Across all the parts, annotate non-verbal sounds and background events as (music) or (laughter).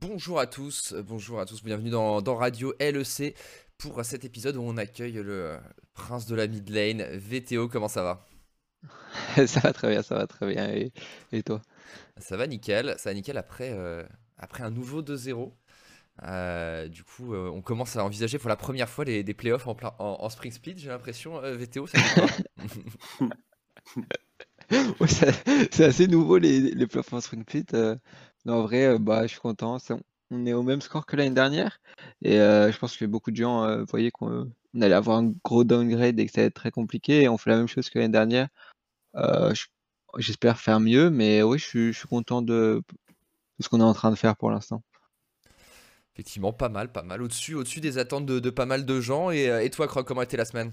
Bonjour à tous, euh, bonjour à tous, bienvenue dans, dans Radio LEC pour cet épisode où on accueille le euh, prince de la mid lane, VTO, comment ça va? (laughs) Ça va très bien, ça va très bien. Et, et toi? Ça va nickel, ça va nickel après, euh, après un nouveau 2-0. Euh, du coup, euh, on commence à envisager pour la première fois les, des playoffs en, plein- en, en Spring Split, j'ai l'impression, VTO, ça (laughs) Ouais, C'est assez nouveau les, les playoffs en Spring Split. En vrai, euh, bah, je suis content. On est au même score que l'année dernière. Et euh, je pense que beaucoup de gens euh, voyaient qu'on on allait avoir un gros downgrade et que ça allait être très compliqué. Et on fait la même chose que l'année dernière. Je- J'espère faire mieux, mais oui, je suis, content de ce qu'on est en train de faire pour l'instant. Effectivement, pas mal, pas mal, au-dessus au-dessus des attentes de, de pas mal de gens. Et, euh, et toi, Croc, comment a été la semaine?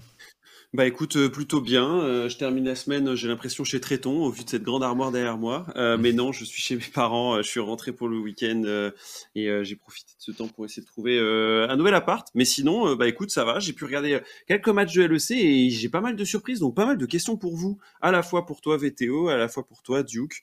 Bah écoute, euh, plutôt bien. Euh, je termine la semaine, j'ai l'impression chez Tréton, au vu de cette grande armoire derrière moi. Euh, mais non, je suis chez mes parents, je suis rentré pour le week-end et j'ai profité de ce temps pour essayer de trouver un nouvel appart. Mais sinon, bah écoute, ça va. J'ai pu regarder quelques matchs de LEC et j'ai pas mal de surprises, donc pas mal de questions pour vous, à la fois pour toi VTO, à la fois pour toi Duke,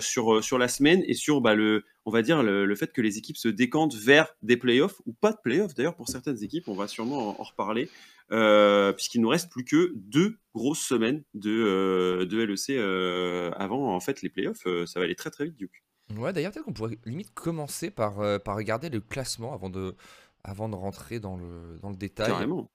sur, sur la semaine et sur bah, le, on va dire le, le fait que les équipes se décantent vers des playoffs ou pas de playoffs d'ailleurs pour certaines équipes. On va sûrement en, en reparler. Euh, puisqu'il nous reste plus que deux grosses semaines de, euh, de LEC euh, avant en fait les playoffs. Euh, ça va aller très très vite Duke. Ouais, d'ailleurs, peut-être qu'on pourrait limite commencer par, par regarder le classement avant de, avant de rentrer dans le, dans le détail. Carrément.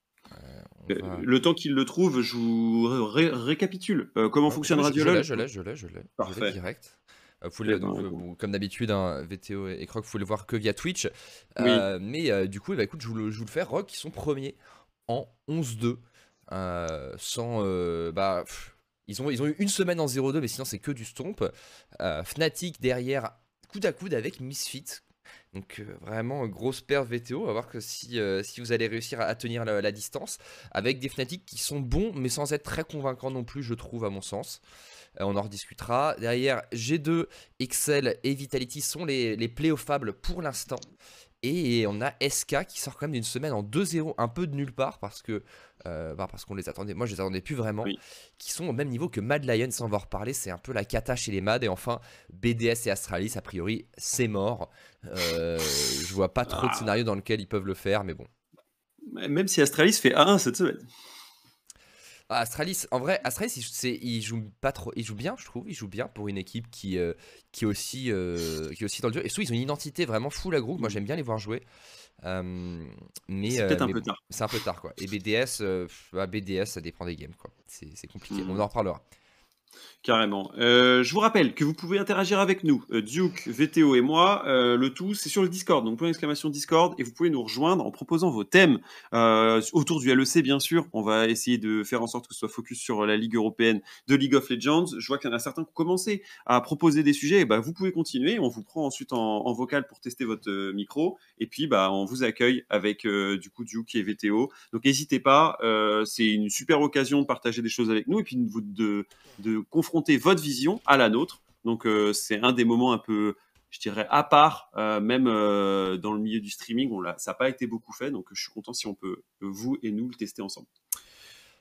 Va- Le temps qu'il le trouve, je vous ré- récapitule comment Ouais, fonctionne Radio je l'ai. Je l'ai, je l'ai, je l'ai. Je l'ai Parfait. direct. Euh, vous le- donc, comme d'habitude, hein, VTO et Croc, vous pouvez le voir que via Twitch. Oui. Euh, mais euh, du coup, ben, écoute, je vous, le, je vous le fais. Rock, ils sont premiers en 11-2. euh, sans. bah, pff, ils, ont, ils ont eu une semaine en 0-2, mais sinon, c'est que du stomp. Fnatic derrière, coude à coude avec Misfit. Donc, euh, vraiment, grosse paire VTO. On va voir que si, euh, si vous allez réussir à, à tenir la, la distance. Avec des Fnatic qui sont bons, mais sans être très convaincants non plus, je trouve, à mon sens. Euh, on en rediscutera. Derrière, G2, Excel et Vitality sont les, les playoffables pour l'instant. Et on a SK qui sort quand même d'une semaine en 2-0, un peu de nulle part parce que euh, bah, parce qu'on les attendait. Moi, je les attendais plus vraiment. Oui. Qui sont au même niveau que Mad Lions, sans en va reparler. C'est un peu la cata chez les Mad. Et enfin, BDS et Astralis, a priori, c'est mort. Euh, je vois pas trop de Ah. scénarios dans lequel ils peuvent le faire, mais bon. Même si Astralis fait 1 cette semaine. Ah, Astralis, en vrai, Astralis, il, il joue pas trop, il joue bien, je trouve, il joue bien pour une équipe qui, euh, qui, est aussi, euh, qui est aussi dans le dur. Et surtout, ils ont une identité vraiment full à groupe. Moi, j'aime bien les voir jouer. Euh, mais C'est peut-être un peu tard. C'est un peu tard, quoi. Et BDS, bah, BDS, ça dépend des games, quoi. C'est compliqué. Mhm. On en reparlera. Carrément. Euh, je vous rappelle que vous pouvez interagir avec nous, euh, Duke, VTO et moi. Euh, le tout, c'est sur le Discord. Donc, point d'exclamation Discord. Et vous pouvez nous rejoindre en proposant vos thèmes autour du LEC, bien sûr. On va essayer de faire en sorte que ce soit focus sur la Ligue européenne de League of Legends. Je vois qu'il y en a certains qui ont commencé à proposer des sujets. Et bah, vous pouvez continuer. On vous prend ensuite en, vocal pour tester votre micro. Et puis, bah, on vous accueille avec du coup Duke et VTO. Donc, n'hésitez pas. c'est une super occasion de partager des choses avec nous et puis de, confronter votre vision à la nôtre. Donc euh, c'est un des moments un peu, je dirais, à part, euh, même euh, dans le milieu du streaming, on ça n'a pas été beaucoup fait, donc je suis content si on peut, vous et nous, le tester ensemble.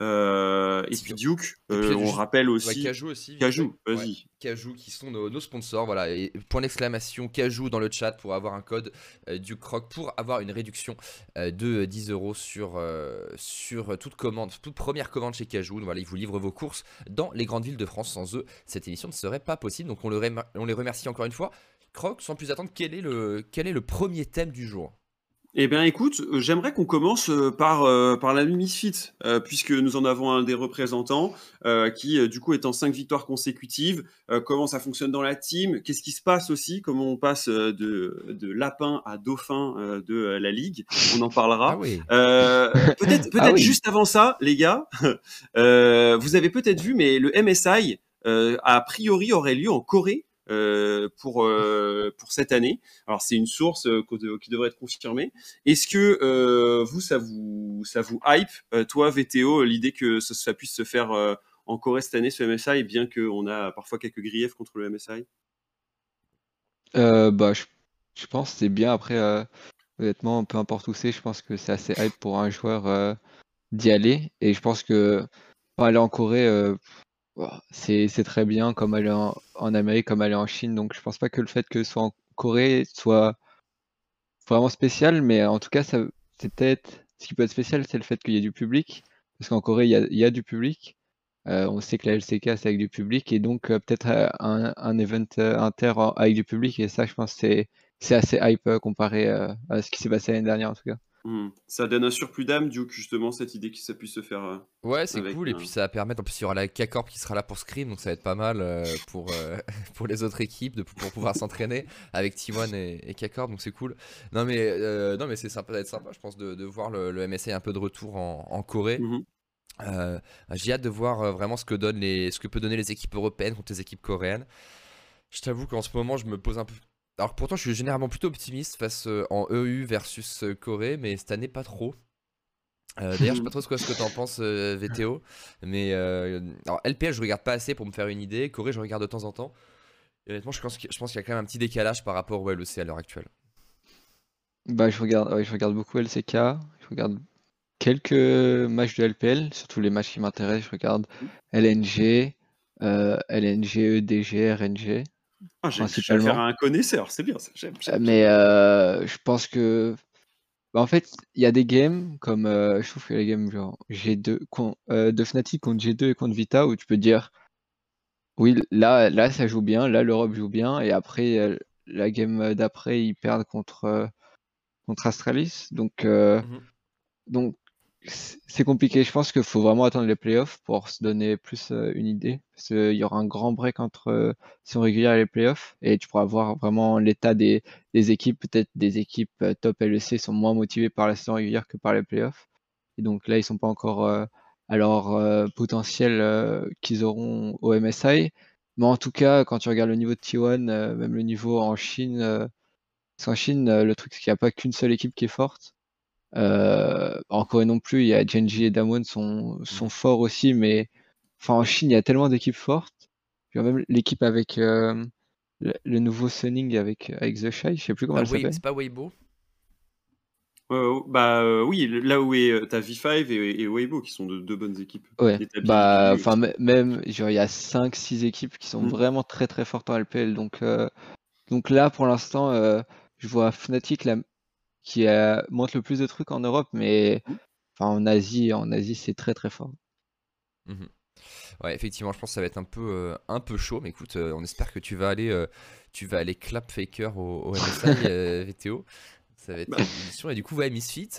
Euh, et puis Duke, Et euh, puis, on rappelle aussi... Cajou aussi. Cajou, vas-y. Cajou qui sont nos, nos sponsors. Voilà, et point d'exclamation Cajou dans le chat pour avoir un code euh, du croc pour avoir une réduction de 10 euros sur, sur toute commande, toute première commande chez Cajou. Donc Voilà, ils vous livrent vos courses dans les grandes villes de France. Sans eux, cette émission ne serait pas possible. Donc on, le on les remercie encore une fois. Croc, sans plus attendre, quel est le, quel est le premier thème du jour? Eh bien, écoute, euh, j'aimerais qu'on commence euh, par, euh, par la Misfit, euh, puisque nous en avons un des représentants euh, qui, du coup, est en cinq victoires consécutives. Euh, comment ça fonctionne dans la team? Qu'est-ce qui se passe aussi? Comment on passe de, de lapin à dauphin euh, de la ligue? On en parlera. oui. Euh, peut-être (laughs) peut-être Ah oui. juste avant ça, les gars, (laughs) euh, vous avez peut-être vu, mais le MSI, euh, a priori, aurait lieu en Corée. Euh, pour euh, pour cette année. Alors c'est une source euh, qui devrait être confirmée. Est-ce que vous ça vous ça vous hype toi VTO l'idée que ça, puisse se faire en Corée cette année ce MSI bien qu'on a parfois quelques griefs contre le MSI bah, je, je pense que c'est bien. Après, honnêtement, peu importe où c'est, je pense que c'est assez hype pour un joueur d'y aller. Et je pense que pour aller en Corée, C'est très bien comme aller en, Amérique, comme aller en Chine. Donc je pense pas que le fait que ce soit en Corée soit vraiment spécial, mais en tout cas, ça, c'est peut-être ce qui peut être spécial, c'est le fait qu'il y ait du public, parce qu'en Corée, il y a, du public. Euh, on sait que la LCK c'est avec du public et donc euh, peut-être euh, un, un event inter avec du public et ça, je pense, c'est c'est assez hype comparé à ce qui s'est passé l'année dernière en tout cas. Hmm. Ça donne un surplus d'âme, Duke, justement, cette idée que ça puisse se faire. euh, Ouais, c'est cool. Et un- puis ça va permettre. En plus, il y aura la K-Corp qui sera là pour Scream, donc ça va être pas mal euh, pour, euh, (laughs) pour les autres équipes de, pour pouvoir s'entraîner avec T1 et, et K-Corp, donc c'est cool. Non, mais, euh, non, mais c'est sympa d'être sympa, je pense, de, de voir le, le MSA un peu de retour en, en Corée. mhm. Euh, J'ai hâte de voir euh, vraiment ce que, donnent les, ce que peut donner les équipes européennes contre les équipes coréennes. Je t'avoue qu'en ce moment, je me pose un peu. Alors pourtant, je suis généralement plutôt optimiste face euh, en EU versus euh, Corée, mais cette année, pas trop. Euh, D'ailleurs, je sais pas trop ce que, t'en penses, VTO. Mais alors, LPL, je regarde pas assez pour me faire une idée. Corée, je regarde de temps en temps. Honnêtement, je pense qu'il y a quand même un petit décalage par rapport au LEC à l'heure actuelle. Bah, je regarde, je regarde beaucoup LCK, je regarde quelques matchs de LPL, surtout les matchs qui m'intéressent. Je regarde LNG, LNG, EDG, RNG. Ah, j'ai affaire à un connaisseur, c'est bien ça. J'aime. J'aime. Mais euh, je pense que. Bah, en fait, il y a des games comme. euh, je trouve que les games genre G2, con- euh, de Fnatic contre G2 et contre Vita où tu peux dire. Oui, là, là ça joue bien, là l'Europe joue bien, et après, la game d'après, ils perdent contre, contre Astralis. Donc, euh, Mhm. donc c'est compliqué. Je pense qu'il faut vraiment attendre les playoffs pour se donner plus euh, une idée. Parce qu'il y aura un grand break entre euh, saison régulière et les playoffs, et tu pourras voir vraiment l'état des, équipes. Peut-être des équipes euh, top LEC sont moins motivées par la saison régulière que par les playoffs. Et donc là, ils sont pas encore à leur euh, potentiel qu'ils auront au MSI. Mais en tout cas, quand tu regardes le niveau de T1, euh, même le niveau en Chine, parce qu'en Chine, le truc, c'est qu'il n'y a pas qu'une seule équipe qui est forte. Euh, en Corée non plus, il y a Genji et Damwon sont, sont forts aussi, mais enfin, en Chine, il y a tellement d'équipes fortes. Puis même l'équipe avec euh, le, le nouveau Sunning avec, avec The Shy, je sais plus comment Ah, elle Wei- s'appelle. c'est pas Weibo Euh, bah euh, oui, là où est, t'as V5 et, et Weibo qui sont de deux bonnes équipes. Ouais, bah, enfin, même, genre, il y a 5-6 équipes qui sont Mm. vraiment très très fortes en LPL. Donc, euh, donc là, pour l'instant, euh, je vois Fnatic là, qui euh, montre le plus de trucs en Europe, mais Mm. enfin, en Asie, en Asie, c'est très très fort. Mhm. Ouais, effectivement, je pense que ça va être un peu, euh, un peu chaud, mais écoute, euh, on espère que tu vas aller, euh, tu vas aller clap faker au, au MSI (laughs) VTO. Ça va être Bah. une édition. Et du coup, ouais, Misfit.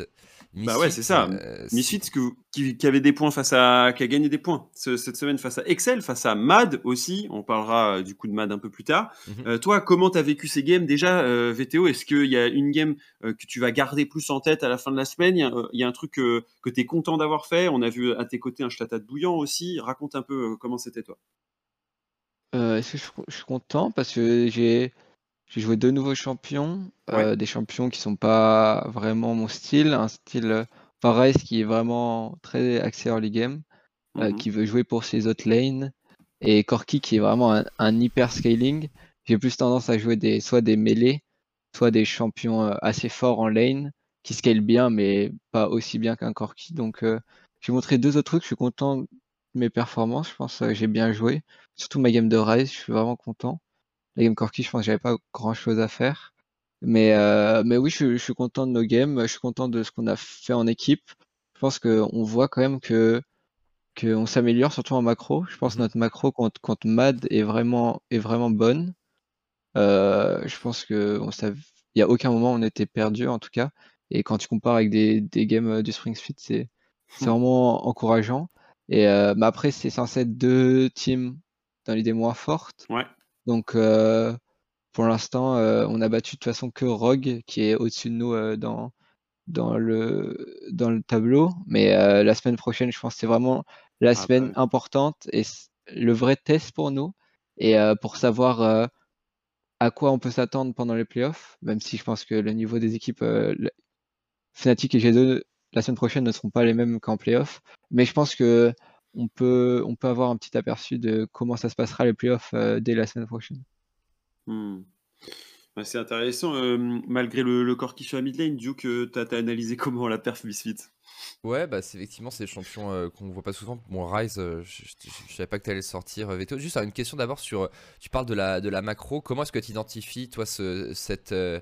Bah ouais, c'est ça. euh, Misfits que- qui, qui avait des points face à, qui a gagné des points ce- cette semaine face à Excel, face à Mad aussi. On parlera euh, du coup de Mad un peu plus tard. Mhm. Euh, toi, comment t'as vécu ces games déjà, euh, VTO Est-ce qu'il y a une game euh, que tu vas garder plus en tête à la fin de la semaine? Il y a, il y a un truc euh, que tu es content d'avoir fait? On a vu à tes côtés un de bouillant aussi. Raconte un peu euh, comment c'était toi. Euh, est-ce que je suis content? Parce que j'ai j'ai joué deux nouveaux champions, euh, des champions qui sont pas vraiment mon style, un style euh, Fares qui est vraiment très axé early game, euh, Mhm. qui veut jouer pour ses autres lanes, et Corki qui est vraiment un, un hyper scaling. J'ai plus tendance à jouer des soit des mêlées, soit des champions euh, assez forts en lane qui scale bien, mais pas aussi bien qu'un Corki. Donc euh, j'ai montré deux autres trucs. Je suis content de mes performances. Je pense que j'ai bien joué. Surtout ma game de Rise, je suis vraiment content. La game Corki, je pense que j'avais pas grand chose à faire. Mais, euh, mais oui, je, suis- je suis content de nos games. Je suis content de ce qu'on a fait en équipe. Je pense qu'on voit quand même que qu'on s'améliore, surtout en macro. Je pense que Mhm. notre macro contre, contre Mad est vraiment, est vraiment bonne. Euh, je pense que on sav- il y a aucun moment où on était perdu en tout cas. Et quand tu compares avec des, des games euh, du Spring Split, c'est c'est vraiment encourageant. Et euh, mais après, c'est censé être deux teams dans l'idée moins fortes. Ouais. Donc euh, pour l'instant, euh, on a battu de toute façon que Rogue qui est au-dessus de nous euh, dans dans le dans le tableau. Mais la semaine prochaine, je pense que c'est vraiment la Ah, semaine bah oui. importante et le vrai test pour nous et pour savoir à quoi on peut s'attendre pendant les playoffs. Même si je pense que le niveau des équipes euh, Fnatic et G2 la semaine prochaine ne seront pas les mêmes qu'en playoffs. Mais je pense que on peut on peut avoir un petit aperçu de comment ça se passera les playoffs euh, dès la semaine prochaine. Hmm. Ouais, c'est intéressant. euh, malgré le, le corps qui sur la mid lane, Duke, euh, t'as t'as analysé (laughs) comment la perf Misfit Ouais, bah c'est effectivement c'est des champions euh, qu'on voit pas souvent. Bon, Rise, euh, je, je- je savais pas que t'allais le sortir, Veto. Juste une question d'abord sur. Tu parles de la, de la macro. Comment est-ce que tu identifies, toi, ce, cette, euh,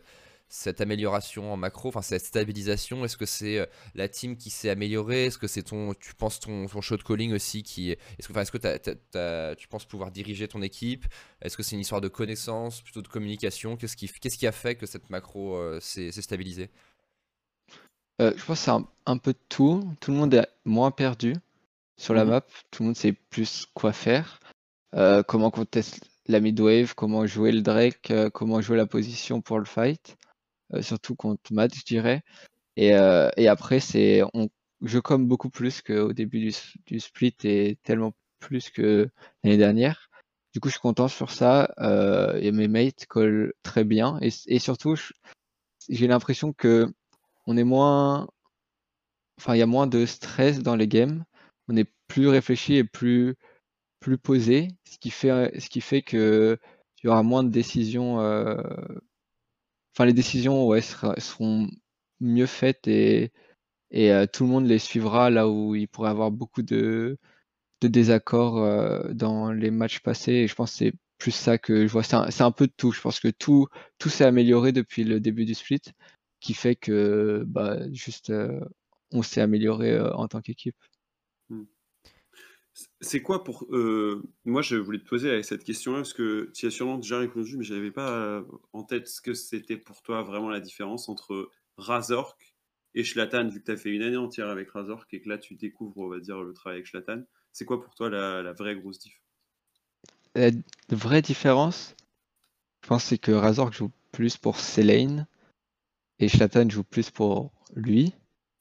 cette amélioration en macro, enfin cette stabilisation Est-ce que c'est euh, la team qui s'est améliorée? Est-ce que c'est ton, tu penses ton, ton shot calling aussi qui est-ce que, enfin, est-ce tu penses pouvoir diriger ton équipe? Est-ce que c'est une histoire de connaissance, plutôt de communication? Qu'est-ce qui, qu'est-ce qui a fait que cette macro euh, s'est stabilisée? Euh, je pense que c'est un, un peu de tout. Tout le monde est moins perdu sur la Mhm. map. Tout le monde sait plus quoi faire. Euh, comment contester la mid-wave, comment jouer le Drake, comment jouer la position pour le fight? Euh, surtout contre Matt, je dirais. Et, euh, et après, c'est on, je comme beaucoup plus qu'au début du, split et tellement plus que l'année dernière. Du coup, je suis content sur ça. Euh, et mes mates collent très bien. Et, et surtout, j'ai l'impression que on est moins, enfin, il y a moins de stress dans les games. On est plus réfléchi et plus, plus posé, ce qui fait, ce qui fait que il y aura moins de décisions. Enfin, les décisions, seront mieux faites et, euh, tout le monde les suivra là où il pourrait avoir beaucoup de, de désaccords euh, dans les matchs passés. Et je pense que c'est plus ça que je vois. C'est un, peu de tout. Je pense que tout, tout s'est amélioré depuis le début du split, qui fait que bah, juste euh, on s'est amélioré en tant qu'équipe. C'est quoi pour. euh, moi, je voulais te poser cette question-là, parce que tu y as sûrement déjà répondu, mais je n'avais pas euh, en tête ce que c'était pour toi vraiment la différence entre Razork et Schlatan, vu que tu as fait une année entière avec Razork et que là tu découvres, on va dire, le travail avec Schlatan. C'est quoi pour toi la, la vraie grosse diff? La vraie différence, je pense, c'est que Razork joue plus pour Selene et Schlatan joue plus pour lui.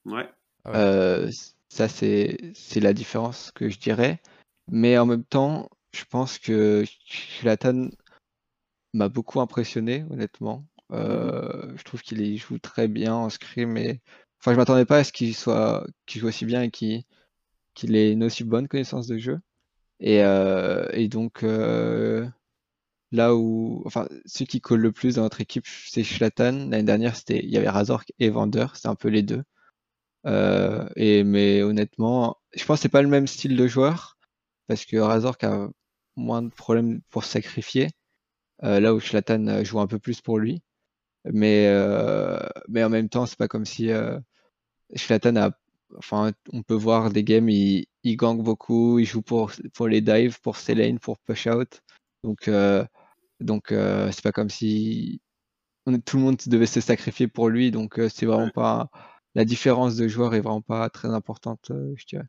Ouais. Ah ouais. Euh, ça, c'est la différence que je dirais. Mais en même temps, je pense que Zlatan m'a beaucoup impressionné, honnêtement. Euh, je trouve qu'il joue très bien en scrim. Et... Enfin, je m'attendais pas à ce qu'il soit qu'il joue aussi bien et qu'il ait une aussi bonne connaissance de jeu. Et, euh, donc, euh, là où. Enfin, ceux qui collent le plus dans notre équipe, c'est Zlatan. L'année dernière, il y avait Razork et Vander. C'était un peu les deux. Euh, et mais honnêtement, je pense que c'est pas le même style de joueur parce que Razork a moins de problèmes pour se sacrifier, euh, là où Zlatan euh, joue un peu plus pour lui. Mais euh, mais en même temps, c'est pas comme si euh, a, enfin, on peut voir des games, il, il gank beaucoup, il joue pour pour les dives, pour Selene, pour push out. Donc donc c'est pas comme si on- tout le monde devait se sacrifier pour lui. Donc c'est vraiment pas la différence de joueur est vraiment pas très importante, euh, je dirais.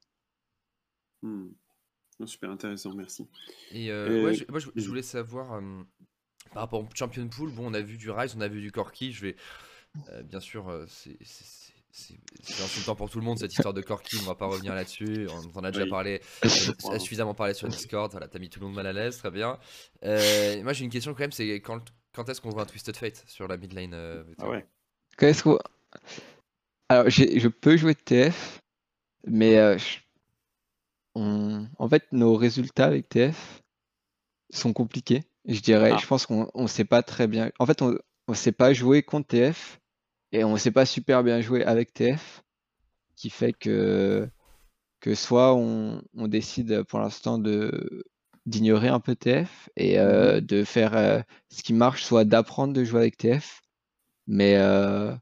Hmm. Super intéressant, merci. Et euh, ouais, Et- je, moi, je, je voulais savoir, euh, par rapport au Champion Pool, bon, on a vu du Rise, on a vu du Corki. Je vais, euh, bien sûr, c'est- insultant pour tout le monde cette histoire de Corki. On va pas revenir là-dessus. On en a déjà Oui. parlé, comprends. on a suffisamment parlé sur Discord. Voilà, t'as mis tout le monde mal à l'aise, très bien. Euh, moi, j'ai une question quand même, c'est quand, quand est-ce qu'on voit un Twisted Fate sur la mid lane euh, Ah ouais. Qu'est-ce qu'on- Alors, je peux jouer TF, mais euh, je- on- en fait, nos résultats avec TF sont compliqués, je dirais. Ah. Je pense qu'on on sait pas très bien. En fait, on ne sait pas jouer contre TF et on sait pas super bien jouer avec TF, qui fait que, que soit on, on décide pour l'instant de d'ignorer un peu TF et euh, de faire euh, ce qui marche, soit d'apprendre de jouer avec TF. Mais euh,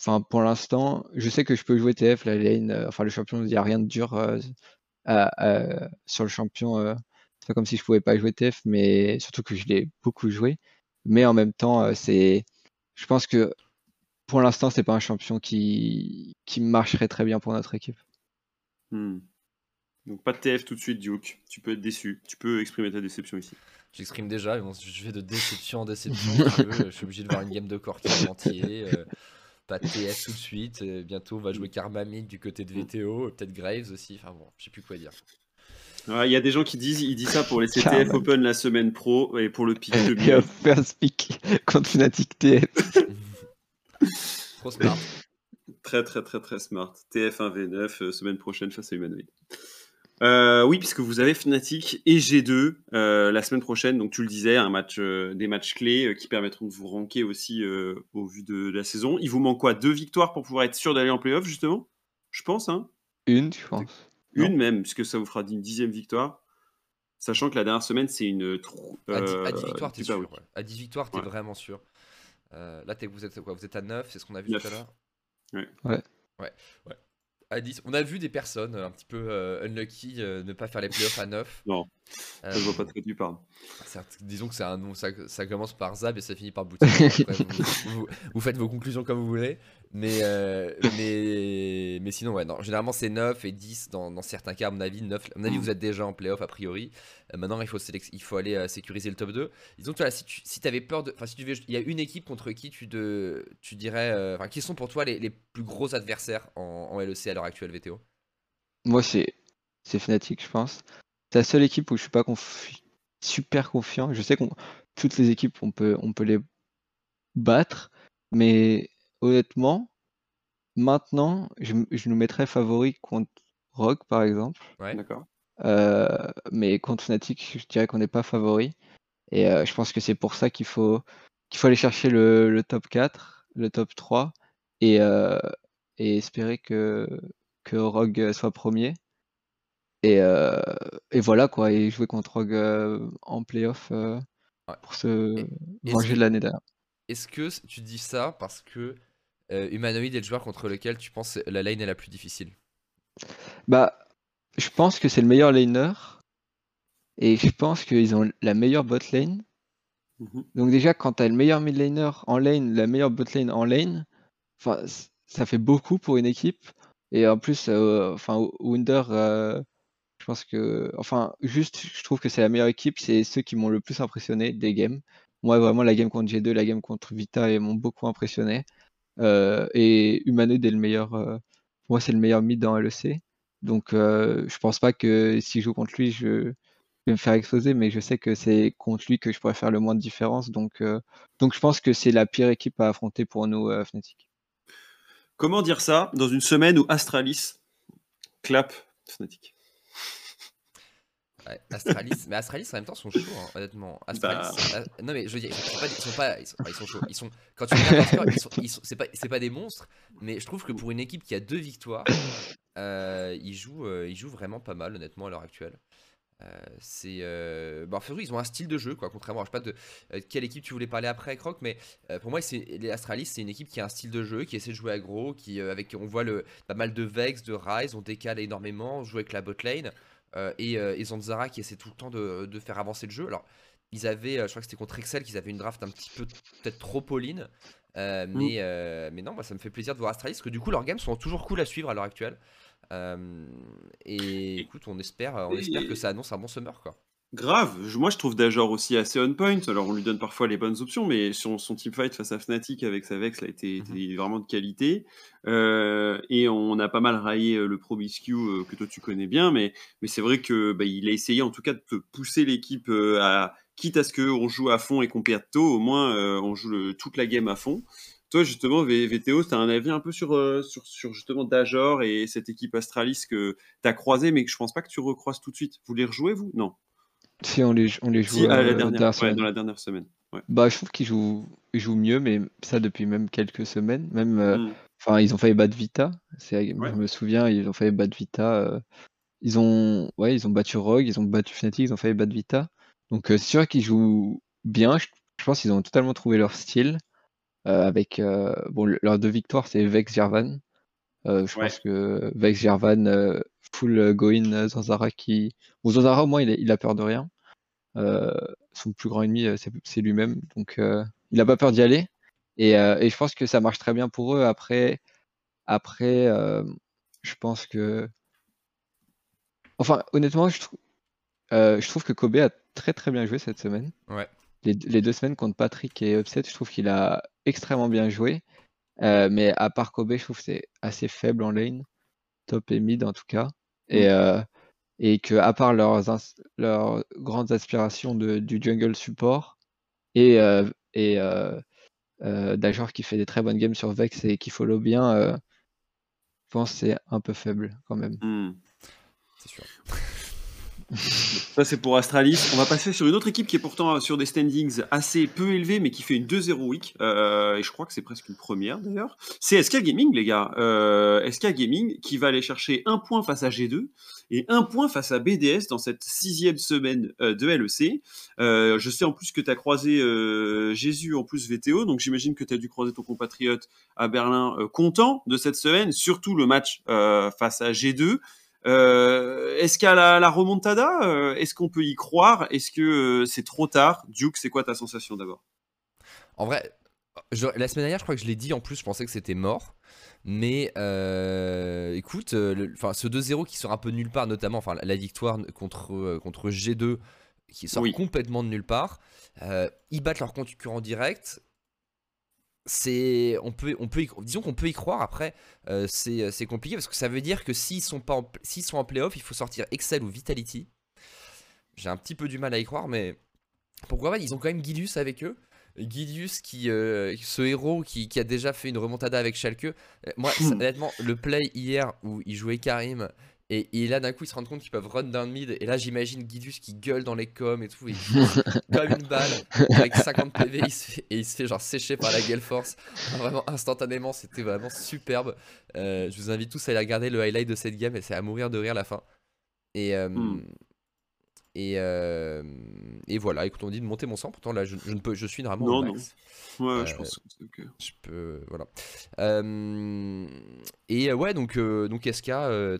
enfin, pour l'instant, je sais que je peux jouer TF, la lane, euh, enfin le champion, il n'y a rien de dur euh, à- à- sur le champion. euh, c'est pas comme si je pouvais pas jouer TF, mais surtout que je l'ai beaucoup joué. Mais en même temps, euh, c'est, je pense que pour l'instant, c'est pas un champion qui, qui marcherait très bien pour notre équipe. Hmm. Donc pas de TF tout de suite, Duke. Tu peux être déçu. Tu peux exprimer ta déception ici. J'exprime déjà, mais bon, je vais de déception en déception. je suis obligé de voir une game de Corki en entier. Pas de TF tout de suite. euh, bientôt, on va jouer Karma Mid du côté de VTO. euh, Peut-être Graves aussi. Enfin bon, je sais plus quoi dire. Ouais, Il y a des gens qui disent, ils disent ça pour les CTF Carrément. Open la semaine pro et pour le pic de fait un speak contre Fnatic TF. (laughs) Trop smart. Très très très très smart. TF1V9 euh, semaine prochaine face à Humanoid. Euh, oui, puisque vous avez Fnatic et G2 euh, la semaine prochaine, donc tu le disais, un match, euh, des matchs clés euh, qui permettront de vous ranker aussi euh, au vu de, la saison. Il vous manque quoi? Deux victoires pour pouvoir être sûr d'aller en playoff, justement? Je pense, hein Une, je pense. Une même, puisque ça vous fera une dixième victoire. Sachant que la dernière semaine, c'est une. trou- À 10, euh, victoires, t'es sûr. ouais. À 10 victoires, t'es Ouais. vraiment sûr. Euh, là, t'es- vous êtes quoi? Vous êtes à 9, c'est ce qu'on a vu tout à l'heure? Ouais. Ouais. Ouais. Ouais. À 10. On a vu des personnes euh, un petit peu euh, unlucky euh, ne pas faire les playoffs à 9. (laughs) Non. Ça, je vois pas tu parles. certes, disons que c'est un nom, ça, ça commence par Zab et ça finit par Boutique. Après, (laughs) vous, vous- vous faites vos conclusions comme vous voulez. Mais, euh, mais, mais sinon, ouais, non, généralement c'est 9 et 10 dans, dans certains cas. À mon avis, 9, à mon avis Mm. vous êtes déjà en playoff a priori. Euh, maintenant, il faut, il faut aller euh, sécuriser le top 2. Disons toi, là, si tu si avais peur de. Enfin, si tu il y a une équipe contre qui tu, de, tu dirais. Enfin, qui sont pour toi les, les plus gros adversaires en, en LEC à l'heure actuelle, VTO Moi, c'est c'est Fnatic, je pense. C'est la seule équipe où je suis pas confi- super confiant. Je sais qu'on toutes les équipes, on peut, on peut les battre, mais honnêtement, maintenant, je, m- je nous mettrais favori contre Rogue, par exemple. Ouais. D'accord. Euh, mais contre Fnatic, je dirais qu'on n'est pas favori. Et euh, je pense que c'est pour ça qu'il faut, qu'il faut aller chercher le, le top 4, le top 3, et, euh, et espérer que, que Rogue soit premier. Et, euh, et voilà quoi, et jouer contre Rogue euh, en playoff euh, Ouais. pour se Et- que- de l'année dernière. Est-ce que tu dis ça parce que euh, Humanoid est le joueur contre lequel tu penses la lane est la plus difficile Bah, je pense que c'est le meilleur laner, et je pense qu'ils ont la meilleure bot lane. Mhm. Donc déjà, quand tu as le meilleur mid laner en lane, la meilleure bot lane en lane, ça fait beaucoup pour une équipe. Et en plus, euh, enfin, Wunder, euh, je pense que, enfin, juste, je trouve que c'est la meilleure équipe. C'est ceux qui m'ont le plus impressionné des games. Moi, vraiment, la game contre G2, la game contre Vita, ils m'ont beaucoup impressionné. Euh, et Humanoid est le meilleur. euh, pour moi, c'est le meilleur mid dans LEC. Donc, euh, je pense pas que si je joue contre lui, je vais me faire exploser, mais je sais que c'est contre lui que je pourrais faire le moins de différence. Donc, donc je pense que c'est la pire équipe à affronter pour nous, Fnatic. Comment dire ça dans une semaine où Astralis clap Fnatic? Ouais, Astralis, mais Astralis en même temps sont chauds, hein, honnêtement. Astralis, Bah. ah, non mais je veux dire, ils sont pas, ils sont pas, ils sont, enfin, ils sont chauds. Ils sont, quand tu regardes leur ils sont, c'est pas, c'est pas des monstres, mais je trouve que pour une équipe qui a deux victoires, euh, ils jouent, euh, ils jouent vraiment pas mal, honnêtement à l'heure actuelle. Euh, c'est, euh... bah, en fait, ils ont un style de jeu, quoi. Contrairement, je sais pas de euh, quelle équipe tu voulais parler après, Croc, mais pour moi, c'est les Astralis, c'est une équipe qui a un style de jeu, qui essaie de jouer aggro, qui avec, on voit le pas mal de Vex, de Rise, on décale énormément, on joue avec la bot lane. Euh, et, euh, et Zanzara qui essaie tout le temps de, de faire avancer le jeu. Alors, ils avaient, euh, je crois que c'était contre Excel, qu'ils avaient une draft un petit peu peut-être trop pauline. Euh, mais, euh, mais non, moi, ça me fait plaisir de voir Astralis, parce que du coup, leurs games sont toujours cool à suivre à l'heure actuelle. Euh, et écoute, on espère, on espère que ça annonce un bon summer, quoi. Grave, moi je trouve Dajor aussi assez on point. Alors on lui donne parfois les bonnes options, mais son, son teamfight face à Fnatic avec sa Vex a été, était vraiment de qualité. Euh, et on a pas mal raillé euh, le Promiscu euh, que toi tu connais bien, mais, mais c'est vrai que bah, il a essayé en tout cas de te pousser l'équipe euh, à quitte à ce qu'on joue à fond et qu'on perde tôt, au moins on joue le- toute la game à fond. Toi justement, V- VTO, tu as un avis un peu sur, sur, sur justement Dajor et cette équipe Astralis que tu as croisé, mais que je pense pas que tu recroises tout de suite. Vous les rejouez vous? Non. Si on les, on les joue Si, à euh, la dernière, dernière ouais, semaine. dans la dernière semaine. Ouais. Bah, je trouve qu'ils jouent, ils jouent mieux, mais ça depuis même quelques semaines. Même, euh, Mm. enfin, ils ont failli battre Vita. C'est, Ouais. Je me souviens, ils ont failli battre Vita. euh, ils ont, ouais, ils ont battu Rogue, ils ont battu Fnatic, ils ont failli battre Vita. Donc, euh, c'est sûr qu'ils jouent bien. Je, je pense qu'ils ont totalement trouvé leur style. avec, bon, le- leurs deux victoires, c'est Vex. Euh, je pense que Vex euh, full euh, go-in euh, Zanzara qui. Bon, Zanzara, au moins, il a, il a peur de rien. Euh, son plus grand ennemi, c'est lui-même. Donc, euh, il n'a pas peur d'y aller. Et, et je pense que ça marche très bien pour eux. Après, après je pense que. Enfin, honnêtement, je, trou- je trouve que Kobe a très très bien joué cette semaine. Ouais. Les, les deux semaines contre Patrick et Upset, je trouve qu'il a extrêmement bien joué. Euh, mais à part Kobe, je trouve que c'est assez faible en lane, top et mid en tout cas. Et, euh, et que à part leurs, leurs grandes aspirations de, du jungle support et, euh, et euh, euh, Dajor qui fait des très bonnes games sur Vex et qui follow bien, euh, je pense que c'est un peu faible quand même. Mm. C'est sûr. Ça, c'est pour Astralis. On va passer sur une autre équipe qui est pourtant sur des standings assez peu élevés, mais qui fait une 2-0 week. Euh, et je crois que c'est presque une première d'ailleurs. C'est SK Gaming, les gars. Euh, SK Gaming qui va aller chercher un point face à G2 et un point face à BDS dans cette sixième semaine euh, de LEC. Je sais en plus que tu as croisé Jésus en plus VTO, donc j'imagine que tu as dû croiser ton compatriote à Berlin content de cette semaine, surtout le match face à G2. Est-ce qu'à la, la remontada, est-ce qu'on peut y croire? Est-ce que c'est trop tard? Duke, c'est quoi ta sensation d'abord? En vrai, la semaine dernière, je crois que je l'ai dit en plus, je pensais que c'était mort. Mais euh, écoute, euh, ce 2-0 qui sort un peu de nulle part, notamment enfin, la victoire contre, euh, contre G2 qui sort complètement de nulle part. ils battent leur concurrent direct. C'est, on peut, on peut, disons qu'on peut y croire. Après, c'est compliqué parce que ça veut dire que s'ils sont pas, s'ils sont en playoff, il faut sortir Excel ou Vitality. J'ai un petit peu du mal à y croire, mais pourquoi pas Ils ont quand même Gilius avec eux. Gidius, qui, euh, ce héros qui, a déjà fait une remontada avec Schalke. Euh, moi, (laughs) honnêtement, le play hier où il jouait Karim et, là d'un coup ils se rendent compte qu'ils peuvent run down mid. Et là j'imagine Gidius qui gueule dans les coms et tout et (laughs) comme une balle. Avec 50 PV et il se fait genre sécher par la Gale Force. Vraiment instantanément c'était vraiment superbe. Euh, je vous invite tous à aller regarder le highlight de cette game et c'est à mourir de rire la fin. Et, hmm. Et, euh, et voilà, écoute, on dit de monter mon sang, pourtant là je, ne peux, je suis vraiment non, non. Ouais, je euh, pense que. Je peux, voilà. Euh, et ouais, donc, donc SK,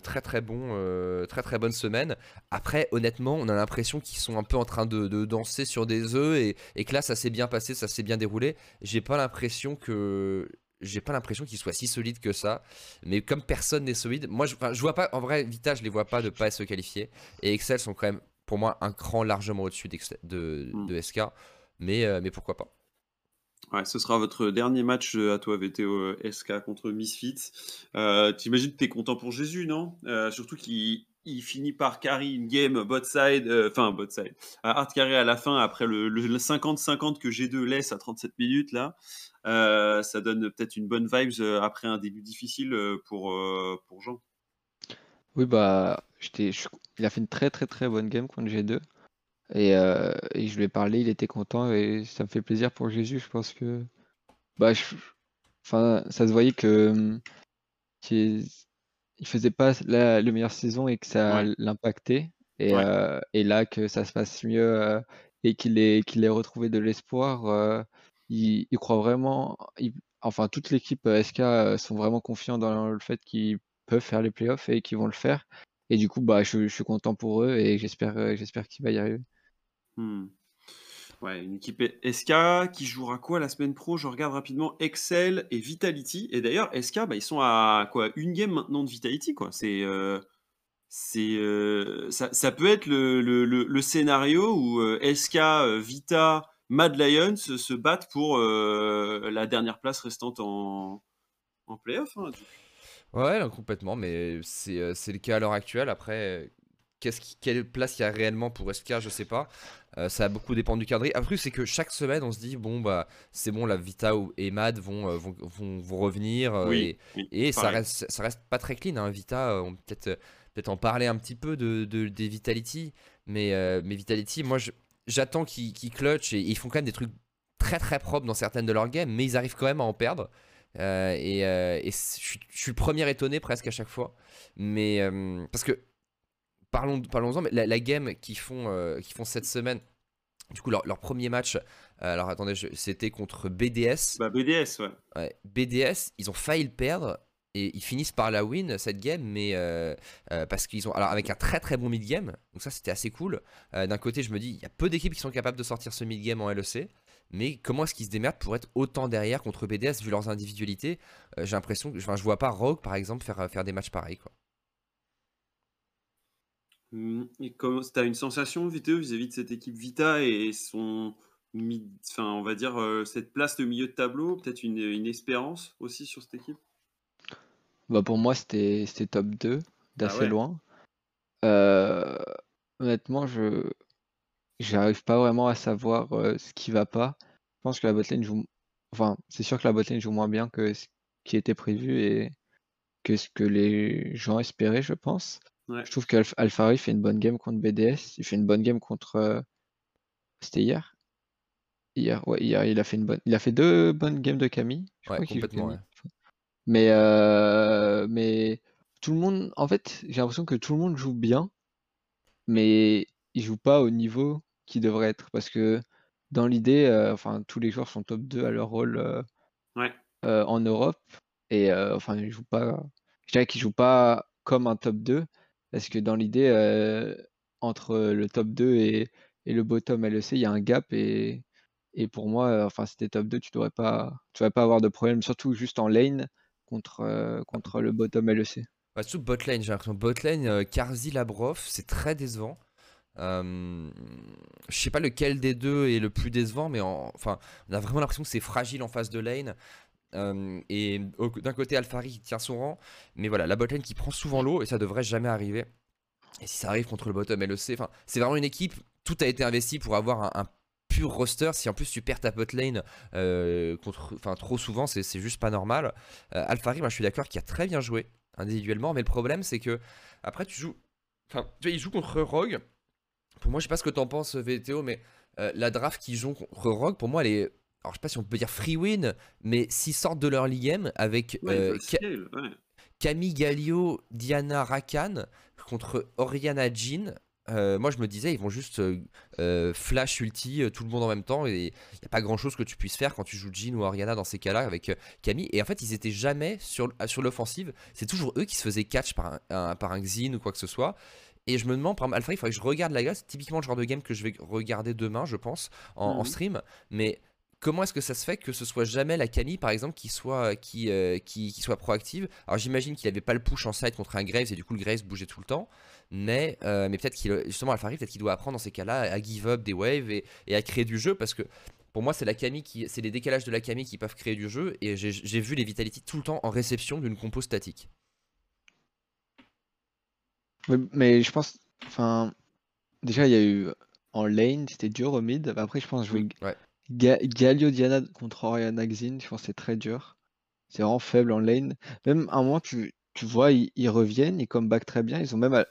très très bon, très très bonne semaine. Après, honnêtement, on a l'impression qu'ils sont un peu en train de, de danser sur des œufs et, et, que là ça s'est bien passé, ça s'est bien déroulé. J'ai pas l'impression que j'ai pas l'impression qu'ils soient si solides que ça. Mais comme personne n'est solide, moi je, je vois pas, en vrai, Vita, je les vois pas de pas se qualifier. Et Excel sont quand même pour moi un cran largement au-dessus de, hmm. de, SK. Mais, euh, mais pourquoi pas. Ouais, ce sera votre dernier match euh, à toi, VTO euh, SK contre Misfits. Euh, T'imagines que t'es content pour Jésus, non? Surtout qu'il il finit par carry une game bot side, enfin bot side, hard carry à la fin après le 50-50 que G2 laisse à 37 minutes là. ça donne peut-être une bonne vibes après un début difficile pour, pour Jean. Oui, bah, il a fait une très très très bonne game contre G2. Euh, et, je lui ai parlé, il était content et ça me fait plaisir pour Jésus. Je pense que bah, enfin, ça se voyait que qu'il il faisait pas la, meilleure saison et que ça l'impactait. Et, euh, et, là, que ça se passe mieux euh, et qu'il ait, qu'il ait retrouvé de l'espoir, il, croit vraiment. enfin, toute l'équipe SK sont vraiment confiants dans le fait qu'il peuvent faire les playoffs et qui vont le faire. Et du coup, bah, je, suis content pour eux et j'espère, euh, j'espère qu'il va y arriver. Hmm. Ouais, une équipe SK qui jouera quoi la semaine pro? Je regarde rapidement Excel et Vitality. Et d'ailleurs, SK, bah, ils sont à quoi? Une game maintenant de Vitality, quoi. C'est euh, c'est euh, ça, ça, peut être le, le, le, scénario où SK, Vita, Mad Lions se, battent pour la dernière place restante en, en playoff. Hein, Ouais, complètement, mais c'est euh, c'est le cas à l'heure actuelle. Après, qu'est-ce qui, quelle place il y a réellement pour SK, je sais pas. Euh, ça a beaucoup dépendre du cadre. Après, c'est que chaque semaine, on se dit, bon, bah, c'est bon, la Vita et Mad vont, euh, vont, vont, revenir. et, et ça, reste, ça reste pas très clean. Hein. Vita, on peut-être peut en parler un petit peu de, de des Vitality. Mais, mais Vitality, moi, j'attends qu'ils clutch et ils font quand même des trucs très très propres dans certaines de leurs games, mais ils arrivent quand même à en perdre. Euh, et, euh, je, suis, le premier étonné presque à chaque fois. Mais euh, parce que parlons, parlons-en, mais la, game qu'ils font, qui font cette semaine, du coup, leur, premier match, alors attendez, c'était contre BDS. Bah, BDS, ouais. BDS, ils ont failli le perdre et ils finissent par la win cette game, mais parce qu'ils ont. Alors, avec un très très bon mid-game, donc ça c'était assez cool. D'un côté, je me dis, il y a peu d'équipes qui sont capables de sortir ce mid-game en LEC. Mais comment est-ce qu'ils se démerdent pour être autant derrière contre BDS vu leurs individualités euh, J'ai l'impression que enfin, je vois pas Rogue par exemple faire, faire des matchs pareils. Quoi. Mmh, et comment tu as une sensation vis-à-vis de cette équipe Vita et son enfin on va dire euh, cette place de milieu de tableau, peut-être une, une, espérance aussi sur cette équipe? Bah Pour moi c'était top 2 d'assez ah loin. Euh, honnêtement je J'arrive pas vraiment à savoir ce qui va pas. Je pense que la botlane joue. Enfin, c'est sûr que la botlane joue moins bien que ce qui était prévu et que ce que les gens espéraient, je pense. Ouais. Je trouve qu'Alfari fait une bonne game contre BDS. Il fait une bonne game contre. euh, C'était hier? Hier, ouais, hier, il a fait une bonne. Il a fait deux bonnes games de Camille. Je Ouais, crois complètement, Camille. Mais, euh, mais tout le monde, en fait, j'ai l'impression que tout le monde joue bien, mais il joue pas au niveau qu'il devrait être. Parce que dans l'idée, euh, enfin, tous les joueurs sont top 2 à leur rôle euh, Ouais. euh, en Europe. Et euh, enfin, ils jouent pas. Je dirais qu'ils jouent pas comme un top 2. Parce que dans l'idée, euh, entre le top 2 et, et le bottom LEC, il y a un gap. Et, et pour moi, euh, enfin, si t'es top 2, tu devrais pas, tu devrais pas avoir de problème, surtout juste en lane contre, euh, contre le bottom LEC. Ouais, surtout bot lane, j'ai l'impression. Bot lane, euh, Karzi, Labrov, c'est très décevant. Euh, je sais pas lequel des deux est le plus décevant, mais en- enfin, on a vraiment l'impression que c'est fragile en face de lane. Euh, et d'un côté, Alphari qui tient son rang, mais voilà, la bot lane qui prend souvent l'eau et ça devrait jamais arriver. Et si ça arrive contre le bottom LEC, enfin, c'est vraiment une équipe, tout a été investi pour avoir un, pur roster. Si en plus tu perds ta bot lane euh, enfin, trop souvent, c'est juste pas normal. Euh, Alphari, moi je suis d'accord qu'il a très bien joué individuellement, mais le problème c'est que après tu joues, enfin, tu vois, il joue contre Rogue. Pour moi, je sais pas ce que t'en penses, VTO, mais euh, la draft qu'ils jouent contre Rogue, pour moi, elle est. Alors, je sais pas si on peut dire free win, mais s'ils sortent de leur game avec Ouais, euh, ouais. Camille Galio, Diana Rakan contre Oriana Jean. euh, moi, je me disais, ils vont juste euh, euh, flash ulti euh, tout le monde en même temps et il n'y a pas grand chose que tu puisses faire quand tu joues Jean ou Oriana dans ces cas-là avec euh, Camille. Et en fait, ils étaient jamais sur, sur l'offensive. C'est toujours eux qui se faisaient catch par un, un- par un Xin ou quoi que ce soit. Et je me demande, par exemple, Alpha, il faudrait que je regarde la glace. C'est typiquement le genre de game que je vais regarder demain, je pense, en, en Mhm. stream. Mais comment est-ce que ça se fait que ce soit jamais la Camille, par exemple, qui soit, qui, euh, qui, qui soit proactive? Alors j'imagine qu'il avait pas le push en side contre un Graves et du coup le Graves bougeait tout le temps. Mais, euh, mais peut-être qu'il, justement, Alphari, peut-être qu'il doit apprendre dans ces cas-là à give up des waves et, et à créer du jeu parce que pour moi, c'est la Camille qui, c'est les décalages de la Camille qui peuvent créer du jeu et j'ai vu les Vitality tout le temps en réception d'une compo statique. Mais, mais je pense, enfin, déjà il y a eu en lane, c'était dur au mid. Après, je pense jouer Ouais. Ga- Galio Diana contre Oriana Xin, je pense que c'est très dur. C'est vraiment faible en lane. Même à un moment, tu, tu vois, ils, ils reviennent, ils comeback très bien. Ils ont même, à-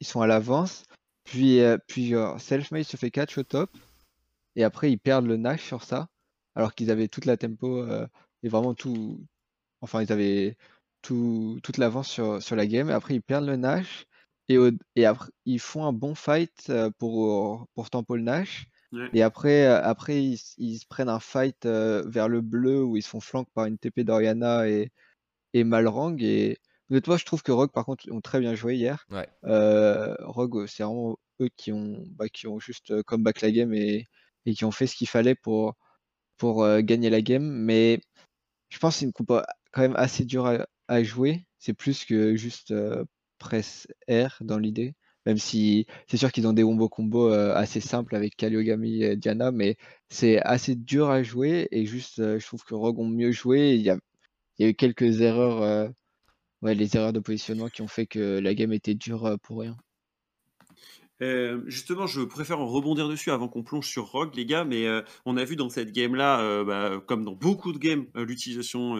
ils sont à l'avance. Puis, euh, puis euh, Selfmade se fait catch au top. Et après, ils perdent le Nash sur ça. Alors qu'ils avaient toute la tempo euh, et vraiment tout. Enfin, ils avaient tout, toute l'avance sur, sur la game. Et après, ils perdent le Nash. Et, au- et après, ils font un bon fight euh, pour, pour tempo le Nash. Ouais. Et après, euh, après ils, s- ils se prennent un fight euh, vers le bleu où ils se font flank par une TP d'Oriana et, et Malrang. Et honnêtement, je trouve que Rogue, par contre, ont très bien joué hier. Ouais. Euh, Rogue, c'est vraiment eux qui ont, bah, qui ont juste euh, comeback la game et, et qui ont fait ce qu'il fallait pour, pour euh, gagner la game. Mais je pense que c'est une compo quand même assez dure à, à jouer. C'est plus que juste euh, presse R dans l'idée. Même si c'est sûr qu'ils ont des wombo combos assez simples avec Kaliogami et Diana, mais c'est assez dur à jouer. Et juste, je trouve que Rogue ont mieux joué. Il y a, eu quelques erreurs, ouais, les erreurs de positionnement qui ont fait que la game était dure pour rien. Justement, je préfère en rebondir dessus avant qu'on plonge sur Rogue, les gars, mais on a vu dans cette game-là, bah, comme dans beaucoup de games, l'utilisation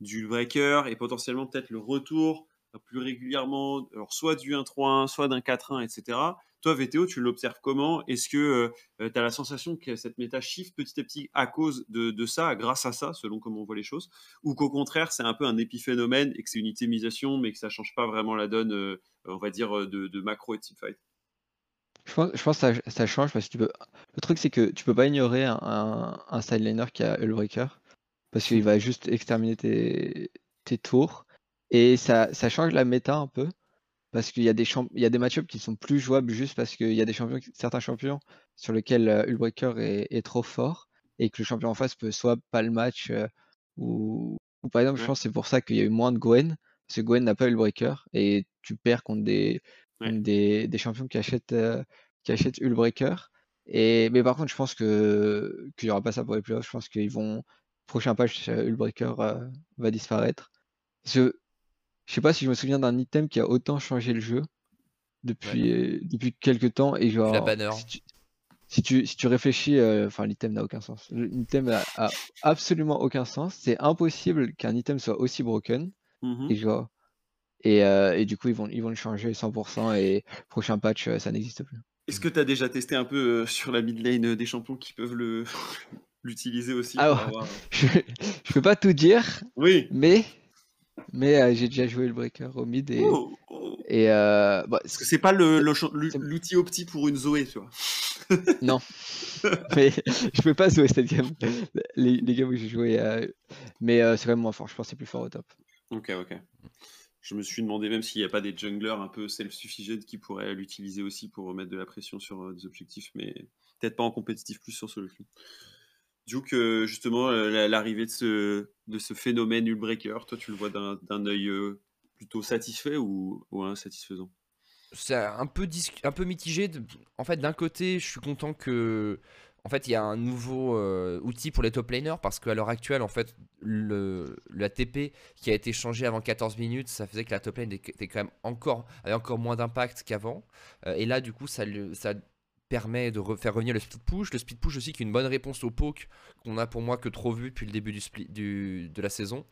du breaker et potentiellement peut-être le retour plus régulièrement, alors soit du 1-3-1, soit d'un 4-1, etc. Toi, VTO, tu l'observes comment? Est-ce que tu as la sensation que cette méta shift petit à petit à cause de, de ça, grâce à ça, selon comment on voit les choses, ou qu'au contraire, c'est un peu un épiphénomène et que c'est une itemisation, mais que ça change pas vraiment la donne, euh, on va dire, euh, de, de macro et teamfight? Je pense, je pense que ça, ça change parce que tu peux. Le truc, c'est que tu peux pas ignorer un, un, un sideliner qui a Hullbreaker parce qu'il va juste exterminer tes, tes tours et ça, ça change la méta un peu parce qu'il y a des champ- il y a des match qui sont plus jouables juste parce qu'il y a des champions, certains champions sur lesquels euh, Hullbreaker est, est trop fort et que le champion en face peut soit pas le match euh, ou, ou par exemple, je pense que c'est pour ça qu'il y a eu moins de Gwen parce que Gwen n'a pas Hullbreaker et tu perds contre des, Ouais. contre des, des champions qui achètent euh, qui achètent Hullbreaker. Et, mais par contre, je pense que qu'il n'y aura pas ça pour les playoffs. Je pense qu'ils vont. Prochain patch, euh, Hullbreaker euh, va disparaître. Je sais pas si je me souviens d'un item qui a autant changé le jeu depuis, euh, depuis quelques temps. Et genre, la banner. si tu, si tu, si tu réfléchis, euh, enfin, l'item n'a aucun sens. L'item a, a absolument aucun sens. C'est impossible qu'un item soit aussi broken. Mhm. Et genre, Et, euh, et du coup, ils vont, ils vont le changer 100% et prochain patch, ça n'existe plus. Est-ce que tu as déjà testé un peu euh, sur la mid lane des champions qui peuvent le (laughs) l'utiliser aussi Ah pour ouais. avoir- (laughs) Je, je peux pas tout dire, Oui. mais, mais euh, j'ai déjà joué le breaker au mid et, Oh, oh. et euh, bah, Parce que c'est pas le- le l'outil opti pour une Zoé, tu vois. (laughs) non. mais je peux pas jouer cette game. Les, les games où j'ai joué, euh, mais c'est quand même moins fort. Je pense que c'est plus fort au top. Ok, ok. Je me suis demandé même s'il n'y a pas des junglers un peu self-sufficient qui pourraient l'utiliser aussi pour mettre de la pression sur des objectifs, mais peut-être pas en compétitif plus sur solo Duke, euh, justement, euh, la- l'arrivée de ce, de ce phénomène Ulbreaker, toi tu le vois d'un œil euh, plutôt satisfait ou, insatisfaisant? C'est un peu un peu mitigé. En fait, d'un côté, je suis content que en fait, il y a un nouveau euh, outil pour les top laners parce qu'à l'heure actuelle, en fait, le la TP qui a été changé avant 14 minutes, ça faisait que la top lane était quand même encore avait encore moins d'impact qu'avant. Et là, du coup, ça ça permet de re- faire revenir le speed push. Le speed push aussi qui est une bonne réponse au poke qu'on a pour moi que trop vu depuis le début de la saison,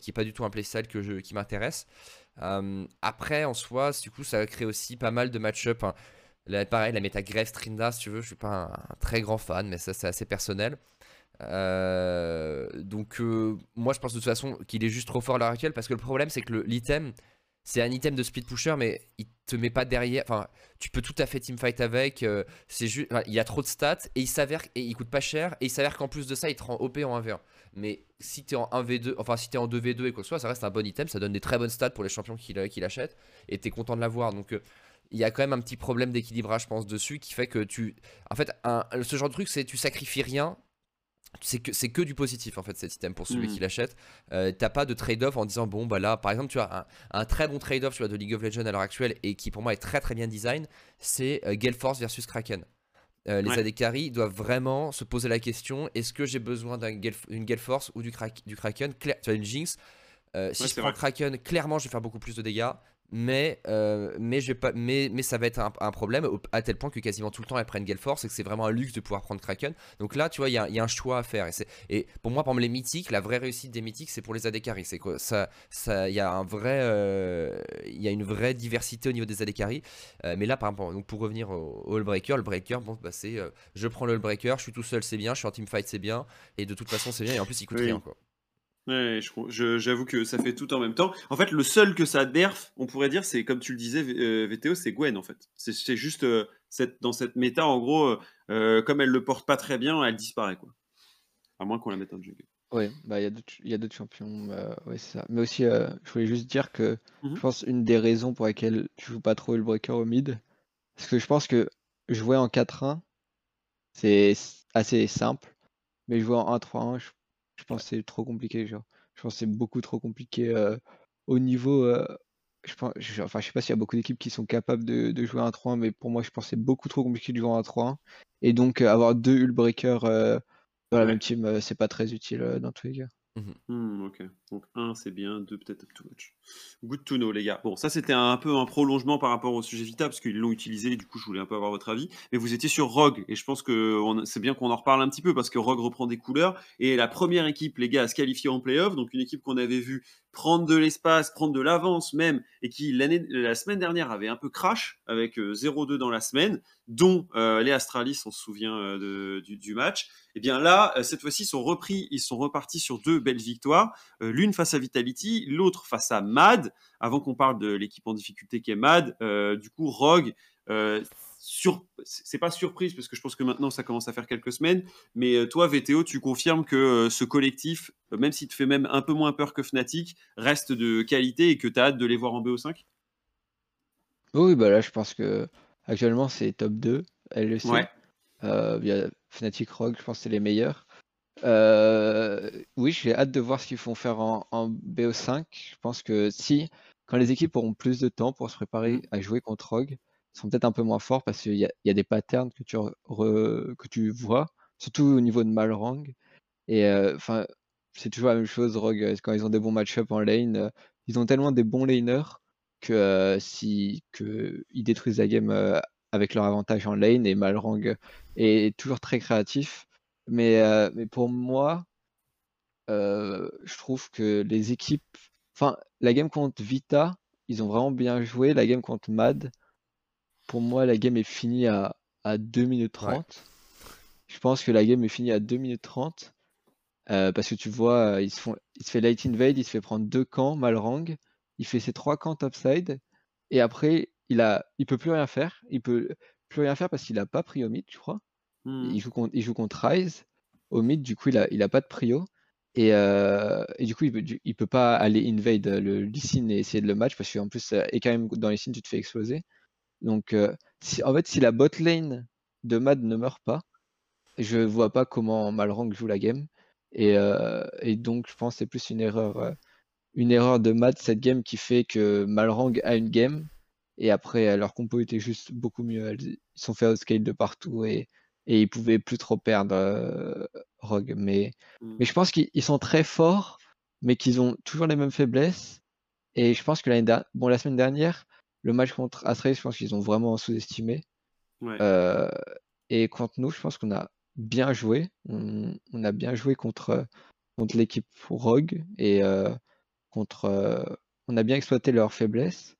qui est pas du tout un playstyle que qui m'intéresse. Euh, après, en soi, du coup, ça crée aussi pas mal de match-up. hein. Pareil, la méta Graves Trinda, si tu veux, je suis pas un, très grand fan, mais ça, c'est assez personnel. Euh, donc, euh, moi, je pense de toute façon qu'il est juste trop fort à l'heure actuelle parce que le problème, c'est que l'item, c'est un item de speed pusher, mais il te met pas derrière. Enfin, tu peux tout à fait teamfight avec. euh, c'est juste, il y a trop de stats et il s'avère et il coûte pas cher et il s'avère qu'en plus de ça, il te rend OP en 1v1. Mais si t'es en 1v2, enfin si t'es en 2v2 et quoi que ce soit, ça reste un bon item, ça donne des très bonnes stats pour les champions qui l'a- qui l'achètent et t'es content de l'avoir. Donc euh, il y a quand même un petit problème d'équilibrage, je pense, dessus qui fait que tu. En fait, ce genre de truc, c'est tu sacrifies rien. C'est que, c'est que du positif en fait cet item pour celui Mhm. qui l'achète. Euh, T'as pas de trade-off en disant bon bah là par exemple tu as un, un très bon trade-off tu vois, de League of Legends à l'heure actuelle et qui pour moi est très très bien design, c'est euh, Gale Force versus Kraken. Euh, les Ouais. AD carry doivent vraiment se poser la question est-ce que j'ai besoin d'une Gale Force ou du, Krak- du Kraken? Claire- Tu as une Jinx. Euh, si Ouais, je prends vrai. Kraken, clairement je vais faire beaucoup plus de dégâts. Mais, euh, mais, je vais pas, mais, mais ça va être un, un problème à tel point que quasiment tout le temps elles prennent Gale Force et que c'est vraiment un luxe de pouvoir prendre Kraken. Donc là, tu vois, il y, a- il y a un choix à faire. Et, et pour moi, par exemple, les mythiques, la vraie réussite des mythiques, c'est pour les AD carry. C'est quoi ça, ça, il y a un vrai, euh, y a une vraie diversité au niveau des AD carry. Euh, mais là, par exemple, donc pour revenir au, au Breaker, le Breaker, bon, bah, c'est, je prends le Breaker, je suis tout seul, c'est bien, je suis en teamfight, c'est bien, et de toute façon, c'est bien. Et en plus, il coûte Oui. rien, quoi. Ouais, j'avoue que ça fait tout en même temps. En fait, le seul que ça nerf, on pourrait dire, c'est comme tu le disais, V- euh, VTO, c'est Gwen en fait. C'est- juste euh, cette, dans cette méta, en gros, euh, comme elle le porte pas très bien, elle disparaît quoi. À moins qu'on la mette en jungle. Oui, bah il y a d'autres champions, euh, ouais, c'est ça. Mais aussi, je voulais juste dire que Mhm. je pense une des raisons pour lesquelles je joue pas trop le breaker au mid, parce que je pense que jouer en 4-1, c'est assez simple, mais jouer en 1-3-1, je, je pense que c'est trop compliqué, genre. Je pense que c'est beaucoup trop compliqué euh, au niveau. euh, je pense, enfin, je sais pas s'il y a beaucoup d'équipes qui sont capables de, jouer en 3-1, mais pour moi, je pense que c'est beaucoup trop compliqué de jouer en 3-1. Et donc, euh, avoir deux Hullbreakers dans la même team, c'est pas très utile dans tous les cas. Hmm, ok. Donc 1 c'est bien, 2 peut-être too much. Good to know les gars. Bon, ça c'était un peu un prolongement par rapport au sujet Vita parce qu'ils l'ont utilisé du coup je voulais un peu avoir votre avis. Mais vous étiez sur Rogue et je pense que c'est bien qu'on en reparle un petit peu parce que Rogue reprend des couleurs et la première équipe les gars à se qualifier en playoff, donc une équipe qu'on avait vu prendre de l'espace, prendre de l'avance même et qui l'année la semaine dernière avait un peu crash avec euh, 0-2 dans la semaine, dont euh, les Astralis on se souvient euh, du, match. Et bien là, euh, cette fois-ci, ils sont repris, ils sont repartis sur deux belles victoires. L'une face à Vitality, l'autre face à Mad. Avant qu'on parle de l'équipe en difficulté qui est Mad, du coup, Rogue, c'est pas surprise parce que je pense que maintenant ça commence à faire quelques semaines. Mais toi, VTO, tu confirmes que ce collectif, même s'il te fait même un peu moins peur que Fnatic, reste de qualité et que tu as hâte de les voir en BO5 Oui, bah là, je pense que actuellement, c'est top 2, LEC. Ouais. Euh, il y a Fnatic Rogue, je pense que c'est les meilleurs. Euh, oui, j'ai hâte de voir ce qu'ils vont faire en, en BO5. Je pense que si, quand les équipes auront plus de temps pour se préparer Mhm. à jouer contre Rogue, ils seront peut-être un peu moins forts parce qu'il y a, il y a des patterns que tu, re- re- que tu vois, surtout au niveau de Malrang. Et euh, c'est toujours la même chose, Rogue, quand ils ont des bons match-up en lane, euh, ils ont tellement des bons laners que si que ils détruisent la game avec leur avantage en lane et Malrang est toujours très créatif. Mais, euh, mais pour moi, euh, je trouve que les équipes, enfin, la game contre Vita, ils ont vraiment bien joué. La game contre Mad, pour moi, la game est finie à, à 2 minutes 30. Je pense que la game est finie à 2 minutes 30. euh, parce que tu vois, ils se font, il se fait light invade, il se fait prendre deux camps, Malrang. Il fait ses trois camps topside. Et après, il a, il peut plus rien faire. Il peut plus rien faire parce qu'il a pas pris au mid, je crois. Hmm. Il joue contre, il joue contre Ryze au mid, du coup il a, il a pas de prio. Et, euh, et du coup il peut, il peut pas aller invade le Lee et essayer de le match parce qu'en plus, et quand même dans les tu te fais exploser. Donc euh, si, en fait si la bot lane de Mad ne meurt pas, je vois pas comment Malrang joue la game. Et, euh, et donc je pense que c'est plus une erreur, une erreur de Mad cette game qui fait que Malrang a une game. Et après, euh, leur compo était juste beaucoup mieux. Ils sont fait outscale de partout et, et ils pouvaient plus trop perdre euh, Rogue. Mais, Hmm. mais je pense qu'ils ils sont très forts, mais qu'ils ont toujours les mêmes faiblesses. Et je pense que l'année dernière, bon, la semaine dernière, le match contre Astray, je pense qu'ils ont vraiment sous-estimé. Ouais. Euh, et contre nous, je pense qu'on a bien joué. On, on a bien joué contre, contre l'équipe Rogue et euh, contre. euh, on a bien exploité leurs faiblesses.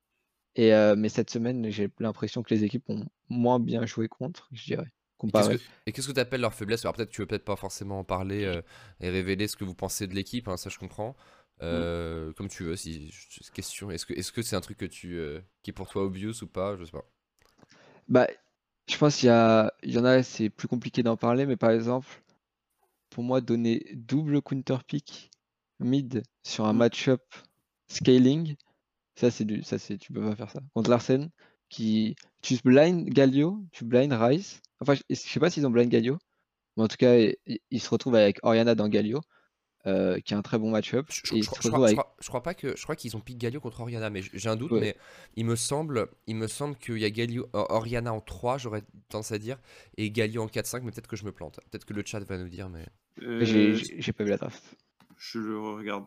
Et, euh, mais cette semaine, j'ai l'impression que les équipes ont moins bien joué contre, je dirais. Et qu'est-ce Comparé. que- Et qu'est-ce que tu appelles leur faiblesse? Alors peut-être tu veux peut-être pas forcément en parler euh, et révéler ce que vous pensez de l'équipe, hein, ça je comprends. Euh, Comme tu veux, si question. Est-ce que est-ce que c'est un truc que tu euh, qui est pour toi obvious ou pas? Je sais pas. Bah, je pense qu'il y a, il y en a, c'est plus compliqué d'en parler, mais par exemple, pour moi, donner double counter pick mid sur un Mm. match-up scaling, ça c'est du, ça c'est, tu peux pas faire ça. Contre Larsen, qui, tu blind Galio, tu blind Rice. Enfin, je, je sais pas s'ils ont blind Galio, mais en tout cas, il, il se retrouve avec Oriana dans Galio, euh, qui a un très bon match-up. Je, crois- avec, je pas que je crois qu'ils ont pick Galio contre Oriana, mais j'ai un doute. Ouais. Mais il me semble, il me semble qu'il y a Galio, Oriana en 3, j'aurais tendance à dire, et Galio en 4-5, mais peut-être que je me plante. Peut-être que le chat va nous dire, mais Euh, j'ai pas vu la draft. Je le regarde.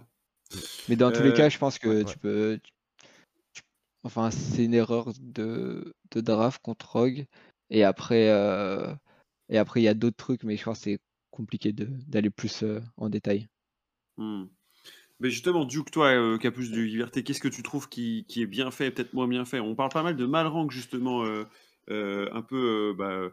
Mais dans tous les Euh, cas, je pense que ouais, tu ouais. peux. tu- Enfin, c'est une erreur de, de draft contre Rogue. Et après, euh, et après, il y a d'autres trucs, mais je pense que c'est compliqué d'aller plus euh, en détail. Hmm. Mais justement, Duke, toi, euh, qui as plus de liberté, qu'est-ce que tu trouves qui, qui est bien fait peut-être moins bien fait? On parle pas mal de Malrang, justement, euh, euh, un peu bah,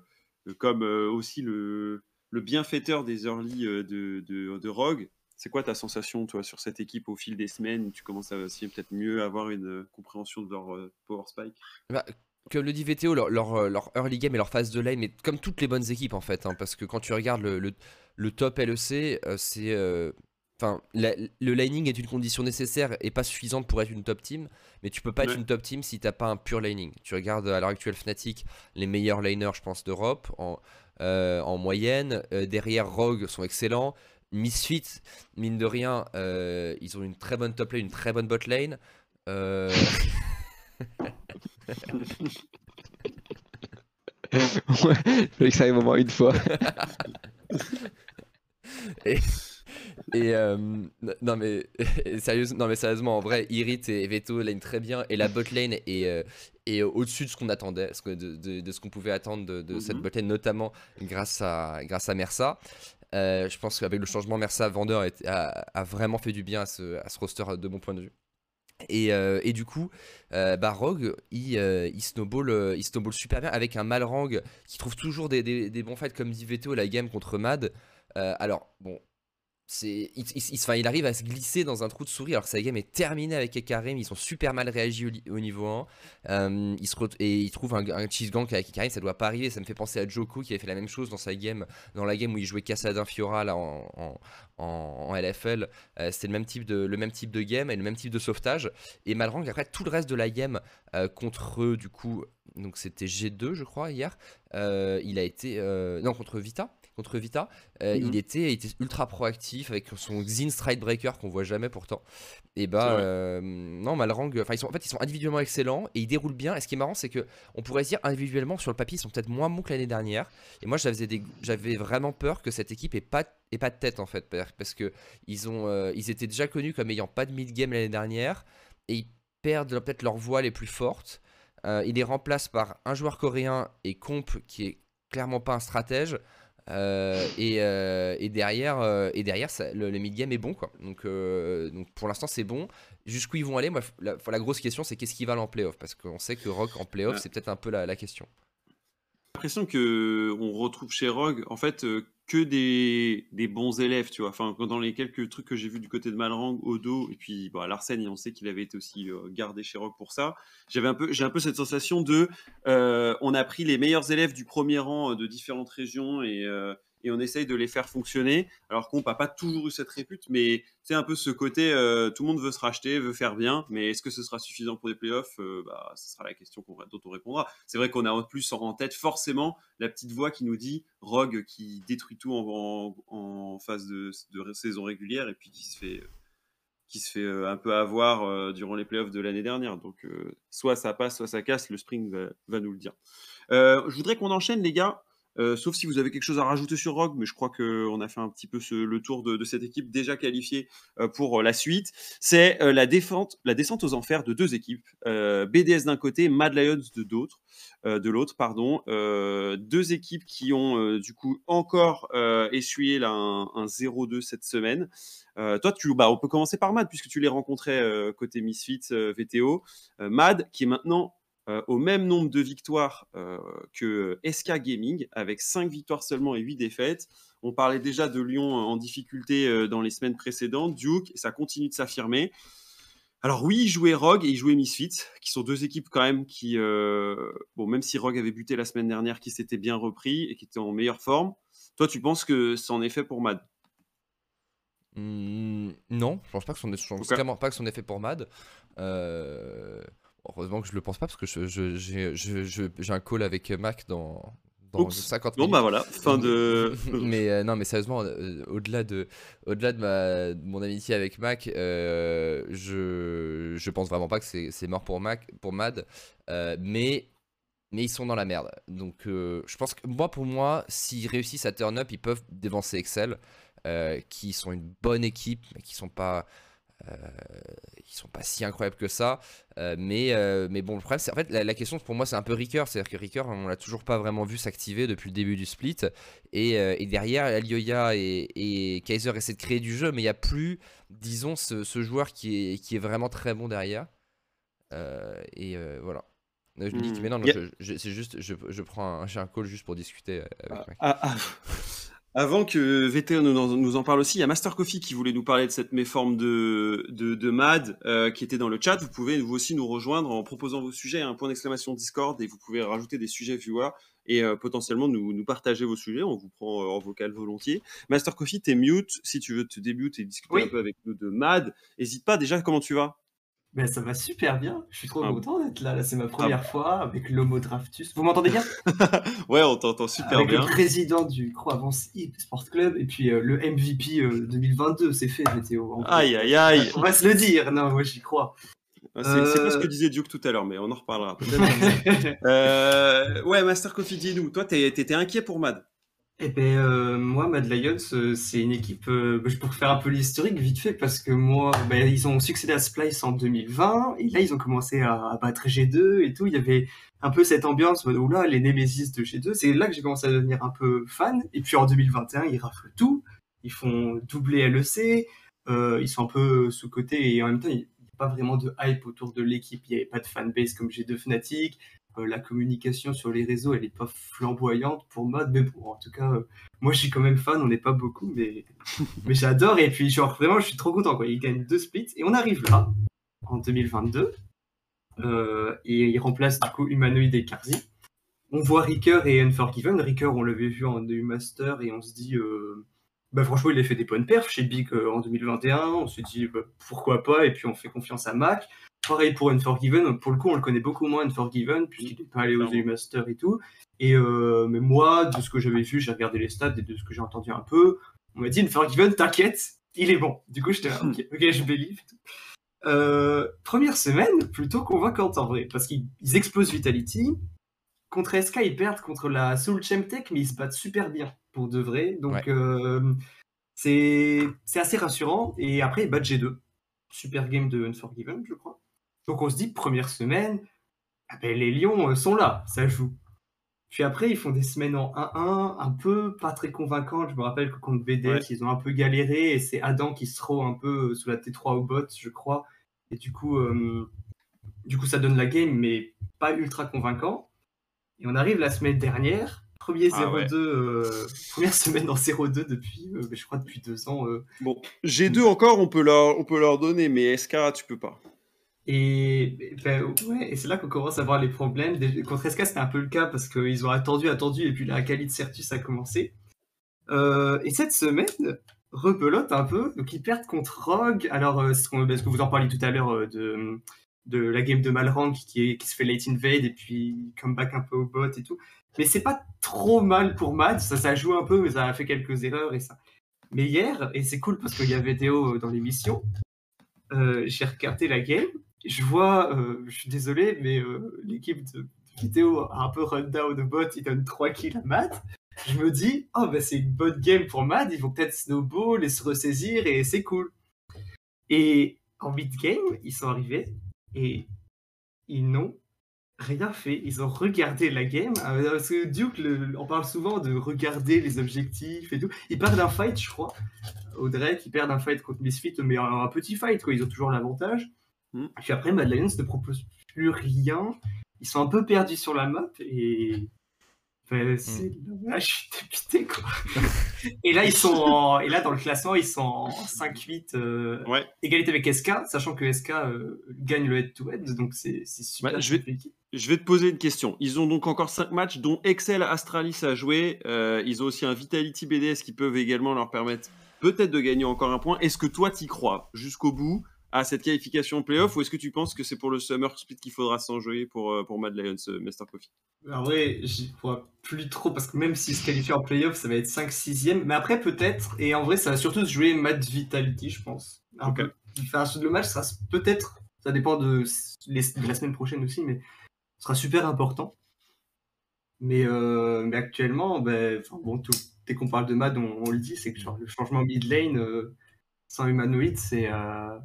comme aussi le, le bienfaiteur des early de, de, de Rogue. C'est quoi ta sensation, toi, sur cette équipe au fil des semaines tu commences à aussi peut-être mieux avoir une euh, compréhension de leur euh, power spike? Bah, comme le dit VTO, leur, leur, euh, leur early game et leur phase de lane, mais comme toutes les bonnes équipes en fait, hein, parce que quand tu regardes le, le, le top LEC, euh, c'est. Enfin, le laning est une condition nécessaire et pas suffisante pour être une top team, mais tu peux pas être une top team si t'as pas un pur laning. Tu regardes à l'heure actuelle Fnatic, les meilleurs laners, je pense, d'Europe en, en moyenne. Derrière, Rogue sont excellents. Misfit, mine de rien, euh, ils ont une très bonne top lane, une très bonne bot lane. Euh, (laughs) ouais, il fallait que ça arrive au moins une fois. (laughs) Et euh, non mais (laughs) sérieusement, non mais sérieusement en vrai, Irit et Veto lane très bien et la bot lane est, euh, est au-dessus de ce qu'on attendait, de, de- de ce qu'on pouvait attendre de, de cette Mhm. bot lane, notamment grâce à grâce à Mersa. Euh, je pense qu'avec le changement Mersa, Vendeur a, vraiment fait du bien à ce, à ce roster de mon point de vue. Et, euh, du coup, euh, bah, Rogue, il, euh, il, snowball, super bien avec un Malrang qui trouve toujours des, des- bons fights comme dit Veto la game contre Mad. Alors, bon, c'est, il, il- arrive à se glisser dans un trou de souris alors que sa game est terminée avec Ekarim. Ils ont super mal réagi au, niveau 1. Euh, il et il trouve un, un cheese gank avec Ekarim, ça doit pas arriver. Ça me fait penser à Joko qui avait fait la même chose dans sa game, dans la game où il jouait Cassadin Fiora là, en, LFL. Euh, C'était le même, type de, le même type de game et le même type de sauvetage. Et Malrang, après tout le reste de la game euh, contre eux, du coup, donc c'était G2, je crois, hier. euh, il a été. non, contre Vita. Contre Vita, euh, Mhm. il, était, il était ultra proactif avec son Xin Stride Breaker qu'on voit jamais pourtant. Et bah, euh, non, Malrang, enfin, ils sont, en fait, ils sont individuellement excellents et ils déroulent bien. Et ce qui est marrant, c'est que on pourrait se dire individuellement sur le papier, ils sont peut-être moins bons que l'année dernière. Et moi, j'avais, vraiment peur que cette équipe ait pas, pas de tête en fait, parce que ils, ont, euh, ils étaient déjà connus comme ayant pas de mid-game l'année dernière et ils perdent peut-être leur voix les plus fortes. Euh, ils les remplacent par un joueur coréen et Comp qui est clairement pas un stratège. Euh, et, euh, et derrière, euh, et derrière ça, le, le mid-game est bon. Quoi. Donc, donc pour l'instant, c'est bon. Jusqu'où ils vont aller, moi, la, la grosse question, c'est qu'est-ce qu'ils valent en playoff? Parce qu'on sait que Rock en playoff, Ouais. c'est peut-être un peu la, la question. l'impression que on retrouve chez Rogue en fait que des, des bons élèves, tu vois. Enfin, dans les quelques trucs que j'ai vus du côté de Malrang, Odo et puis bon, Larsen, on sait qu'il avait été aussi euh, gardé chez Rogue pour ça. J'avais un peu, j'ai un peu cette sensation de, euh, on a pris les meilleurs élèves du premier rang euh, de différentes régions et et on essaye de les faire fonctionner. Alors qu'on n'a pas toujours eu cette répute, mais c'est un peu ce côté, euh, tout le monde veut se racheter, veut faire bien, mais est-ce que ce sera suffisant pour des playoffs? Euh, bah, Ce sera la question dont on répondra. C'est vrai qu'on a en plus en tête forcément la petite voix qui nous dit Rogue qui détruit tout en, en- phase de, saison régulière et puis qui se fait, qui se fait euh, un peu avoir euh, durant les playoffs de l'année dernière. Donc soit ça passe, soit ça casse, le spring va, nous le dire. Je voudrais qu'on enchaîne les gars. Euh, sauf si vous avez quelque chose à rajouter sur Rogue, mais je crois qu'on a fait un petit peu le tour de, cette équipe déjà qualifiée euh, pour euh, la suite. C'est la, descente aux enfers de deux équipes, BDS d'un côté, Mad Lions de de l'autre, pardon. Deux équipes qui ont du coup encore essuyé un, un 0-2 cette semaine. Toi, tu, bah, on peut commencer par Mad puisque tu les rencontrais côté Misfits VTO. Mad qui est maintenant euh, au même nombre de victoires euh, que SK Gaming, avec 5 victoires seulement et 8 défaites. On parlait déjà de Lyon en difficulté euh, dans les semaines précédentes, Duke, et ça continue de s'affirmer. Alors oui, il jouait Rogue et il jouait Misfits, qui sont deux équipes quand même qui, bon, même si Rogue avait buté la semaine dernière, qui s'était bien repris et qui était en meilleure forme. Toi, tu penses que c'en est fait pour Mad? Hmm, non, je pense pas que son, je pense Ok. clairement pas que son effet pour Mad. Euh, heureusement que je le pense pas parce que je- j'ai je- je- j'ai un call avec Mac dans, dans Oups. 50 Bon, minutes. bah voilà, fin de. (laughs) mais euh, non, mais sérieusement, euh, au-delà de, au-delà de, ma, de mon amitié avec Mac, euh, je, je pense vraiment pas que c'est, mort pour Mac, pour Mad, mais, mais ils sont dans la merde. Donc, je pense que moi, pour moi, s'ils réussissent à turn up, ils peuvent dévancer Excel, qui sont une bonne équipe, mais qui sont pas, ils sont pas si incroyables que ça. Euh, mais, euh, mais bon, le problème, c'est en fait la, la question pour moi, c'est un peu Ricker. C'est-à-dire que Ricker, on l'a toujours pas vraiment vu s'activer depuis le début du split. Et, euh, et derrière, Alioya et, et Kaiser essaient de créer du jeu, mais il n'y a plus, disons, ce, ce joueur qui est, qui est vraiment très bon derrière. Euh, et euh, voilà. Euh, Je dis Hmm. mais non, non, c'est juste, je, je prends un, j'ai un call juste pour discuter euh, avec. Ah, ah. Avant que VT nous en, parle aussi, il y a Master Coffee qui voulait nous parler de cette méforme de, de, de MAD euh, qui était dans le chat. Vous pouvez vous aussi nous rejoindre en proposant vos sujets, un point d'exclamation Discord, et vous pouvez rajouter des sujets viewers et euh, potentiellement nous, nous partager vos sujets. On vous prend euh, en vocal volontiers. Master Coffee, t'es mute. Si tu veux te débute et discuter Oui. un peu avec nous de MAD, n'hésite pas. Déjà, comment tu vas? Ben, ça va super bien. Je suis trop Ah. content d'être là. Là, c'est ma première fois avec l'Homo Draftus. Vous m'entendez bien? (laughs) Ouais, on t'entend super Avec bien. le président du Croix Avance Sport Club et puis euh, le MVP euh, 2022. C'est fait, vrai. Aïe, aïe, aïe. On va se le dire. Non, moi, j'y crois. C'est c'est pas ce Euh. que disait Duke tout à l'heure, mais on en reparlera. (laughs) Euh, ouais, Master Coffee, dis-nous. Toi, t'étais inquiet pour Mad? Eh ben, euh, moi, Mad Lions, euh, c'est une équipe. euh, je peux faire un peu l'historique vite fait parce que moi, ben, ils ont succédé à Splice en 2020 et là, ils ont commencé à, battre G2 et tout. Il y avait un peu cette ambiance où là, les Nemesis de G2. C'est là que j'ai commencé à devenir un peu fan. Et puis en 2021, ils raflent tout. Ils font doubler LEC. euh, ils sont un peu sous-cotés et en même temps, il n'y a pas vraiment de hype autour de l'équipe. Il n'y avait pas de fanbase comme G2 Fnatic. Euh, la communication sur les réseaux, elle n'est pas flamboyante pour Mad, mais bon, en tout cas, euh, moi je suis quand même fan, on n'est pas beaucoup, mais, (laughs) mais j'adore, et puis genre vraiment, je suis trop content, quoi. Ils gagnent deux splits, et on arrive là, en 2022, euh, et ils remplacent du coup Humanoid et Karzi. On voit Ricker et Unforgiven. Ricker, on l'avait vu en EU Master, et on se dit, euh, bah franchement, il a fait des bonnes perfs chez Big euh, en 2021, on se dit, bah, pourquoi pas, et puis on fait confiance à Mac. Pareil pour Unforgiven, pour le coup on le connaît beaucoup moins Unforgiven puisqu'il n'est pas allé aux EU Master et tout. Et euh, mais moi, de ce que j'avais vu, j'ai regardé les stats et de ce que j'ai entendu un peu, on m'a dit Unforgiven, t'inquiète, il est bon. Du coup j'étais là, ok, ok, je believe. Euh, première semaine, plutôt convaincante en vrai, parce qu'ils ils explosent Vitality. Contre SK, ils perdent contre la Soul Chemtech, mais ils se battent super bien pour de vrai. Donc Ouais. euh, c'est assez rassurant. Et après, ils battent G2. Super game de Unforgiven, je crois. Donc on se dit, première semaine, ah ben, les Lions euh, sont là, ça joue. Puis après, ils font des semaines en 1-1, un peu pas très convaincantes. Je me rappelle que contre BDS, ils ont un peu galéré et c'est Adam qui se trouve un peu sous la T3 au bot, je crois. Et du coup, euh, du coup, ça donne la game, mais pas ultra convaincant. Et on arrive la semaine dernière, premier 0-2, Ah euh, première (laughs) semaine en 0-2 depuis, euh, je crois, depuis deux ans. euh. Bon, G2 encore, on peut leur, on peut leur donner, mais SK, tu peux pas. Et, ben, ouais, et c'est là qu'on commence à voir les problèmes. Contre SK, c'était un peu le cas parce qu'ils ont attendu, attendu, et puis la Kali de Certus a commencé. Euh, et cette semaine, rebelote un peu, donc ils perdent contre Rogue. Alors, euh, ce, parce que vous en parliez tout à l'heure euh, de, de la game de Malrank qui, qui se fait late invade et puis comeback un peu au bot et tout. Mais c'est pas trop mal pour Mad, ça, ça joue un peu, mais ça a fait quelques erreurs et ça. Mais hier, et c'est cool parce qu'il y avait Théo dans l'émission, euh, j'ai regardé la game, je vois, euh, je suis désolé, mais euh, l'équipe de vidéo a un peu run down de bot, il donne 3 kills à Matt. Je me dis, oh bah c'est une bonne game pour Mad, ils vont peut-être snowball et se ressaisir et c'est cool. Et en mid-game, ils sont arrivés et ils n'ont rien fait. Ils ont regardé la game. Euh, Parce que Duke, on parle souvent de regarder les objectifs et tout. Ils perdent un fight, je crois. Audrey qui perd un fight contre Misfit, mais un, un petit fight, quoi. Ils ont toujours l'avantage. Mm. Puis après, Mad Lions ne propose plus rien. Ils sont un peu perdus sur la map et. Ben, c'est... là, je suis dépité, quoi. et là, ils sont en- et là, dans le classement, ils sont en 5-8, euh, Ouais. égalité avec SK, sachant que SK euh, gagne le head-to-head, donc c'est, super. Ouais, je vais- compliqué. Je vais te poser une question. Ils ont donc encore 5 matchs, dont Excel Astralis a joué. Euh, ils ont aussi un Vitality BDS qui peuvent également leur permettre peut-être de gagner encore un point. Est-ce que toi, t'y crois jusqu'au bout? À cette qualification en playoff ou est-ce que tu penses que c'est pour le Summer Split qu'il faudra s'enjouer pour, euh, pour Mad Lions, euh, Master Coffee En vrai, j'y crois plus trop parce que même s'ils se qualifient en playoff, ça va être 5-6ème. Mais après, peut-être. Et en vrai, ça va surtout se jouer Mad Vitality, je pense. Un Ok. peu. Enfin, le match sera peut-être. Ça dépend de, les- de la semaine prochaine aussi, mais sera super important. Mais, euh, mais actuellement, ben, bon, tout- dès qu'on parle de Mad, on, on le dit, c'est que genre, le changement mid lane euh, sans humanoïde, c'est euh,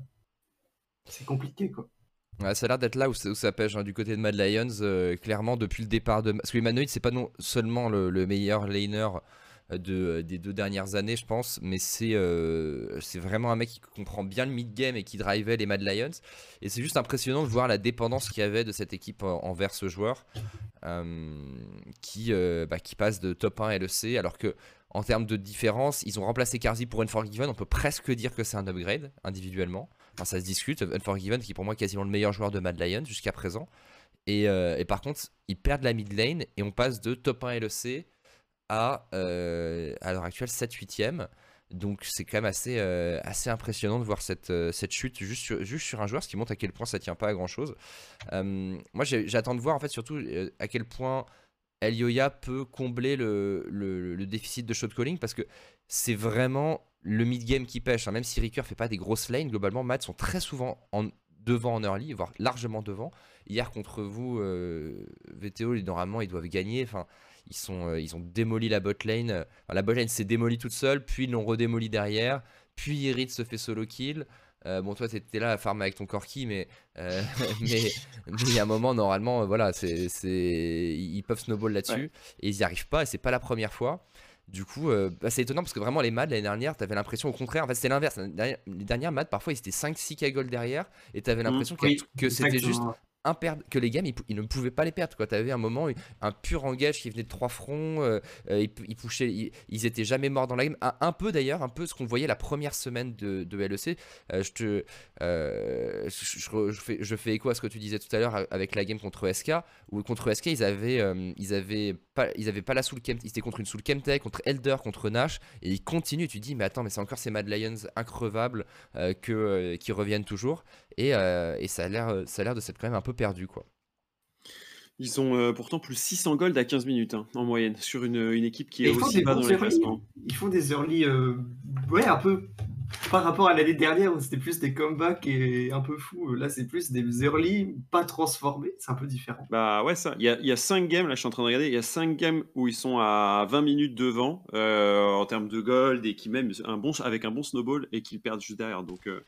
c'est compliqué quoi. Ça a l'air d'être là où, ça- pêche hein, du côté de Mad Lions, euh, clairement depuis le départ de. Parce que Humanoid, c'est pas non seulement le, le meilleur laner de, des deux dernières années, je pense, mais c'est euh, vraiment un mec qui comprend bien le mid-game et qui drivait les Mad Lions. Et c'est juste impressionnant de voir la dépendance qu'il y avait de cette équipe en- envers ce joueur euh, qui, euh, bah, qui passe de top 1 LEC, alors que en termes de différence, ils ont remplacé Karzi pour Unforgiven. On peut presque dire que c'est un upgrade individuellement. Ça se discute. Unforgiven, qui est pour moi quasiment le meilleur joueur de Mad Lions jusqu'à présent. Et, euh, et par contre, ils perdent la mid lane et on passe de top 1 LEC à, euh, à l'heure actuelle 7-8ème. Donc c'est quand même assez, euh, assez impressionnant de voir cette, cette chute juste sur, juste sur un joueur, ce qui montre à quel point ça tient pas à grand chose. moi j'attends de voir en fait surtout à quel point Elioya peut combler le, le- déficit de shot calling parce que c'est vraiment le mid-game qui pêche. hein. Même si Ricker fait pas des grosses lanes, globalement, Matt sont très souvent en, devant en early, voire largement devant. Hier contre vous, euh, VTO, normalement, ils doivent gagner. Enfin, ils, sont, euh, ils ont démoli la bot lane. La bot lane s'est démolie toute seule, puis ils l'ont redémolie derrière. Puis Irid se fait solo kill. Euh, bon, toi, t'étais là à farmer avec ton Corki, mais euh, (laughs) mais mais il y a un moment, normalement, euh, voilà, c'est, ils peuvent snowball là-dessus et ils n'y arrivent pas. Et c'est pas la première fois. Du coup, euh, bah, c'est étonnant parce que vraiment, les mads l'année dernière, t'avais l'impression au contraire, en fait, c'était l'inverse. Les dernières mads, parfois, ils étaient 5-6 k derrière et t'avais l'impression a- Oui, que c'était juste que les games ils, ne pouvaient pas les perdre quoi. T'avais un moment un pur engage qui venait de trois fronts euh, euh, ils, ils ils, étaient jamais morts dans la game. Un, peu d'ailleurs un peu ce qu'on voyait la première semaine de, de LEC Euh, je te je, fais, je fais écho à ce que tu disais tout à l'heure avec la game contre SK où contre SK ils avaient ils avaient pas ils avaient pas la soul chem ils étaient contre une soul chemtech contre Elder contre Nash et ils continuent tu dis mais attends mais c'est encore ces Mad Lions increvables que qui reviennent toujours et, euh, et ça a l'air ça a l'air de s'être quand même un peu perdu quoi Ils ont euh, pourtant plus 600 gold à 15 minutes hein, en moyenne sur une, une équipe qui Et est ils font aussi des bas dans les early. classements. Ils font des early, euh, ouais, un peu par rapport à l'année dernière où c'était plus des comebacks et un peu fou. Là, c'est plus des early pas transformés. C'est un peu différent. Bah ouais, ça. Il y a, il y a 5 games, là je suis en train de regarder, il y a 5 games où ils sont à 20 minutes devant euh, en termes de gold et qui même un bon, avec un bon snowball et qu'ils perdent juste derrière. Donc euh,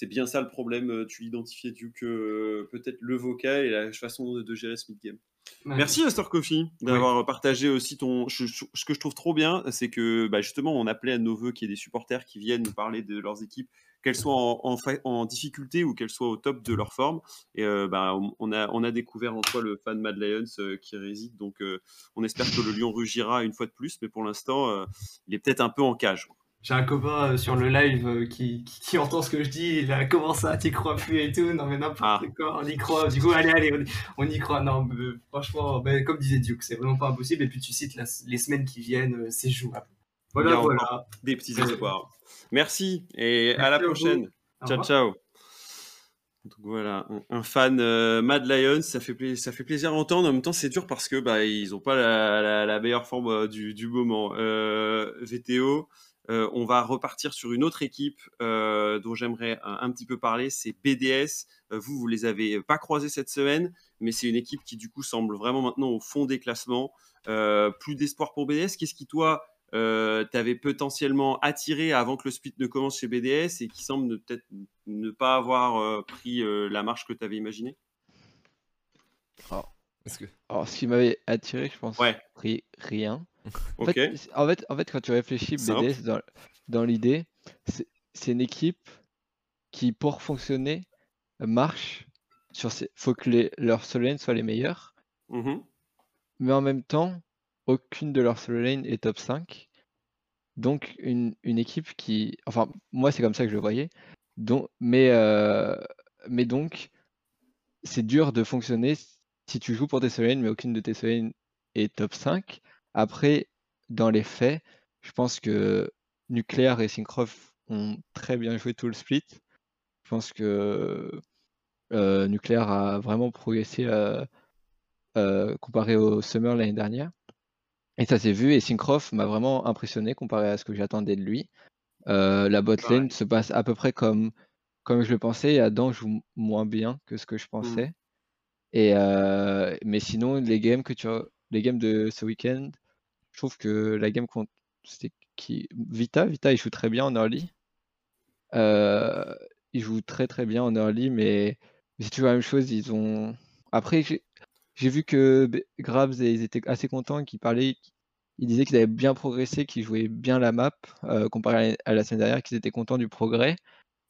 c'est bien ça le problème. euh, Tu l'identifiais du que euh, peut-être le vocal et la façon de, de gérer ce mid-game. Ouais. Merci Astor Coffee d'avoir partagé aussi ton. je- je- ce que je trouve trop bien, c'est que bah, justement, on appelait à nos voeux qu'il y ait des supporters qui viennent nous parler de leurs équipes, qu'elles soient en, en fa- en difficulté ou qu'elles soient au top de leur forme. Et euh, bah, on- a, on a découvert en toi le fan Mad Lions euh, qui réside. Donc, euh, on espère que le lion rugira une fois de plus. Mais pour l'instant, euh, il est peut-être un peu en cage. J'ai un copain euh, sur le live euh, qui, qui, qui entend ce que je dis, il a comment ça, t'y crois plus et tout, non mais n'importe Ah. quoi, on y croit, du coup allez, allez, on y, croit, non, mais, euh, franchement, ben, comme disait Duke, c'est vraiment pas impossible, et puis tu cites la- les semaines qui viennent, c'est jouable. Voilà, voilà. Des petits espoirs. Merci et à la à prochaine. Ciao, ciao. Donc voilà, un, fan euh, Mad Lions, ça fait, pla- ça fait plaisir à entendre. En même temps, c'est dur parce que bah, ils n'ont pas la, la- la meilleure forme euh, du, du moment. Euh, VTO, on va repartir sur une autre équipe euh, dont j'aimerais un, un petit peu parler, c'est BDS. Euh, vous, vous les avez pas croisés cette semaine, mais c'est une équipe qui du coup semble vraiment maintenant au fond des classements. Euh, plus d'espoir pour BDS. Qu'est-ce qui toi euh, t'avais potentiellement attiré avant que le split ne commence chez BDS et qui semble ne- peut-être ne pas avoir euh, pris euh, la marche que tu avais imaginée Parce que Alors, ce qui m'avait attiré, je pense, Ouais. ri- rien. En, fait, en, fait, en fait, quand tu réfléchis. BDS, dans, dans l'idée, c'est une équipe qui, pour fonctionner, marche sur faut que les, leurs solo lanes soient les meilleurs, Mhm. mais en même temps, aucune de leurs solo lanes est top 5. Donc, une, une équipe qui. Enfin, moi, c'est comme ça que je le voyais. Donc, mais, euh, mais donc, c'est dur de fonctionner si tu joues pour tes solo lanes, mais aucune de tes solo lanes est top 5. Après, dans les faits, je pense que Nuclear et Syncroft ont très bien joué tout le split. Je pense que euh, Nuclear a vraiment progressé euh, euh, comparé au Summer l'année dernière. Et ça s'est vu, et Syncroft m'a vraiment impressionné comparé à ce que j'attendais de lui. Euh, la bot lane Ouais. se passe à peu près comme, comme je le pensais, et Adam joue moins bien que ce que je pensais. Et, mais sinon, les games, que tu as, les games de ce week-end, je trouve que la game contre qui? Vita, Vita il joue très bien en early. Euh, il joue très très bien en early, mais, c'est toujours la même chose. Ils ont. Après, j'ai vu que Grabs ils étaient assez contents, qu'ils parlaient, ils disaient qu'ils avaient bien progressé, qu'ils jouaient bien la map euh, comparé à la semaine dernière, qu'ils étaient contents du progrès.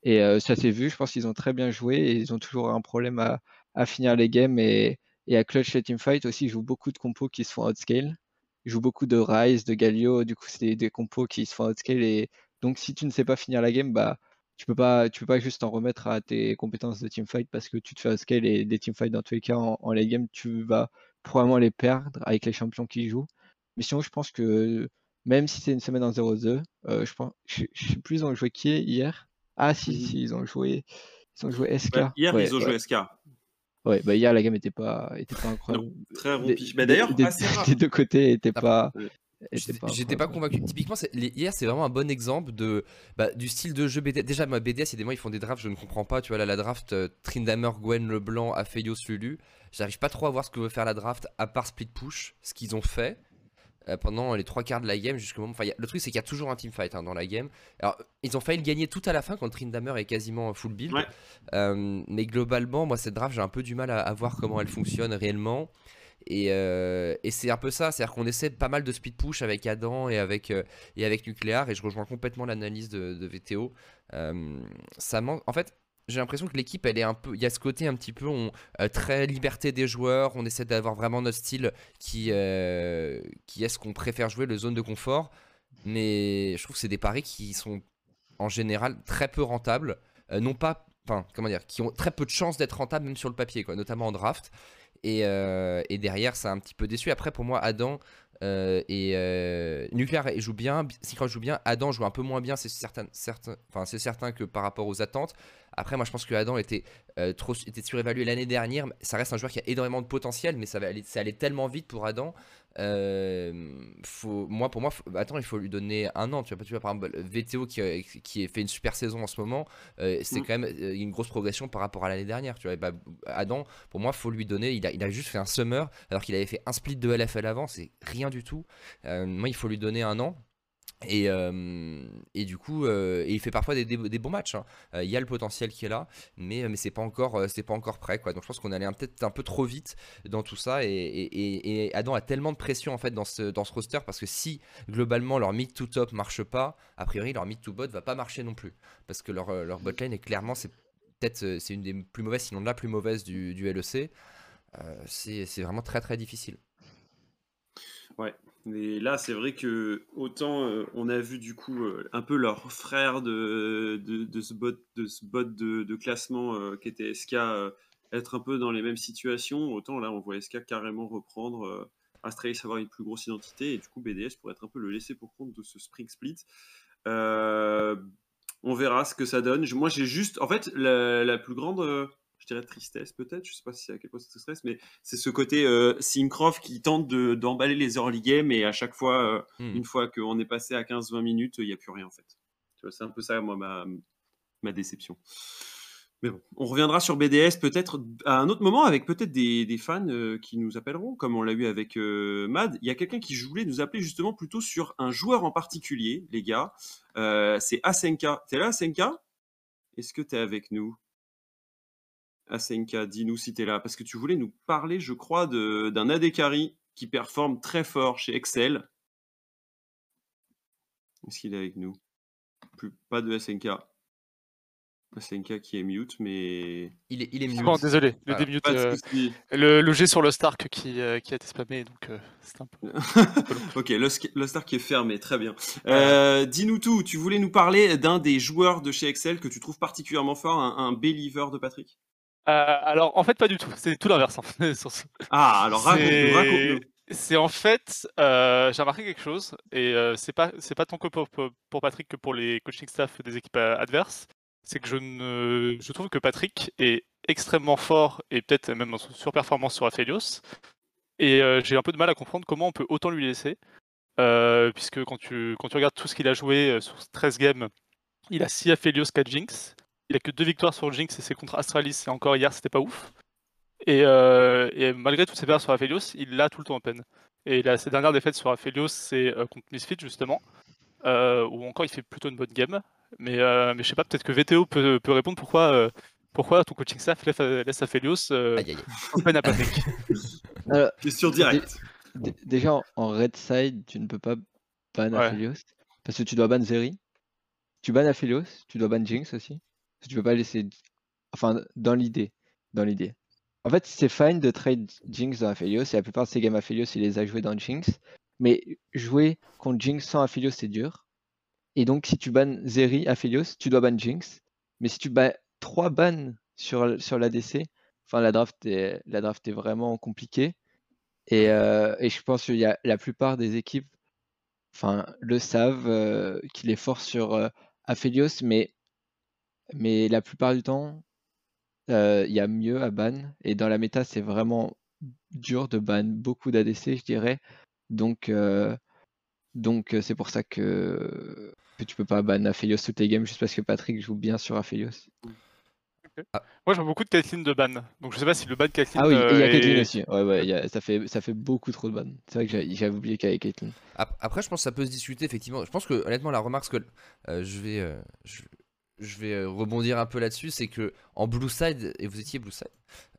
Et euh, ça s'est vu. Je pense qu'ils ont très bien joué et ils ont toujours un problème à, à finir les games et, et à clutch les teamfights aussi. Ils jouent beaucoup de compos qui se font outscale. Ils jouent beaucoup de Rise, de Galio. Du coup, c'est des, des compos qui se font outscale. Et donc, si tu ne sais pas finir la game, bah, tu peux pas, tu peux pas juste en remettre à tes compétences de teamfight parce que tu te fais outscale et des teamfights dans tous les cas en, en late game, tu vas probablement les perdre avec les champions qui jouent. Mais sinon, je pense que même si c'est une semaine en 0-2, euh, je pense, je, je sais plus ils ont joué qui est hier? Ah si, Mhm. si, ils ont joué, ils ont joué SK. Ouais, hier, Ouais, ils ont ouais. joué SK. Ouais, bah hier la game était pas, était pas incroyable. Très Des- rompi. Bah, D'ailleurs, des, assez rare. (laughs) des deux côtés était Ah, pas. J'étais pas convaincu. Typiquement, les- hier, c'est vraiment un bon exemple de, bah, du style de jeu BDS. Déjà, moi, BDS, il y a des mois, ils font des drafts, je ne comprends pas. Tu vois, là, la draft, euh, Trindamer, Gwen, Leblanc, Aphelios, Lulu. J'arrive pas trop à voir ce que veut faire la draft, à part split push, ce qu'ils ont fait euh, pendant les trois quarts de la game jusqu'au moment. Enfin, a- le truc, c'est qu'il y a toujours un teamfight hein, dans la game. Alors, ils ont failli le gagner tout à la fin quand Trindamer est quasiment full build. Ouais. Euh, mais globalement, moi, cette draft, j'ai un peu du mal à, à voir comment elle fonctionne réellement. Et, euh, et c'est un peu ça, c'est-à-dire qu'on essaie pas mal de speed push avec Adam et avec, euh, et avec Nuclear, et je rejoins complètement l'analyse de, de VTO. Euh, ça manque. En fait, j'ai l'impression que l'équipe, elle est un peu. Il y a ce côté un petit peu on, euh, très liberté des joueurs, on essaie d'avoir vraiment notre style qui, euh, qui est ce qu'on préfère jouer, le zone de confort. Mais je trouve que c'est des paris qui sont en général très peu rentables, euh, non pas. Enfin, comment dire, qui ont très peu de chances d'être rentables, même sur le papier, quoi, notamment en draft. Et, euh, et derrière, c'est un petit peu déçu. Après, pour moi, Adam euh, et euh, Nuclear il joue bien, Secret joue bien, Adam joue un peu moins bien, c'est certain, certain, enfin, c'est certain que par rapport aux attentes. Après, moi, je pense que Adam euh, était surévalué l'année dernière. Ça reste un joueur qui a énormément de potentiel, mais ça, va aller, ça allait tellement vite pour Adam. Euh, faut, moi, pour moi, faut- attends, il faut lui donner un an. Tu vois, tu vois par exemple, VTO qui, qui fait une super saison en ce moment, euh, c'est Mm. quand même euh, une grosse progression par rapport à l'année dernière. Tu vois, Et bah, Adam, pour moi, faut lui donner. Il a, il a juste fait un summer alors qu'il avait fait un split de LFL avant, c'est rien du tout. Euh, moi, il faut lui donner un an. Et, euh, et, du coup, euh, il fait parfois des, des, bons matchs. hein. Euh, Il y a le potentiel qui est là, mais, mais c'est pas encore, pas encore prêt. Quoi. Donc je pense qu'on allait peut-être un peu trop vite dans tout ça. Et, et, et- Adam a tellement de pression en fait dans ce, dans ce roster parce que si globalement leur mid to top marche pas, a priori leur mid to bot va pas marcher non plus parce que leur, leur bot lane est clairement c'est peut-être une des plus mauvaises, sinon la plus mauvaise du, du LEC. C'est vraiment très très difficile. Mais là, c'est vrai que autant euh, on a vu du coup euh, un peu leur frère de, ce bot de, classement euh, qui était SK être un peu dans les mêmes situations, autant là on voit SK carrément reprendre Astralis avoir une plus grosse identité et du coup BDS pourrait être un peu le laisser pour compte de ce Spring Split. On verra ce que ça donne. Moi j'ai juste, en fait, la, plus grande, je dirais tristesse peut-être, je sais pas si c'est à quel point c'est stress, mais c'est ce côté euh, Simcroft qui tente de- d'emballer les early games et à chaque fois, euh, Hmm. une fois qu'on est passé à 15-20 minutes, il n'y a plus rien en fait. C'est un peu ça, moi, ma, ma déception. Mais bon, on reviendra sur BDS peut-être à un autre moment avec peut-être des, des fans euh, qui nous appelleront, comme on l'a eu avec euh, Mad. Il y a quelqu'un qui voulait nous appeler justement plutôt sur un joueur en particulier, les gars. Euh, c'est Asenka. T'es là, Asenka? Est-ce que t'es avec nous? Asenka, dis-nous si t'es là, parce que tu voulais nous parler, je crois, de- d'un AD carry qui performe très fort chez Excel. Est-ce qu'il est avec nous? Plus, Pas de SNK. SNK qui est mute, mais. Il est, il est mute. Bon, désolé, le démute, de euh, le, le G sur le Stark qui, euh, qui a été spammé, donc euh, c'est un peu. (laughs) ok, le, le Star qui est fermé, très bien. Euh, Dis-nous tout, tu voulais nous parler d'un des joueurs de chez Excel que tu trouves particulièrement fort, un, un believer de Patrick? Euh, alors, en fait, pas du tout. C'est tout l'inverse. en fait, (laughs) sur ce- Ah, alors raconte-nous, C'est- en fait, euh, j'ai remarqué quelque chose, et euh, c'est pas c'est pas tant que pour, pour- pour Patrick que pour les coaching staff des équipes euh, adverses. C'est que je ne, je trouve que Patrick est extrêmement fort et peut-être même en surperformance sur Aphelios. Et euh, j'ai un peu de mal à comprendre comment on peut autant lui laisser, euh, puisque quand tu quand tu regardes tout ce qu'il a joué euh, sur 13 games, il a 6 Aphelios, 4 Jinx. Il a que 2 victoires sur Jinx et c'est contre Astralis. Et encore hier, c'était pas ouf. Et, euh, et malgré toutes ses pertes sur Aphelios, il l'a tout le temps en peine. Et là, ses dernières défaites sur Aphelios, c'est euh, contre Misfit justement, euh, où encore il fait plutôt une bonne game. Mais, euh, mais je sais pas, peut-être que VTO peut, peut répondre pourquoi, euh, pourquoi ton coaching staff laisse, Aphelios euh, en peine à Patrick. Alors, Question (laughs) directe. déjà, en- en red side, tu ne peux pas ban Ouais. Aphelios. Parce que tu dois ban Zeri. Tu ban Aphelios, tu dois ban Jinx aussi. Tu peux pas laisser. Enfin, dans l'idée. Dans l'idée. En fait, c'est fine de trade Jinx dans Aphelios. Et la plupart de ces games Aphelios, il les a joués dans Jinx. Mais jouer contre Jinx sans Aphelios, c'est dur. Et donc, si tu bannes Zeri, Aphelios, tu dois ban Jinx. Mais si tu bans 3 bans sur, sur l'ADC, enfin, la draft, est, la draft est vraiment compliquée. Et, euh, et je pense qu'il y a la plupart des équipes enfin, le savent, euh, qu'il est fort sur euh, Aphelios, mais, mais la plupart du temps, euh, il y a mieux à ban. Et dans la méta, c'est vraiment dur de ban beaucoup d'ADC, je dirais. Donc, euh, donc euh, c'est pour ça que, que tu peux pas ban Aphelios toutes les games, juste parce que Patrick joue bien sur Aphelios. Moi, je vois beaucoup de Caitlyn de ban. Donc je sais pas si le ban de Caitlyn. Ah oui, il y a euh, Caitlyn est- aussi. Ouais, ouais, il y a- ça, fait, ça fait beaucoup trop de ban. C'est vrai que j'avais oublié qu'il y avait Caitlyn. Ap- Après, je pense que ça peut se discuter, effectivement. Je pense que, honnêtement, la remarque, que euh, je vais, euh, je, je vais euh, rebondir un peu là-dessus, c'est que en Blue Side, et vous étiez Blue Side,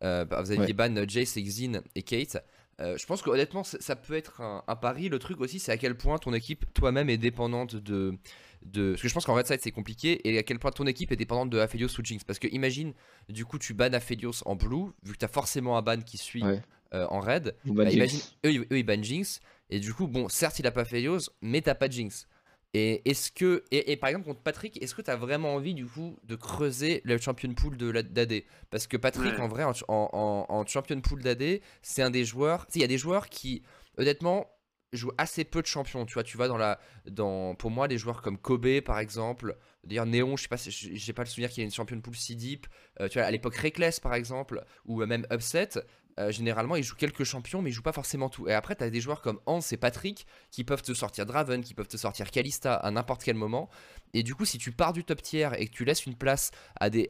euh, bah, vous aviez Ouais. ban Jace, Exin et Kate. Euh, je pense que honnêtement, ça, peut être un, un pari. Le truc aussi, c'est à quel point ton équipe toi-même est dépendante de, de. Parce que je pense qu'en Red Side, c'est compliqué. Et à quel point ton équipe est dépendante de Aphelios ou Jinx. Parce que imagine, du coup, tu bannes Aphelios en Blue, vu que tu as forcément un ban qui suit Ouais. euh, en Red. Bah, imagine, Jinx. eux, ils- eux, ils bannent Jinx. Et du coup, bon, certes, il a pas Yos, mais t'as pas Jinx. Et est-ce que. Et, et par exemple, contre Patrick, est-ce que t'as vraiment envie, du coup, de creuser le champion pool de d'AD Parce que Patrick, Ouais. en vrai, en, ch- en, en- en champion pool d'AD, c'est un des joueurs. Tu il y a des joueurs qui, honnêtement, jouent assez peu de champions. Tu vois, tu vas dans la. Dans, pour moi, des joueurs comme Kobe, par exemple. D'ailleurs, Néon, je sais pas, j'ai pas le souvenir qu'il y ait une champion pool si deep. Euh, tu vois, à l'époque, Reckless, par exemple, ou même Upset. Euh, généralement, ils jouent quelques champions, mais ils jouent pas forcément tout. Et après, tu as des joueurs comme Hans et Patrick qui peuvent te sortir Draven, qui peuvent te sortir Kalista à n'importe quel moment. Et du coup, si tu pars du top tier et que tu laisses une place à des,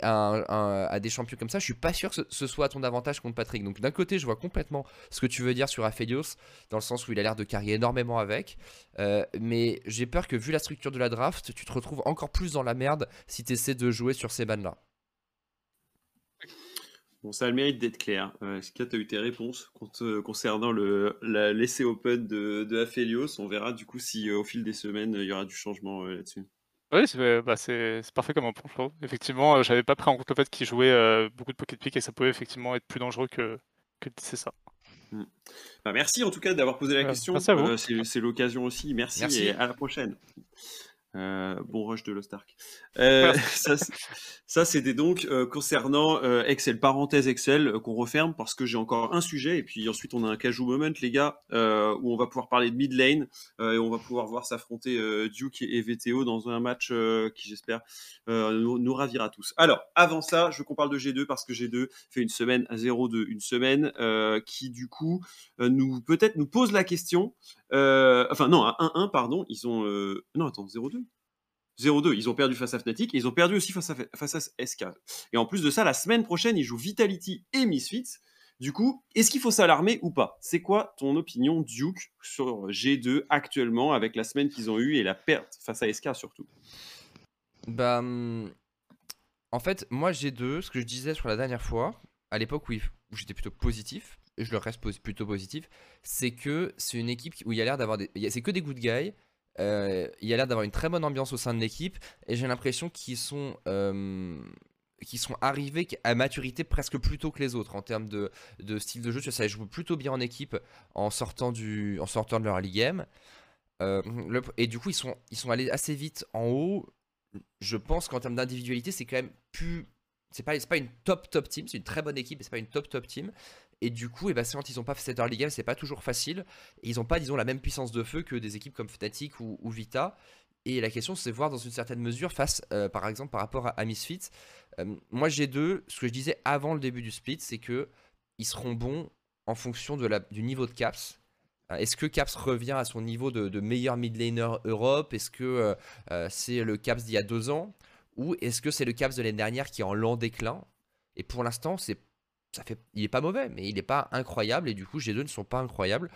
champions comme ça, je suis pas sûr que ce, soit à ton avantage contre Patrick. Donc d'un côté, je vois complètement ce que tu veux dire sur Aphelios, dans le sens où il a l'air de carrier énormément avec. Euh, mais j'ai peur que vu la structure de la draft, tu te retrouves encore plus dans la merde si tu essaies de jouer sur ces bandes-là. Bon, ça a le mérite d'être clair. Euh, Est-ce que tu as eu tes réponses concernant le, l'essai open de, de Aphelios? On verra du coup si euh, au fil des semaines il y aura du changement euh, là-dessus. Oui, c'est bah, parfait comme un point, Effectivement, j'avais pas pris en compte le fait qu'il jouait beaucoup de pocket pick et ça pouvait effectivement être plus dangereux que, que c'est ça. Hmm. Bah, merci en tout cas d'avoir posé la question. c'est l'occasion aussi. merci, et à la prochaine. Euh, bon rush de Lost Ark. Euh, ça, c'était donc euh, concernant Excel, parenthèse Excel, qu'on referme parce que j'ai encore un sujet et puis ensuite on a un casual moment, les gars, où on va pouvoir parler de mid lane et on va pouvoir voir s'affronter Duke et VTO dans un match qui, j'espère, nous, ravira tous. Alors, avant ça, je veux qu'on parle de G2 parce que G2 fait une semaine à 0-2, une semaine qui, du coup, nous peut-être nous pose la question. Enfin, non, à 1-1, pardon, ils ont. non, attends, 0-2 0-2. Ils ont perdu face à Fnatic et ils ont perdu aussi face à, SK. Et en plus de ça, la semaine prochaine, ils jouent Vitality et Misfits. Du coup, est-ce qu'il faut s'alarmer ou pas? C'est quoi ton opinion, Duke, sur G2 actuellement, avec la semaine qu'ils ont eue et la perte face à SK surtout? Bah. Hum, en fait, moi, G2, ce que je disais sur la dernière fois, à l'époque où, j'étais plutôt positif, je le reste plutôt positif, c'est que c'est une équipe où il y a l'air d'avoir des. C'est que des good guys euh, il y a l'air d'avoir une très bonne ambiance au sein de l'équipe et j'ai l'impression qu'ils sont, euh, sont arrivés à maturité presque plus tôt que les autres en termes de, style de jeu. Ça joue plutôt bien en équipe en sortant, du, en sortant de leur early game. Euh, et du coup, ils sont, ils sont allés assez vite en haut. Je pense qu'en termes d'individualité, c'est quand même plus. C'est pas, pas une top top team, c'est une très bonne équipe, mais c'est pas une top top team. Et du coup, et bah, quand ils n'ont pas cette early game, c'est pas toujours facile. Ils n'ont pas, disons, la même puissance de feu que des équipes comme Fnatic ou, Vita. Et la question, c'est voir dans une certaine mesure face, euh, par exemple, par rapport à, Misfits. Euh, moi, j'ai deux. Ce que je disais avant le début du split, c'est que ils seront bons en fonction de la, du niveau de Caps. Euh, est-ce que Caps revient à son niveau de, meilleur mid laner Europe? Est-ce que c'est le Caps d'il y a deux ans? Ou est-ce que c'est le Caps de l'année dernière qui est en lent déclin? Et pour l'instant, c'est ça fait, il est pas mauvais, mais il n'est pas incroyable et du coup G2 ne sont pas incroyables.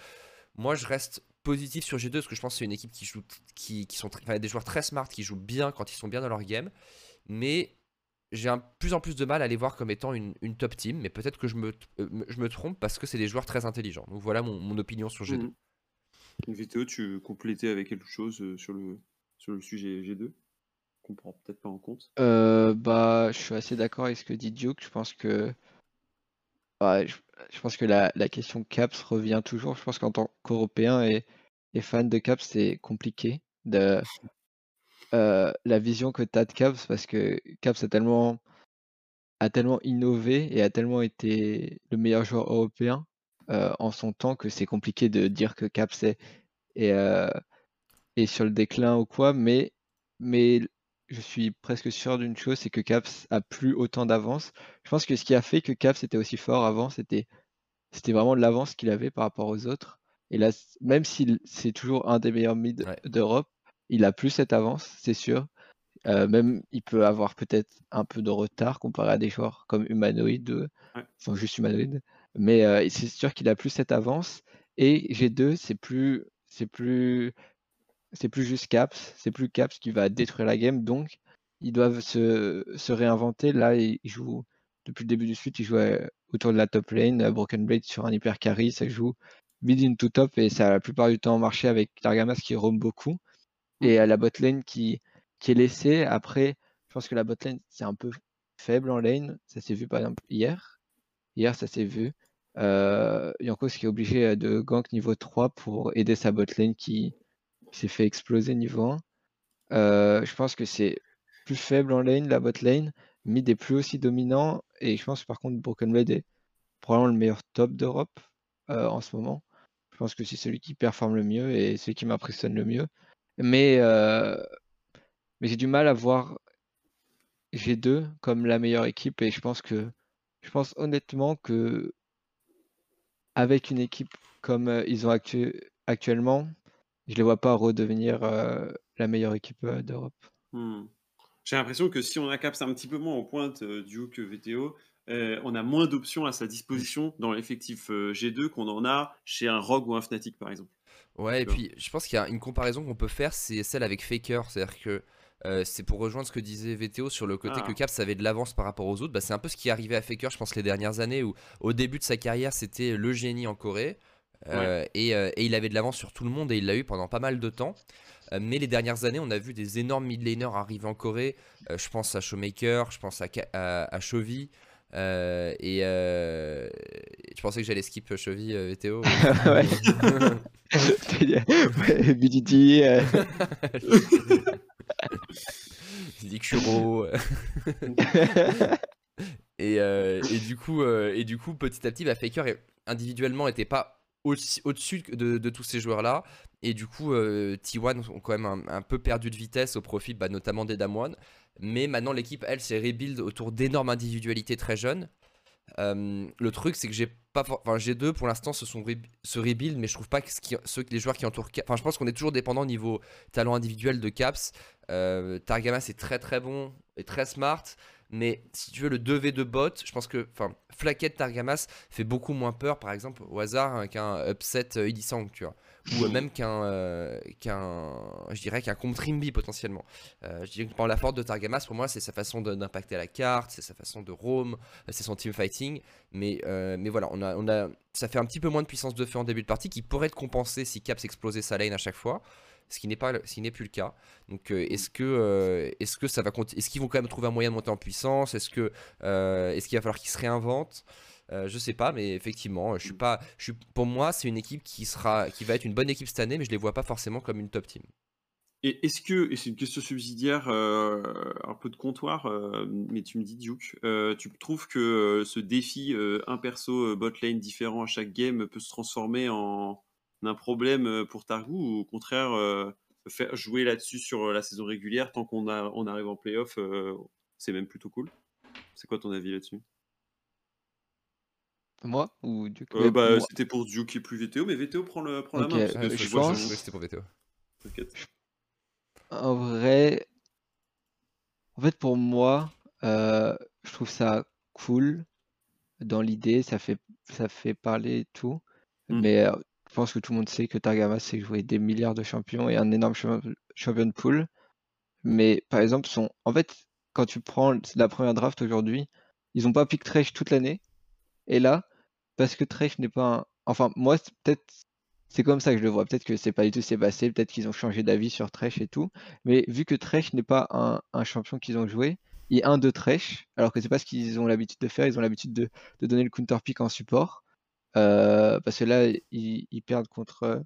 Moi, je reste positif sur G2 parce que je pense que c'est une équipe qui joue, qui, qui sont des joueurs très smart qui jouent bien quand ils sont bien dans leur game, mais j'ai un plus en plus de mal à les voir comme étant une, top team, mais peut-être que je me, euh, je me trompe parce que c'est des joueurs très intelligents. Donc voilà mon, opinion sur G2. Mmh. VTO, tu complétais avec quelque chose euh, sur le, sur le sujet G2 qu'on prend peut-être pas en compte euh, Bah, je suis assez d'accord avec ce que dit Duke. Je pense que je, pense que la, question CAPS revient toujours. Je pense qu'en tant qu'Européen et, fan de CAPS, c'est compliqué de euh, la vision que tu as de CAPS parce que CAPS a tellement, a tellement innové et a tellement été le meilleur joueur européen euh, en son temps que c'est compliqué de dire que CAPS est, est, euh, sur le déclin ou quoi. Mais, mais je suis presque sûr d'une chose, c'est que Caps a plus autant d'avance. Je pense que ce qui a fait que Caps était aussi fort avant, c'était c'était vraiment de l'avance qu'il avait par rapport aux autres. Et là, même si c'est toujours un des meilleurs mid d'Europe, il a plus cette avance, c'est sûr. Euh, même il peut avoir peut-être un peu de retard comparé à des joueurs comme Humanoid, euh, enfin juste Humanoid. Mais euh, c'est sûr qu'il a plus cette avance. Et G2, c'est plus, c'est plus c'est plus juste Caps, c'est plus Caps qui va détruire la game, donc ils doivent se, réinventer. Là, ils jouent, depuis le début du suite, ils jouent autour de la top lane, Broken Blade sur un hyper carry, ça joue mid into top et ça a la plupart du temps marché avec Targamas qui roam beaucoup. Et à la bot lane qui, qui est laissée. Après, je pense que la bot lane c'est un peu faible en lane. Ça s'est vu par exemple hier. Hier, ça s'est vu. Euh, Yankos qui est obligé de gank niveau 3 pour aider sa bot lane qui, s'est fait exploser niveau 1. Euh, je pense que c'est plus faible en lane, la bot lane. Mid est plus aussi dominant. Et je pense par contre Broken Blade est probablement le meilleur top d'Europe euh, en ce moment. Je pense que c'est celui qui performe le mieux et celui qui m'impressionne le mieux. Mais, euh, mais j'ai du mal à voir G2 comme la meilleure équipe et je pense que je pense honnêtement que avec une équipe comme ils ont actu- actuellement, je les vois pas redevenir euh, la meilleure équipe euh, d'Europe. Hmm. J'ai l'impression que si on a Caps un petit peu moins en pointe euh, Duo que VTO, euh, on a moins d'options à sa disposition dans l'effectif euh, G2 qu'on en a chez un Rogue ou un Fnatic par exemple. Ouais, et puis je pense qu'il y a une comparaison qu'on peut faire, c'est celle avec Faker. C'est-à-dire que euh, c'est pour rejoindre ce que disait VTO sur le côté Ah. que Caps avait de l'avance par rapport aux autres. Bah, c'est un peu ce qui est arrivé à Faker, je pense, les dernières années où au début de sa carrière, c'était le génie en Corée. Euh, et, euh, et il avait de l'avance sur tout le monde et il l'a eu pendant pas mal de temps. Euh, mais les dernières années, on a vu des énormes mid laners arriver en Corée. Euh, je pense à Showmaker, je pense à, à, à Chovy. euh, et euh, je pensais que j'allais skip Chovy euh, VTO. ouais. et, et du coup, et du coup, petit à petit, bah, Faker individuellement était pas au-dessus de, tous ces joueurs-là. Et du coup, euh, T1 ont quand même un, peu perdu de vitesse au profit bah, notamment des Damwon. Mais maintenant, l'équipe, elle, s'est rebuild autour d'énormes individualités très jeunes. Euh, le truc, c'est que j'ai pas, enfin G2 pour l'instant se sont re- se rebuild, mais je trouve pas que ce qui- ceux, les joueurs qui entourent, enfin je pense qu'on est toujours dépendant au niveau talent individuel de Caps. Euh, Targamas est très très bon et très smart, mais si tu veux le 2v2 bot, je pense que, enfin Flaquette Targamas fait beaucoup moins peur, par exemple au hasard hein, qu'un upset euh, Illisang, tu vois, ou euh, même qu'un euh, qu'un, je dirais qu'un Comtrimby potentiellement. Euh, je dirais que la force de Targamas, pour moi, c'est sa façon de- d'impacter la carte, c'est sa façon de roam, c'est son team fighting. Mais, euh, mais voilà, on a, on a, ça fait un petit peu moins de puissance de feu en début de partie qui pourrait être compensé si Caps explosait sa lane à chaque fois. Ce qui n'est pas, ce n'est plus le cas. Donc, euh, est-ce que, euh, est-ce que ça va Est-ce qu'ils vont quand même trouver un moyen de monter en puissance? Est-ce que, euh, est-ce qu'il va falloir qu'ils se réinventent? Euh, Je sais pas, mais effectivement, je suis pas, je suis, pour moi, c'est une équipe qui sera, qui va être une bonne équipe cette année, mais je les vois pas forcément comme une top team. Et est-ce que, et c'est une question subsidiaire, un peu de comptoir, mais tu me dis Duke, tu trouves que ce défi, un perso bot lane différent à chaque game peut se transformer en un problème euh, pour Targu ou au contraire euh, faire jouer là-dessus sur euh, la saison régulière tant qu'on a, on arrive en playoff, euh, c'est même plutôt cool C'est quoi ton avis là-dessus? Moi ou du Euh, bah, C'était pour Duke et plus VTO, mais VTO prend, le, prend la main. parce que euh, c'est je moi, pense- Je crois que c'était pour VTO. T'inquiète. En vrai, en fait, pour moi, euh, je trouve ça cool dans l'idée, ça fait, ça fait parler et tout. Mm. Mais euh, je pense que tout le monde sait que Targamas sait jouer des milliards de champions et un énorme champion, de pool. Mais par exemple, en fait, quand tu prends la première draft aujourd'hui, ils ont pas pick Thresh toute l'année. Et là, parce que Thresh n'est pas un... Enfin, moi, peut-être c'est comme ça que je le vois. Peut-être que c'est pas du tout s'est passé, peut-être qu'ils ont changé d'avis sur Thresh et tout. Mais vu que Thresh n'est pas un, champion qu'ils ont joué, et un de Thresh, alors que c'est pas ce qu'ils ont l'habitude de faire, ils ont l'habitude de, de donner le counter pick en support. Euh, parce que là, ils, ils perdent contre,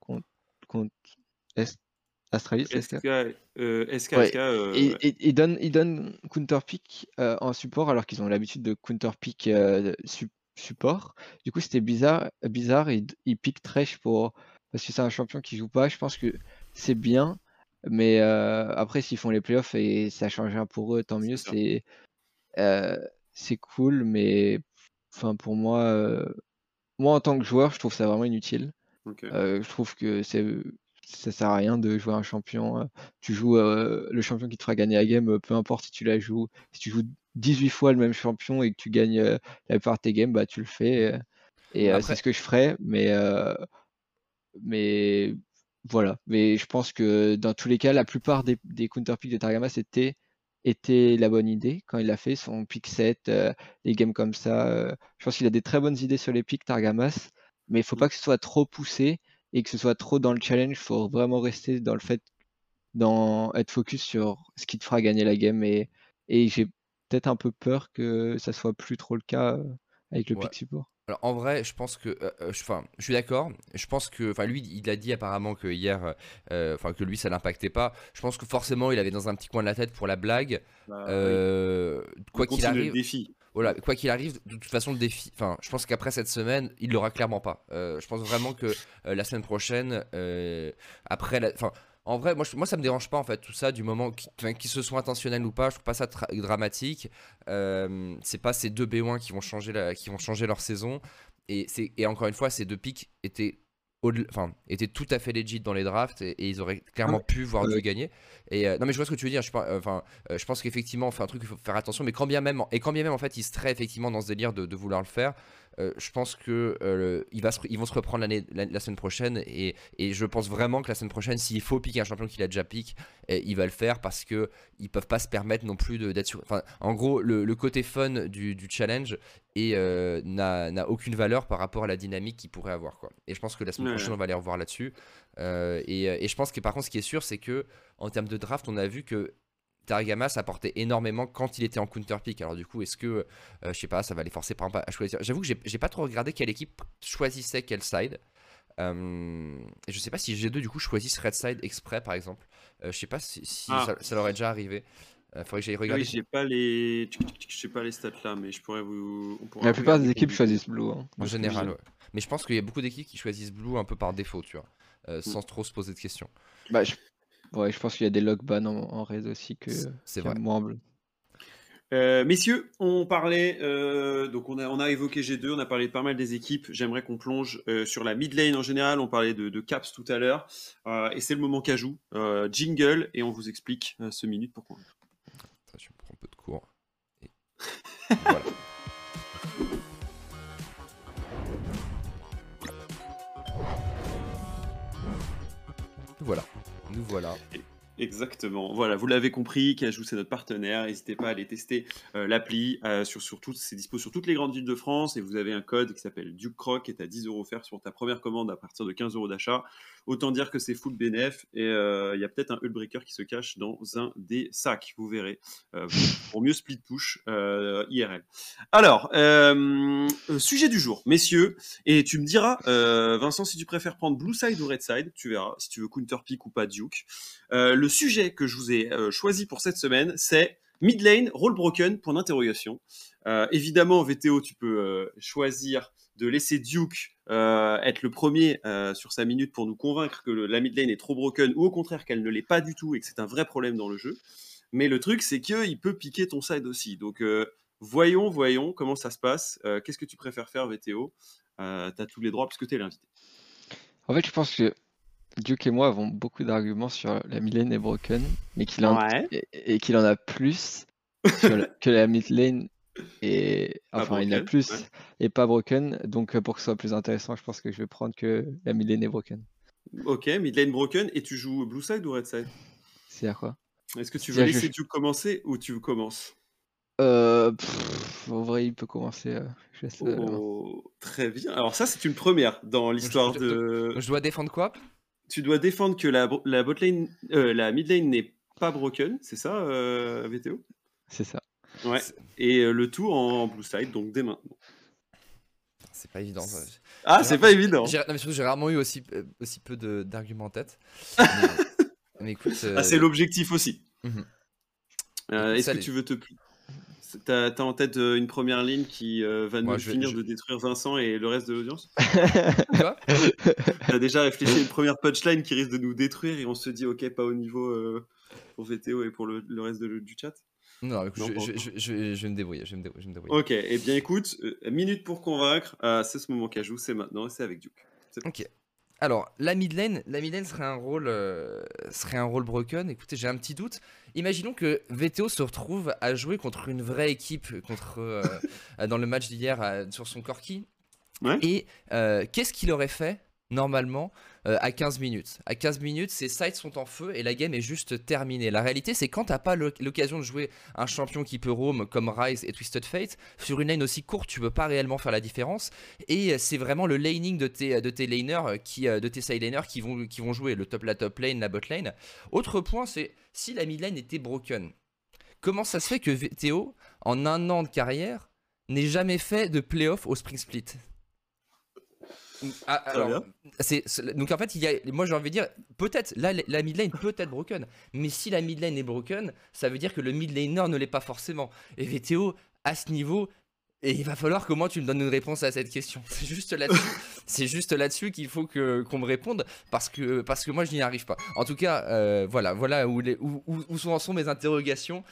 contre, contre Est- Astralis, SK, euh, SK, Ouais, SK, euh, et, ouais. et- ils donnent, ils donnent counter pick euh, en support alors qu'ils ont l'habitude de counter pick euh, su- support. Du coup, c'était bizarre, bizarre. Ils, ils piquent Thresh pour parce que c'est un champion qui joue pas. Je pense que c'est bien, mais euh, après s'ils font les playoffs et ça change rien pour eux, tant mieux. C'est. C'est euh, c'est cool, mais enfin pour moi, euh, moi en tant que joueur, je trouve ça vraiment inutile. Euh, je trouve que c'est ça sert à rien de jouer un champion. euh, Tu joues euh, le champion qui te fera gagner la game, peu importe si tu la joues. Si tu joues 18 fois le même champion et que tu gagnes euh, la plupart de tes games, bah tu le fais. Et Après- c'est ce que je ferais, mais mais voilà. Mais je pense que dans tous les cas, la plupart des, des counter picks de Targamas étaient était la bonne idée quand il a fait son pick set, euh, les games comme ça. euh, je pense qu'il a des très bonnes idées sur les picks Targamas, mais il faut pas que ce soit trop poussé et que ce soit trop dans le challenge. Il faut vraiment rester dans le fait, dans être focus sur ce qui te fera gagner la game. Et, et j'ai peut-être un peu peur que ça soit plus trop le cas euh, avec le Ouais. pick support. Alors en vrai, je pense que, euh, euh, je, enfin, je suis d'accord. Je pense que, enfin, lui, il a dit apparemment que hier, euh, enfin, que lui, ça l'impactait pas. Je pense que forcément, il avait dans un petit coin de la tête pour la blague. Bah, oui. Quoi qu'il continue le arrive, défi. voilà, quoi qu'il arrive, de toute façon, le défi. Enfin, je pense qu'après cette semaine, il l'aura clairement pas. Je pense vraiment que la semaine prochaine, après, la- enfin. En vrai, moi, je- moi, ça me dérange pas en fait tout ça du moment qu'ils se soit intentionnels ou pas. Je trouve pas ça dramatique. Euh, c'est pas ces deux B1 qui vont changer la- qui vont changer leur saison. et, encore une fois, ces deux pics étaient, enfin, tout à fait legit dans les drafts et, et ils auraient clairement pu voir ouais. Dieu gagner. Et euh, non, mais je vois ce que tu veux dire. Je, pense- euh, euh, je pense qu'effectivement, on fait un truc, il faut faire attention. Mais quand bien même, et quand bien même, en fait, ils seraient effectivement dans ce délire de, de vouloir le faire. Euh, je pense que euh, le- il va se- ils vont se reprendre l'année, la, la semaine prochaine et, et je pense vraiment que la semaine prochaine, s'il faut piquer un champion qu'il a déjà piqué, eh, il va le faire parce que ils peuvent pas se permettre non plus d'être sur. Enfin, en gros, le, le côté fun du, du challenge et euh, n'a aucune valeur par rapport à la dynamique qu'il pourrait avoir quoi. Et je pense que la semaine prochaine, on va les revoir là-dessus. Euh, et, et je pense que par contre, ce qui est sûr, c'est que en termes de draft, on a vu que Targamas apportait énormément quand il était en counter pick. Alors du coup, est-ce que, euh, je sais pas, ça va les forcer par exemple à choisir? J'avoue que j'ai j'ai pas trop regardé quelle équipe choisissait quel side. Euh, et je sais pas si G2 du coup choisissent red side exprès par exemple. Euh, je sais pas si, si Ah. ça, ça leur est déjà arrivé. Euh, faudrait que j'aille regarder. Oui, j'ai pas les, je sais pas les stats là, mais je pourrais vous. on La plupart des équipes choisissent Blue. hein. En général, ouais. Mais je pense qu'il y a beaucoup d'équipes qui choisissent blue un peu par défaut, tu vois, Mm. euh, sans trop se poser de questions. Bah, je... Ouais, je pense qu'il y a des log ban en, en raid aussi que C'est vrai. moins bleu. Euh, messieurs, on parlait, euh, donc on a, on a évoqué G2, on a parlé de pas mal des équipes. J'aimerais qu'on plonge euh, sur la mid lane en général. On parlait de, de Caps tout à l'heure. Euh, et c'est le moment Cajou. Euh, jingle, et on vous explique euh, ce minute pourquoi. Attends, je prends un peu de cours. Et... voilà. (laughs) Voilà. Voilà. Exactement. Voilà, vous l'avez compris, Cajou c'est notre partenaire. N'hésitez pas à aller tester euh, l'appli. euh, sur, c'est dispo sur toutes les grandes villes de France et vous avez un code qui s'appelle Duke Croc qui est à 10 euros offert sur ta première commande à partir de 15 euros d'achat. Autant dire que c'est full BNF et euh, il y a peut-être un Hullbreaker qui se cache dans un des sacs, vous verrez, euh, pour mieux split push euh, IRL. Alors, sujet du jour, messieurs, et tu me diras, Vincent, si tu préfères prendre Blue Side ou Red Side, tu verras, si tu veux counter pick ou pas Duke. Le sujet que je vous ai choisi pour cette semaine, c'est mid lane, roll broken, point d'interrogation. Évidemment, VTO, tu peux choisir de laisser Duke euh, être le premier euh, sur sa minute pour nous convaincre que le- la mid lane est trop broken, ou au contraire qu'elle ne l'est pas du tout et que c'est un vrai problème dans le jeu. Mais le truc, c'est qu'il peut piquer ton side aussi. Donc, euh, voyons, voyons comment ça se passe. Qu'est-ce que tu préfères faire, VTO T'as tous les droits parce que t'es l'invité. En fait, je pense que Duke et moi avons beaucoup d'arguments sur la mid lane et broken, mais qu'il en, Ouais. et, et qu'il en a plus la- que la mid lane et enfin il en a broken, plus ouais. et pas broken. Donc euh, pour que ce soit plus intéressant, je pense que je vais prendre que la mid lane est broken. Ok, mid lane broken. Et tu joues blue side ou red side? C'est à quoi? Est-ce que tu veux laisser je- Duke commencer ou tu commences? Euh, pff, En vrai, il peut commencer. euh, je. Oh, Très bien. Alors ça, c'est une première dans l'histoire de... Je dois défendre quoi? Tu dois défendre que la, bro- la bot lane, euh, la mid lane n'est pas broken, c'est ça, euh, VTO C'est ça. Ouais. Et euh, le tout en blue side, donc dès maintenant. C'est pas évident. ça. Ah, c'est pas évident. J'ai- non, mais surtout, j'ai rarement eu aussi, euh, aussi peu de- d'arguments en tête. mais, (laughs) mais écoute. Ah, c'est euh, l'objectif aussi. Mhm. Euh, Écoute, Est-ce que tu veux te... T'as as en tête euh, une première ligne qui euh, va Moi, nous je vais- finir je- de détruire Vincent et le reste de l'audience (laughs) Quoi T'as déjà réfléchi à une première punchline qui risque de nous détruire et on se dit ok pas au niveau euh, pour VTO et pour le, le reste de- du chat Non, écoute, Non, je, je- je- vais me débrouiller. Je vais me débrouiller. Me. Ok, et bien écoute, euh, minute pour convaincre, euh, c'est ce moment cajou, c'est maintenant et c'est avec Duke. Ok. Alors, la mid lane, la mid lane serait un rôle, euh, serait un rôle broken. Écoutez, j'ai un petit doute. Imaginons que VTO se retrouve à jouer contre une vraie équipe, contre (laughs) dans le match d'hier sur son Corki. Ouais. Et qu'est-ce qu'il aurait fait normalement euh, à 15 minutes À 15 minutes, ses sites sont en feu et la game est juste terminée. La réalité, c'est quand t'as pas l'occasion de jouer un champion qui peut roam comme Rise et Twisted Fate, sur une lane aussi courte, tu peux pas réellement faire la différence. Et c'est vraiment le laning de tes, de tes laners, qui, euh, de tes side laners qui vont, qui vont jouer, le top, la top lane, la bot lane. Autre point, c'est si la mid lane était broken, comment ça se fait que VTO, en un an de carrière, n'ait jamais fait de playoff au Spring Split? Ah, alors, c'est- donc en fait, il y a, moi j'ai envie de dire, peut-être, là, la mid lane peut être broken, mais si la mid lane est broken, ça veut dire que le mid laner ne l'est pas forcément. Et VTO, à ce niveau, et il va falloir que moi tu me donnes une réponse à cette question. C'est juste là-dessus, (laughs) c'est juste là-dessus qu'il faut que qu'on me réponde parce que parce que moi je n'y arrive pas. En tout cas, euh, voilà, voilà où, les, où, où- où sont, en sont mes interrogations.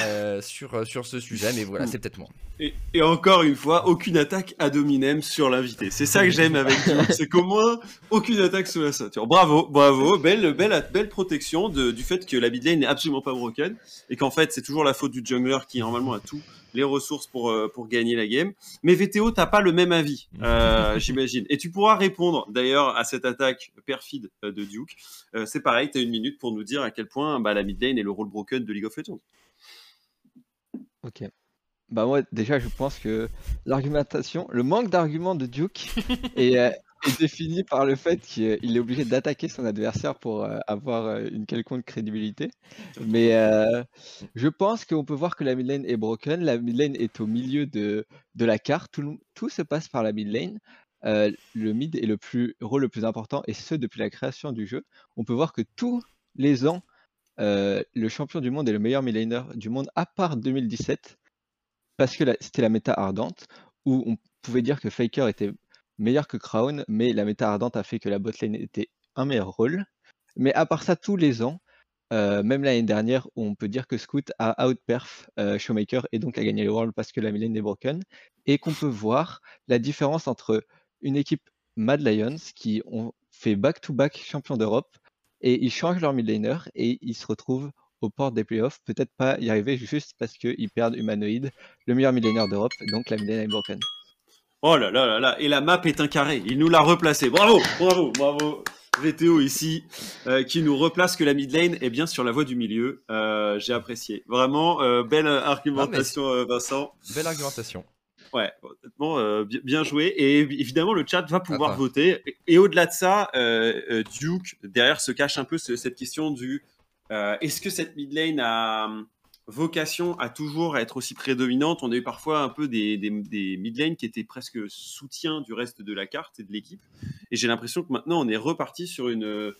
Euh, sur, euh, sur ce sujet, mais voilà, c'est peut-être moi. Et, et encore une fois, aucune attaque ad hominem sur l'invité. C'est ça que j'aime avec Duke, c'est qu'au moins, aucune attaque sur la ceinture. Bravo, bravo, belle, belle, belle protection de- du fait que la mid lane n'est absolument pas broken, et qu'en fait, c'est toujours la faute du jungler qui, normalement, a tout les ressources pour, euh, pour gagner la game. Mais VTO, t'as pas le même avis, euh, (laughs) j'imagine. Et tu pourras répondre, d'ailleurs, à cette attaque perfide de Duke. Euh, c'est pareil, t'as une minute pour nous dire à quel point bah, la mid lane est le rôle broken de League of Legends. Ok. Bah moi déjà je pense que l'argumentation, le manque d'arguments de Duke (laughs) est, euh, est défini par le fait qu'il est obligé d'attaquer son adversaire pour euh, avoir euh, une quelconque crédibilité. Mais je pense qu'on peut voir que la mid lane est broken. La mid lane est au milieu de, de la carte. Tout, tout se passe par la mid lane. Le mid est le plus, rôle le plus important et ce depuis la création du jeu. On peut voir que tous les ans, euh, le champion du monde est le meilleur mid laner du monde à part 2017 parce que c'était la méta ardente où on pouvait dire que Faker était meilleur que Crown, mais la méta ardente a fait que la botlane était un meilleur rôle. Mais à part ça, tous les ans, euh, même l'année dernière, on peut dire que Scout a outperf euh, Showmaker et donc a gagné le World parce que la midlane est broken. Et qu'on peut voir la différence entre une équipe Mad Lions qui ont fait back-to-back champion d'Europe et ils changent leur midlaner et ils se retrouvent aux portes des playoffs, peut-être pas y arriver juste parce qu'ils perdent Humanoid, le meilleur midlaner d'Europe, donc la midlane est broken. Oh là là là là, et la map est un carré, il nous l'a replacé. Bravo, bravo, bravo. VTO ici, euh, qui nous replace que la mid lane est bien sur la voie du milieu. Euh, J'ai apprécié. Vraiment, euh, belle argumentation, Vincent. Belle argumentation. Ouais, honnêtement, euh, bi- bien joué. Et évidemment, le chat va pouvoir Attends. voter. Et, et au-delà de ça, euh, euh, Duke, derrière se cache un peu ce- cette question du euh, est-ce que cette mid lane a hum, vocation à toujours être aussi prédominante? On a eu parfois un peu des, des, des mid lanes qui étaient presque soutien du reste de la carte et de l'équipe. Et j'ai l'impression que maintenant, on est reparti sur une.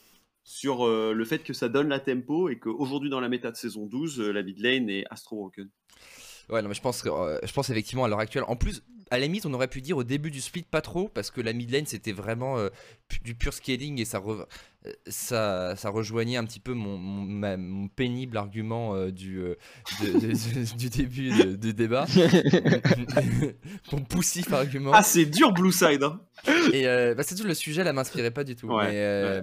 sur le fait que ça donne la tempo et qu'aujourd'hui dans la méta de saison 12, euh, la mid lane est Astro Broken. Ouais, non, mais je pense, euh, je pense effectivement à l'heure actuelle. En plus, à la limite, on aurait pu dire au début du split pas trop, parce que la mid lane c'était vraiment euh, du pur scaling et ça, re- euh, ça, ça rejoignait un petit peu mon, mon, ma- mon pénible argument euh, du, euh, de- de- de- du début du débat. (laughs) mon poussif argument. Ah, c'est dur Blue Side. Hein Et bah, c'est tout le sujet là m'inspirait pas du tout. Ouais, mais,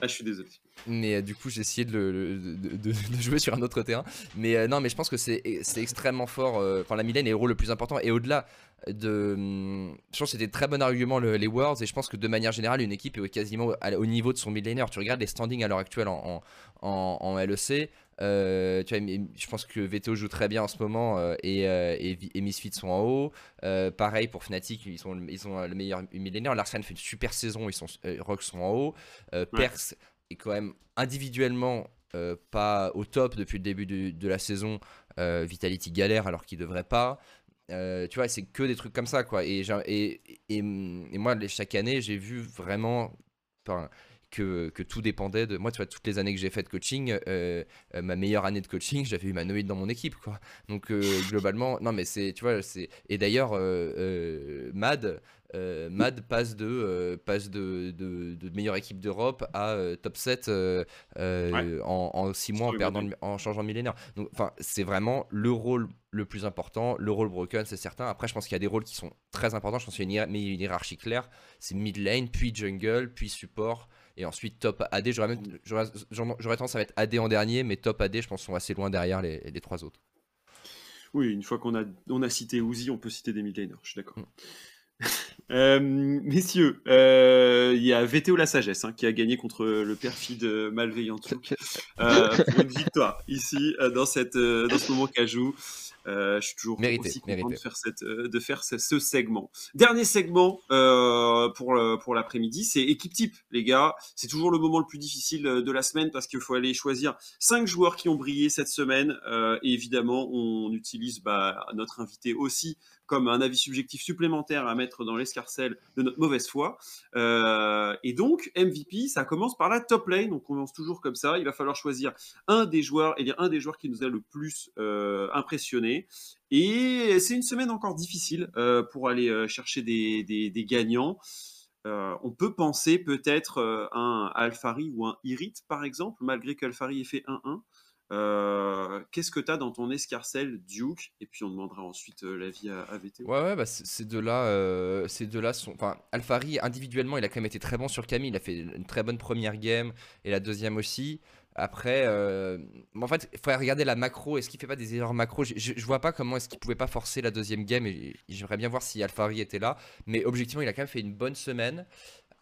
ah, je suis désolé. mais du coup j'ai essayé de, le- de, jouer sur un autre terrain mais non mais je pense que c'est extrêmement fort enfin la midlane est le rôle le plus important et au-delà de hum, je pense que c'était très bon argument le- les Worlds et je pense que de manière générale une équipe est quasiment au niveau de son midlaner tu regardes les standings à l'heure actuelle en, en, en- en LEC euh, tu vois, mais je pense que VTO joue très bien en ce moment euh, et, euh, et, et Misfits sont en haut. Euh, pareil pour Fnatic, ils sont, ils ont le meilleur millénaire. Larsen fait une super saison, ils sont, Rock sont en haut. Ouais. Perse est quand même individuellement pas au top depuis le début de la saison. Vitality galère alors qu'il devrait pas. Euh, tu vois, c'est que des trucs comme ça, quoi. Et, et, moi, chaque année, j'ai vu vraiment que, que tout dépendait de. Moi, tu vois, toutes les années que j'ai fait de coaching, euh, euh, ma meilleure année de coaching, j'avais humanoïde dans mon équipe, quoi. Donc, globalement, non, mais c'est. Tu vois, c'est. Et d'ailleurs, Mad. Euh, Mad passe de, euh, passe de, de, de meilleure équipe d'Europe à euh, top 7 euh, euh, Ouais. en 6 mois en, perdant, le en changeant de millénaire. Donc, enfin, c'est vraiment le rôle le plus important, le rôle broken, c'est certain. Après, je pense qu'il y a des rôles qui sont très importants. Je pense qu'il y a une, hiér- mais une hiérarchie claire. C'est mid lane, puis jungle, puis support, et ensuite top AD. J'aurais tendance à mettre AD en dernier, mais top AD, je pense, sont assez loin derrière les, les trois autres. Oui, une fois qu'on a, on a cité Uzi, on peut citer des midlaners, je suis d'accord. Mm. Euh, messieurs, euh, il y a VTO La Sagesse hein, qui a gagné contre le perfide malveillant (laughs) euh, pour une victoire ici euh, dans, cette, dans ce moment Cajou. Je suis toujours Mérité, aussi content de faire, cette, de faire ce, ce segment. Dernier segment pour, pour l'après-midi, c'est équipe type, les gars. C'est toujours le moment le plus difficile de la semaine parce qu'il faut aller choisir cinq joueurs qui ont brillé cette semaine. Et évidemment, on utilise bah, notre invité aussi comme un avis subjectif supplémentaire à mettre dans l'escarcelle de notre mauvaise foi. Euh, et donc, MVP, ça commence par la top lane. On commence toujours comme ça. Il va falloir choisir un des joueurs, et dire un des joueurs qui nous a le plus euh, impressionné. Et c'est une semaine encore difficile euh, pour aller euh, chercher des, gagnants. On peut penser peut-être euh, un Alfari ou un Irit, par exemple, malgré qu'Alfari ait fait 1-1. Euh, Qu'est-ce que tu as dans ton escarcelle Duke? Et puis on demandera ensuite euh, l'avis à, à VTO. Ouais, ouais, bah c'est c'est de là, euh, c'est de là son. Enfin, Alfari individuellement, il a quand même été très bon sur Camille. Il a fait une très bonne première game et la deuxième aussi. Après, euh, en fait, il faudrait regarder la macro. Est-ce qu'il fait pas des erreurs macro? Je, je, vois pas comment est-ce qu'il pouvait pas forcer la deuxième game. J'aimerais bien voir si Alfari était là. Mais objectivement, il a quand même fait une bonne semaine.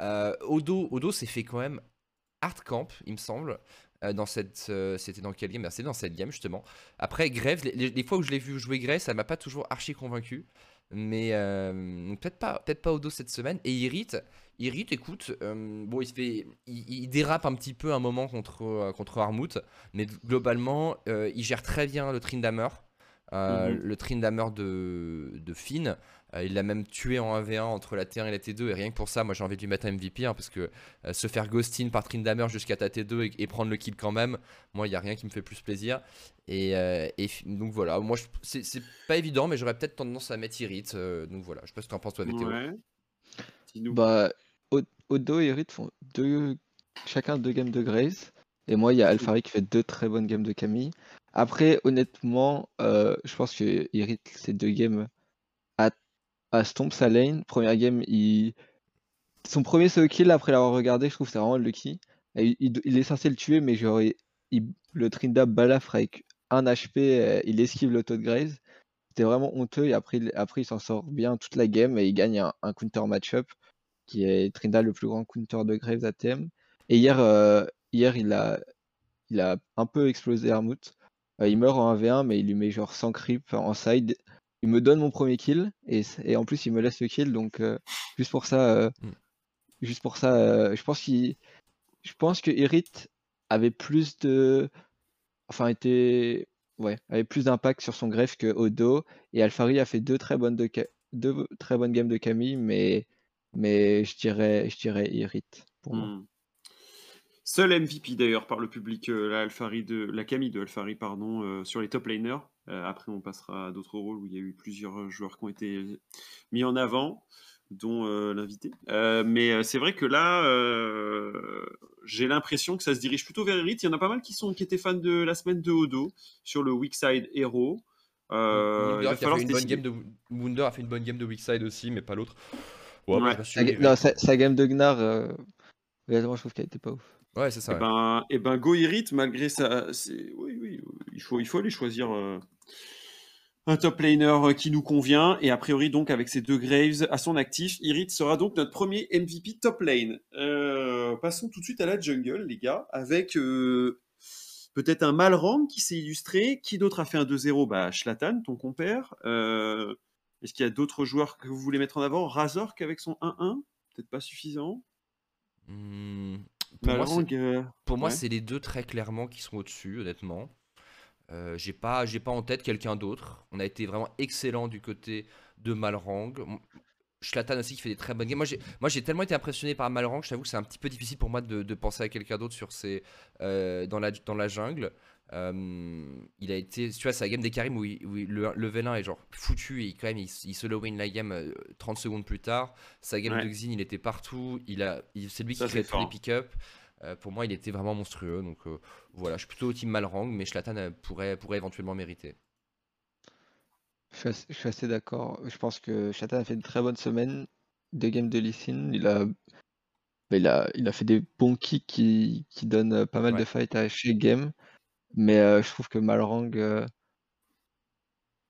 Odo, Odo s'est fait quand même hard camp, il me semble. Euh, Dans cette, euh, c'était dans quelle game? Bah, C'était dans cette game justement. Après Grève, les, fois où je l'ai vu jouer Grève, ça m'a pas toujours archi convaincu. Mais euh, peut-être pas, peut-être pas Odo cette semaine. Et Irrit, Irrit, écoute, euh, bon, il se fait, il, il dérape un petit peu un moment contre euh, contre Armut, mais globalement, il gère très bien le Trindamer, Mhm. le Trindamer de de Finn. Euh, il l'a même tué en 1v1 entre la T1 et la T2 et rien que pour ça, moi j'ai envie de lui mettre un MVP hein, parce que euh, se faire ghosting par Trindamer jusqu'à ta T2 et, et prendre le kill quand même, moi il y a rien qui me fait plus plaisir. Et, euh, et donc voilà, moi je- c'est pas évident, mais j'aurais peut-être tendance à mettre Irit. euh, donc voilà, je sais pas ce que t'en penses toi, VTO. Ouais. Bah, Odo et Irit font deux, chacun deux games de Graze. Et moi, il y a Alfari qui fait deux très bonnes games de Camille. Après, honnêtement, euh, je pense que Irit, ces deux games à Stomp sa lane. Première game, il... son premier solo kill, après l'avoir regardé, je trouve c'est vraiment lucky. Il, est censé le tuer, mais genre, il- le Trinda balafre avec un HP, il esquive l'auto de Graze. C'était vraiment honteux et après, il- après il s'en sort bien toute la game et il gagne un, un counter match-up qui est Trinda le plus grand counter de Graves ATM. Et hier, euh, hier il, a, un peu explosé Armut. Euh, il meurt en 1v1 mais il lui met genre 100 creep en side. Il me donne mon premier kill et, en plus il me laisse le kill donc euh, juste pour ça, euh, Mm. juste pour ça, euh, je pense qu'il, je pense que Irit avait plus de, enfin était, ouais, avait plus d'impact sur son greffe que Odo et Alfari a fait deux très bonnes de deux très bonnes games de Camille mais mais je dirais je dirais Irit pour moi. Hmm. Seul MVP d'ailleurs par le public, euh, la, Alfari de, la Camille de Alfari pardon, euh, sur les top laners. Euh, après, on passera à d'autres rôles où il y a eu plusieurs joueurs qui ont été mis en avant, dont euh, l'invité. Euh, mais c'est vrai que là, euh, j'ai l'impression que ça se dirige plutôt vers Elite. Il y en a pas mal qui, sont, qui étaient fans de la semaine de Odo sur le Weak Side Hero. Euh, il va a falloir fait une bonne game de Wunder a fait une bonne game de Weakside aussi, mais pas l'autre. Ouais, Ouais. Sa, sur ga- Irit. non, sa, sa game de Gnar, euh, je trouve qu'elle était pas ouf. Ouais, c'est ça. Eh ouais. ben, eh ben Go Irit, malgré ça, c'est- oui, oui, il faut, il faut aller choisir euh, un top laner euh, qui nous convient. Et a priori, donc, avec ces deux Graves à son actif, Irit sera donc notre premier MVP top lane. Euh, passons tout de suite à la jungle, les gars, avec euh, peut-être un Malrang qui s'est illustré. Qui d'autre a fait un 2-0 Bah, Shlatan, ton compère. Est-ce qu'il y a d'autres joueurs que vous voulez mettre en avant? Razork avec son 1-1 Peut-être pas suffisant. Hmm, pour moi, Malrang, c'est- euh, Pour moi, Ouais. c'est les deux très clairement qui sont au-dessus, honnêtement. Euh, j'ai pas, j'ai pas en tête quelqu'un d'autre. On a été vraiment excellent du côté de Malrang. Schlatan aussi qui fait des très bonnes games. Moi, j'ai, moi, j'ai tellement été impressionné par Malrang, je t'avoue que c'est un petit peu difficile pour moi de, de penser à quelqu'un d'autre sur ces, euh, dans, la, dans la jungle. Euh, il a été, tu vois, c'est la game des Karim où, il- où il- le, le Vélin est genre foutu et quand même il, il solo win la game euh, 30 secondes plus tard. Sa game Ouais. de Xin, il était partout. Il a, il- c'est lui Ça, qui crée c'est tous les pick-up. Euh, pour moi, il était vraiment monstrueux. Donc euh, voilà, je suis plutôt au team Malrang, mais Schlatan euh, pourrait, pourrait éventuellement mériter. Je suis assez, d'accord. Je pense que Chatan a fait une très bonne semaine. Deux games de Lee Sin. Il a, il a, il a fait des bons kicks qui, qui donnent euh, pas mal de fights à chaque game. Mais euh, je trouve que Malrang. euh,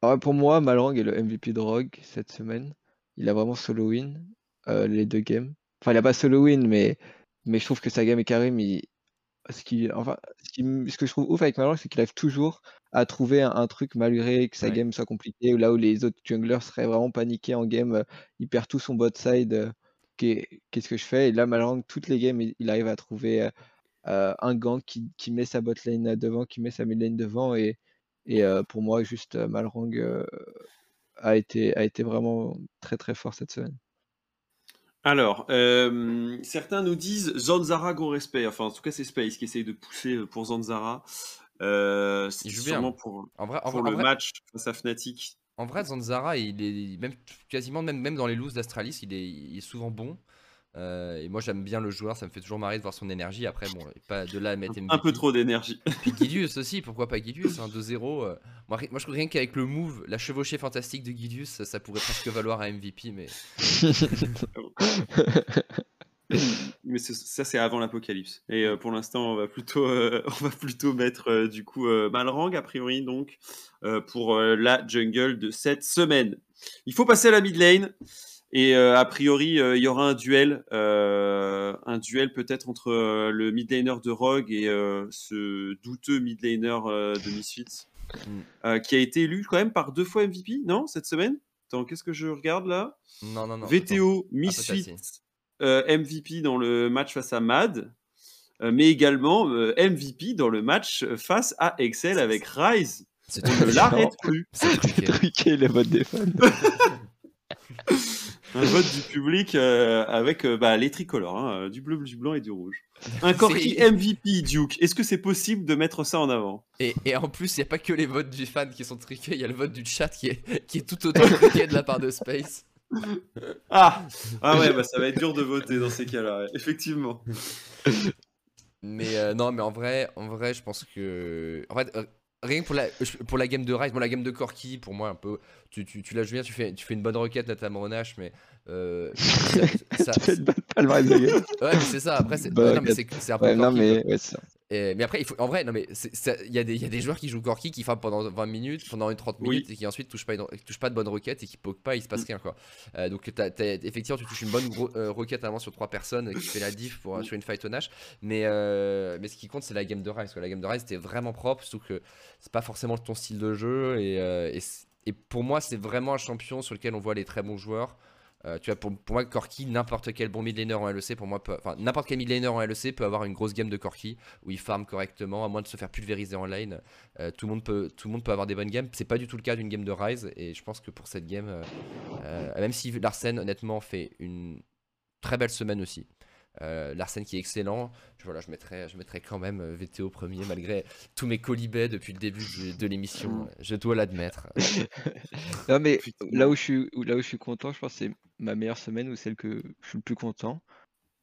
ah ouais, pour moi, Malrang est le MVP de Rogue cette semaine. Il a vraiment solo win euh, les deux games. Enfin, il a pas solo win, mais, mais je trouve que sa game et Karim, il, ce qui, enfin, ce, qui m- ce que je trouve ouf avec Malrang, c'est qu'il arrive toujours à trouver un, un truc malgré que sa Ouais. game soit compliquée, ou là où les autres junglers seraient vraiment paniqués en game, euh, il perd tout son bot side. euh, qu'est- Qu'est-ce que je fais? Et là, Malrang, toutes les games, il, il arrive à trouver euh, un gank qui, qui met sa bot lane devant, qui met sa mid lane devant. Et, et euh, pour moi, juste euh, Malrang euh, a été, a été vraiment très très fort cette semaine. Alors, euh, certains nous disent Zanzara gros respect. Enfin, en tout cas, c'est Space qui essaye de pousser euh, pour Zanzara. Euh, c'est sûrement pour, En vrai, en pour vrai- en le vrai- match face à Fnatic. En vrai, Zanzara, il est même quasiment même, même dans les looses d'Astralis, il est, il est souvent bon. Euh, et moi j'aime bien le joueur, ça me fait toujours marrer de voir son énergie. Après, bon, pas de là à mettre MVP. Un peu trop d'énergie. Puis aussi, pourquoi pas Gidius hein, 2-0. euh, moi, je trouve rien qu'avec le move, la chevauchée fantastique de Gidius, ça, ça pourrait presque valoir un MVP. Mais (laughs) Mais ça, c'est avant l'apocalypse. Et euh, pour l'instant, on va plutôt, on va plutôt mettre du coup Malrang, a priori, donc, pour la jungle de cette semaine. Il faut passer à la mid lane. Et euh, a priori, euh, il y aura un duel. euh, un duel peut-être entre euh, le mid laner de Rogue et euh, ce douteux mid laner euh, de Misfits. Mm. euh, qui a été élu quand même par deux fois MVP, non, cette semaine? Attends, qu'est-ce que je regarde là? Non, non, non. VTO, Ah, Misfits, euh, MVP dans le match face à Mad, euh, mais également euh, MVP dans le match face à Excel avec Rise. C'est On ne l'arrête plus. C'est truqué. Les votes des fans. Un vote du public euh, avec euh, bah, les tricolores, hein, euh, du bleu, du blanc et du rouge. Un Corki MVP, Duke. Est-ce que c'est possible de mettre ça en avant? Et, et en plus, il n'y a pas que les votes du fan qui sont truqués, il y a le vote du chat qui est, qui est tout autant truqué de la part de Space. Ah, ah ouais, bah, ça va être dur de voter dans ces cas-là, ouais. effectivement. Mais euh, non, mais en vrai, en vrai, je pense que. En fait, rien que pour la, pour la game de Rise, bon, la game de Corki, pour moi, un peu. Tu, tu, tu la joues bien, tu fais, tu fais une bonne requête, notamment Nash, mais. Euh, (laughs) ça, ça- ouais, mais c'est ça, après, c'est c'est un peu Ouais, non, mais quoi. ouais, c'est ça. Et- mais après, il faut, en vrai, non, mais il y, a des- il y a des joueurs qui jouent Corki qui frappent pendant 20 minutes, pendant une 30 Oui. minutes et qui ensuite touchent pas, une- touchent pas de bonne requête et qui poke pas, il se passe Mm. rien quoi. Euh, donc, effectivement, tu touches une bonne gro- euh, requête avant sur trois personnes qui fait la diff pour, Mm. sur une fight au Nash. Mais, euh, mais ce qui compte, c'est la game de Rise. quoi. La game de Rise, c'était vraiment propre, surtout que c'est pas forcément ton style de jeu. Et, euh, et pour moi, c'est vraiment un champion sur lequel on voit les très bons joueurs. Euh, tu vois, pour, moi, Corki, n'importe quel bon mid laner en LEC, pour moi, enfin, n'importe quel mid laner en LEC peut avoir une grosse game de Corki où il farm correctement, à moins de se faire pulvériser en lane. Euh, tout, le monde peut, avoir des bonnes games. C'est pas du tout le cas d'une game de Rise, et je pense que pour cette game, euh, même si Larsen, honnêtement, fait une très belle semaine aussi. Euh, Larsen qui est excellent, je, voilà, je, mettrais, je mettrais quand même euh, VTO premier malgré tous mes colibets depuis le début de, de l'émission, je dois l'admettre. (laughs) Non, mais là où je suis, où- là où je suis content, je pense que c'est ma meilleure semaine ou celle que je suis le plus content.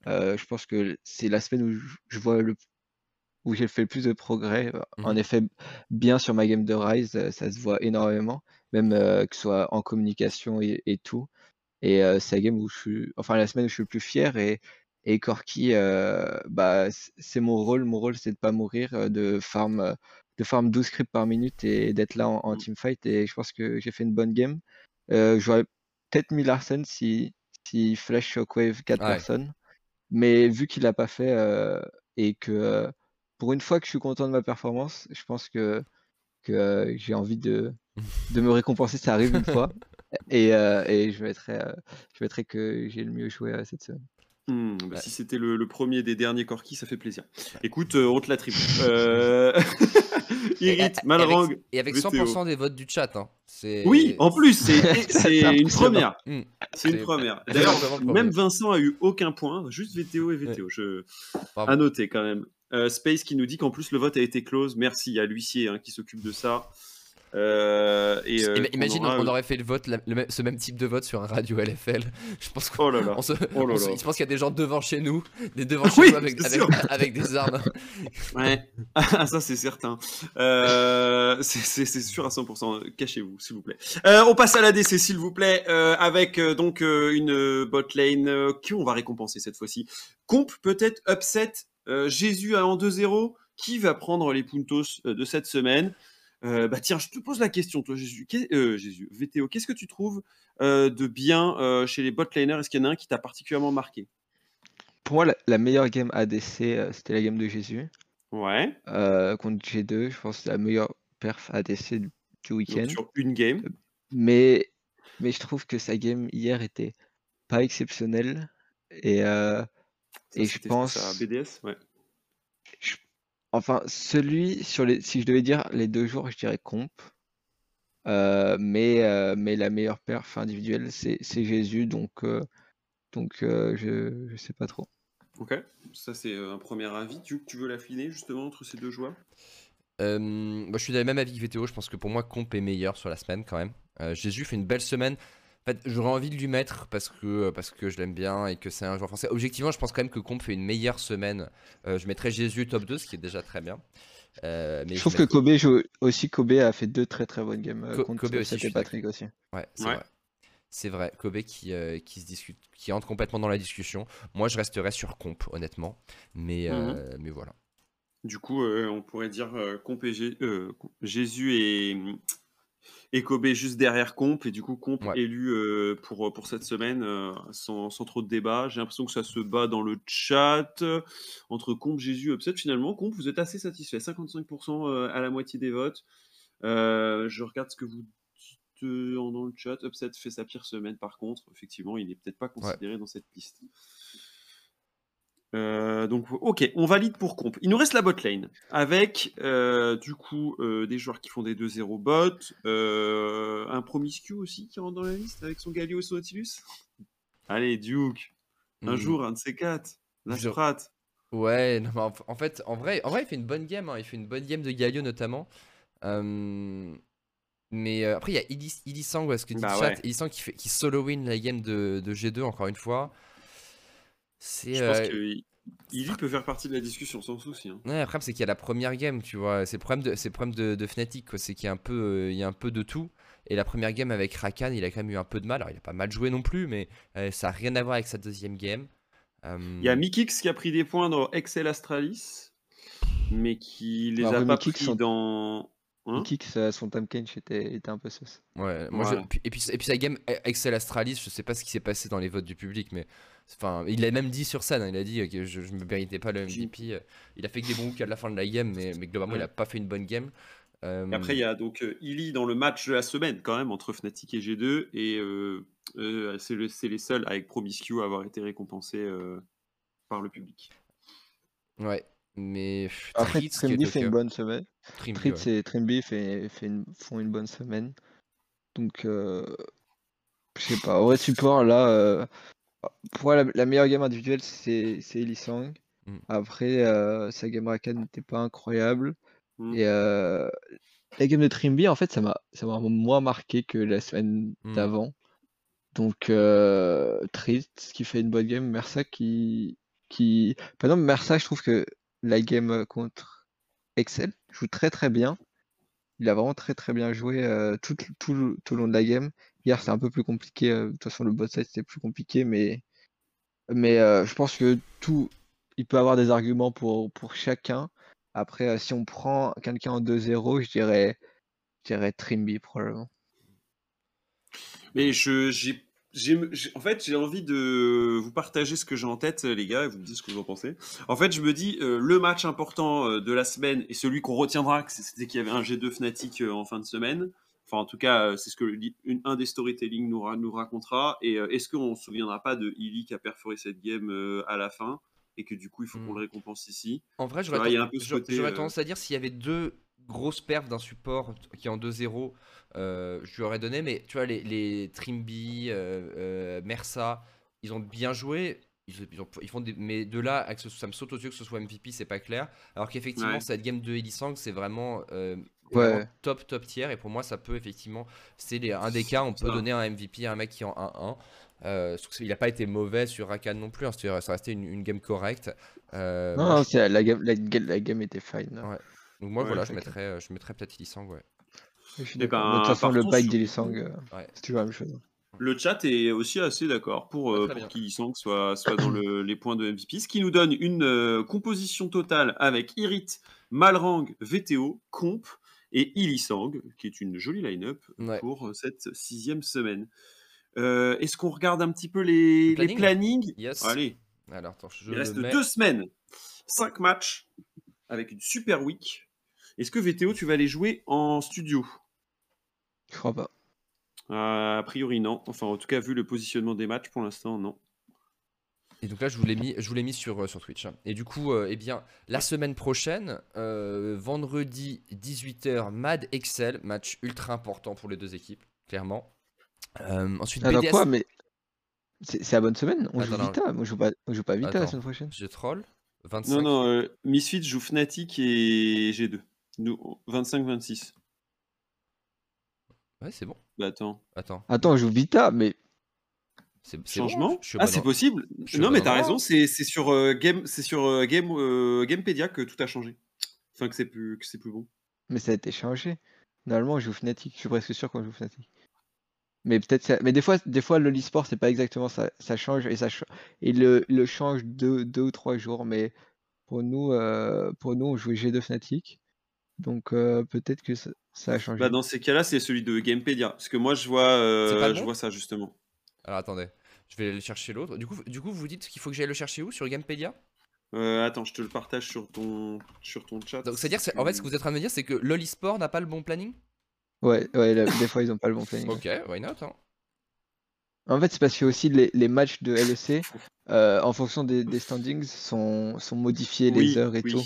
Euh, je pense que c'est la semaine où je- vois le, où j'ai fait le plus de progrès. Euh, En effet, bien sur ma game de Rise, euh, ça se voit énormément, même euh, que ce soit en communication et, et tout. Et euh, c'est la game où je suis, enfin la semaine où je suis le plus fier et et Corki, euh, bah c'est mon rôle. Mon rôle, c'est de pas mourir, euh, de farm, euh, de farm 12 scripts par minute et d'être là en, en Mm. teamfight. Et je pense que j'ai fait une bonne game. J'aurais peut-être mis Larsen si, si Flash Shockwave 4 Ouais. personnes. Mais vu qu'il l'a pas fait et que pour une fois que je suis content de ma performance, je pense que, que j'ai envie de, de me récompenser. Ça arrive une fois. (laughs) Et, euh, et je mettrai, je mettrai que j'ai le mieux joué cette semaine. Hmm, bah, Ouais. Si c'était le, le premier des derniers Corki, ça fait plaisir. Écoute, euh, on te l'attribue. (laughs) Euh... (laughs) Et- et Malrang. avec, et avec VTO. 100% des votes du chat. Hein. Oui, en plus, c'est (laughs) une première. Hmm. C'est une première. D'ailleurs, même Vincent a eu aucun point, juste VTO et VTO. Je... Bravo. À noter quand même. Euh, Space qui nous dit qu'en plus le vote a été close. Merci à l'huissier hein, qui s'occupe de ça. Euh, et, euh, Imagine, aura, on aurait fait le vote, la- le même- ce même type de vote sur un radio LFL. Je pense qu'on Oh là là. on se- Oh là on se- là. je pense qu'il y a des gens devant chez nous, des devant (laughs) chez Oui, nous avec, des armes. (laughs) Ouais, (laughs) Ah, ça c'est certain. Euh, c'est- sûr à 100%. Cachez-vous, s'il vous plaît. Euh, on passe à la DC, s'il vous plaît, euh, avec euh, donc euh, une bot lane euh, qui on va récompenser cette fois-ci. Comp peut-être upset. euh, Jésus à en 2-0. Qui va prendre les puntos euh, de cette semaine? Euh, Bah tiens, je te pose la question, toi, Jésus. Qu'est- euh, Jésus, VTO, qu'est-ce que tu trouves euh, de bien chez les bot laners Est-ce qu'il y en a un qui t'a particulièrement marqué? Pour moi, la, la meilleure game ADC, c'était la game de Jésus. Ouais. contre G2. Je pense que c'est la meilleure perf ADC du, week-end. sur une game. Mais, mais je trouve que sa game hier était pas exceptionnelle. Et, Ça, et je pense. BDS, ouais. Enfin, celui sur les. Si je devais dire les deux jours, je dirais comp. Euh, mais, euh, mais la meilleure perf individuelle, c'est c'est Jésus. Donc, euh, donc euh, je, je sais pas trop. Ok, ça c'est un premier avis. Tu, tu veux l'affiner justement entre ces deux joueurs? Euh, moi, je suis dans le même avis que VTO. Je pense que pour moi, Comp est meilleur sur la semaine quand même. Euh, Jésus fait une belle semaine. En fait, j'aurais envie de lui mettre parce que, parce que je l'aime bien et que c'est un joueur français. Objectivement, je pense quand même que Comp fait une meilleure semaine. Euh, je mettrais Jésus top 2, ce qui est déjà très bien. Euh, mais Je trouve que Kobe joue aussi. Kobe a fait deux très très bonnes games euh, Co- contre Kobe aussi, et Patrick aussi. Ouais, c'est Ouais. vrai. C'est vrai, Kobe qui, euh, qui se discute, qui entre complètement dans la discussion. Moi, je resterais sur Comp, honnêtement. Mais, Mhm. euh, mais voilà. Du coup, euh, on pourrait dire euh, Comp et Jé- euh, Jésus et, et Kobe juste derrière Comp. Et du coup, Comp Ouais. élu euh, pour, pour cette semaine euh, sans, sans trop de débat. J'ai l'impression que ça se bat dans le chat euh, entre Comp, Jésus et Upset. Finalement, Comp, vous êtes assez satisfait. 55% euh, à la moitié des votes. Euh, je regarde ce que vous dites euh, dans le chat. Upset fait sa pire semaine par contre. Effectivement, il n'est peut-être pas considéré dans cette liste. Euh, donc, ok, on valide pour comp. Il nous reste la bot lane avec euh, du coup euh, des joueurs qui font des 2-0 bot, euh, un promiscu aussi qui rentre dans la liste avec son Galio et son Nautilus? Allez, Duke, un Mhm. jour, un de ces quatre, la Je- Sprat. Ouais, non, mais en, fait, en vrai, en vrai, il fait une bonne game. hein, Il fait une bonne game de Galio notamment. Mais après, il y a ouais, ce que dit Bah le chat? ouais. Illisang qui, fait, qui solo win la game de, de G2, encore une fois. C'est. Je pense euh, que Illy peut faire partie de la discussion sans souci. hein. Ouais, après, c'est qu'il y a la première game, tu vois. C'est le problème de, c'est le problème de, de Fnatic, quoi. C'est qu'il y a un peu, euh, il y a un peu de tout. Et la première game avec Rakan, il a quand même eu un peu de mal. Alors, il a pas mal joué non plus, mais euh, ça a rien à voir avec sa deuxième game. Euh, Il y a Mikix qui a pris des points dans Excel Astralis, mais qui les Bah, a pas Mikix, pris son- dans. Hein? Ça- son time cage était, était un peu sauce. Ouais, moi Voilà. je- et, puis, et puis sa game Excel Astralis, je sais pas ce qui s'est passé dans les votes du public, mais enfin, il l'a même dit sur scène, hein, il a dit que je, je me méritais pas le MVP. euh, Il a fait que des bons hooks à la fin de la game, mais, mais globalement, il Ouais. a pas fait une bonne game. Euh, Et après, il y a donc euh, Illy dans le match de la semaine, quand même, entre Fnatic et G2. Et euh, euh, c'est le- c'est les seuls avec Promiscu à avoir été récompensés euh, par le public. Ouais, mais. Après, Trimby fait une bonne semaine. euh, Trimby, Tritz ouais. et Trimby fait, fait une- font une bonne semaine. Donc, euh, je sais pas. Vrai, support, là, euh, pour moi, la, la meilleure game individuelle, c'est c'est Elisang. Mm. Après, euh, sa game racket n'était pas incroyable. Mm. Et euh, la game de Trimby, en fait, ça m'a ça m'a moins marqué que la semaine Mm. d'avant. Donc, euh, triste, qui fait une bonne game. Mersa qui, qui. Par exemple, Mersa, je trouve que la game contre Excel joue très très bien. Il a vraiment très très bien joué euh, tout, tout, tout le long de la game. Hier, c'était un peu plus compliqué. euh, De toute façon, le bot side, c'était plus compliqué. Mais, mais euh, je pense que tout. Il peut avoir des arguments pour, pour chacun. Après, euh, si on prend quelqu'un en 2-0, je dirais, je dirais Trimby probablement. Mais je, j'ai, j'ai- en fait, j'ai envie de vous partager ce que j'ai en tête, les gars, et vous me dites ce que vous en pensez. En fait, je me dis, le match important de la semaine et celui qu'on retiendra, c'était qu'il y avait un G2 Fnatic en fin de semaine. Enfin, en tout cas, euh, c'est ce que une- un des storytelling nous, ra- nous racontera. Et euh, est-ce qu'on ne se souviendra pas de Illy qui a perforé cette game euh, à la fin et que du coup, il faut qu'on Mm. le récompense ici? En vrai, j'aurais euh, tendance à dire s'il y avait deux grosses perfs d'un support qui est en 2-0, euh, je lui aurais donné, mais tu vois, les, les Trimby, euh, Mersa, ils ont bien joué. Ils, ils ont- ils font des, mais de là à que ce- ça me saute aux yeux que ce soit MVP, c'est pas clair. Alors qu'effectivement, Ouais. cette game de Elisang, c'est vraiment, Ouais. top top tier. Et pour moi, ça peut effectivement, c'est un des cas, on peut Ça. donner un MVP à un mec qui est en 1-1. Euh, il n'a pas été mauvais sur Rakan non plus, hein, c'est-à-dire, ça restait une, une game correcte. Euh, Non, moi, non, je- c'est- la, game, la, ga- la game était fine. Ouais. donc moi Ouais, voilà, je mettrais, je mettrais peut-être Ilisang, ouais. Je suis Eh d'accord. ben, de toute façon, le partons bike sur- d'Elisang, euh, Ouais. c'est toujours la même chose. Le chat est aussi assez d'accord pour, Ah, euh, très pour bien. qu'il sent que soit, soit dans le- les points de MVP, ce qui nous donne une euh, composition totale avec Irit, Malrang, VTO, Comp et Illisang, qui est une jolie line-up Ouais. pour euh, cette sixième semaine. Euh, Est-ce qu'on regarde un petit peu les, Le planning? les plannings? Yes. Allez, Alors attends, je il reste mets. deux semaines, cinq matchs avec une super week. Est-ce que VTO, tu vas les jouer en studio? Je crois pas. Euh, A priori, non. Enfin, en tout cas, vu le positionnement des matchs, pour l'instant, non. Et donc là, je vous l'ai mis, je vous l'ai mis sur, euh, sur Twitch. hein. Et du coup, euh, eh bien, la semaine prochaine, euh, vendredi 18h, Mad Excel, match ultra important pour les deux équipes, clairement. Euh, ensuite, Alors BDS. quoi, mais c'est c'est la bonne semaine? On joue non. Vita. Moi, je joue pas, je joue pas Vita la Attends. semaine prochaine. Je troll. 25. Non, non, euh, Misfits joue Fnatic et G2. Nous, 25-26. Ouais, c'est bon. Bah attends. Attends. Attends, on joue Vita, mais c'est c'est bon, Changement Ah, c'est possible. Non, mais t'as raison, c'est c'est sur, euh, Game, c'est sur euh, Game, euh, Gamepedia que tout a changé. Enfin, que c'est plus, que c'est plus bon. mais ça a été changé. Normalement, on joue Fnatic. Je suis presque sûr qu'on joue Fnatic. Mais peut-être ça... Mais des fois, des fois, le e-sport, c'est pas exactement ça. Ça change et ça ch- et le, le change deux, deux ou trois jours. Mais pour nous, euh, pour nous, on jouait G2 Fnatic. Donc euh, peut-être que ça, ça a changé. Bah, dans ces cas-là, c'est celui de Gamepedia. Parce que moi, je vois, euh, je vois ça justement. Alors attendez, je vais aller chercher l'autre. Du coup, du coup, vous dites qu'il faut que j'aille le chercher où? Sur Gamepedia Euh, attends, je te le partage sur ton, sur ton chat. Donc c'est-à-dire, c'est- en fait, ce que vous êtes en train de me dire, c'est que LoL eSport n'a pas le bon planning? Ouais, ouais, là, des fois, ils ont pas le bon planning. Ok, why not hein? En fait, c'est parce que aussi les, les matchs de LEC, euh, en fonction des, des standings, sont, sont modifiés les Oui, heures et oui, tout.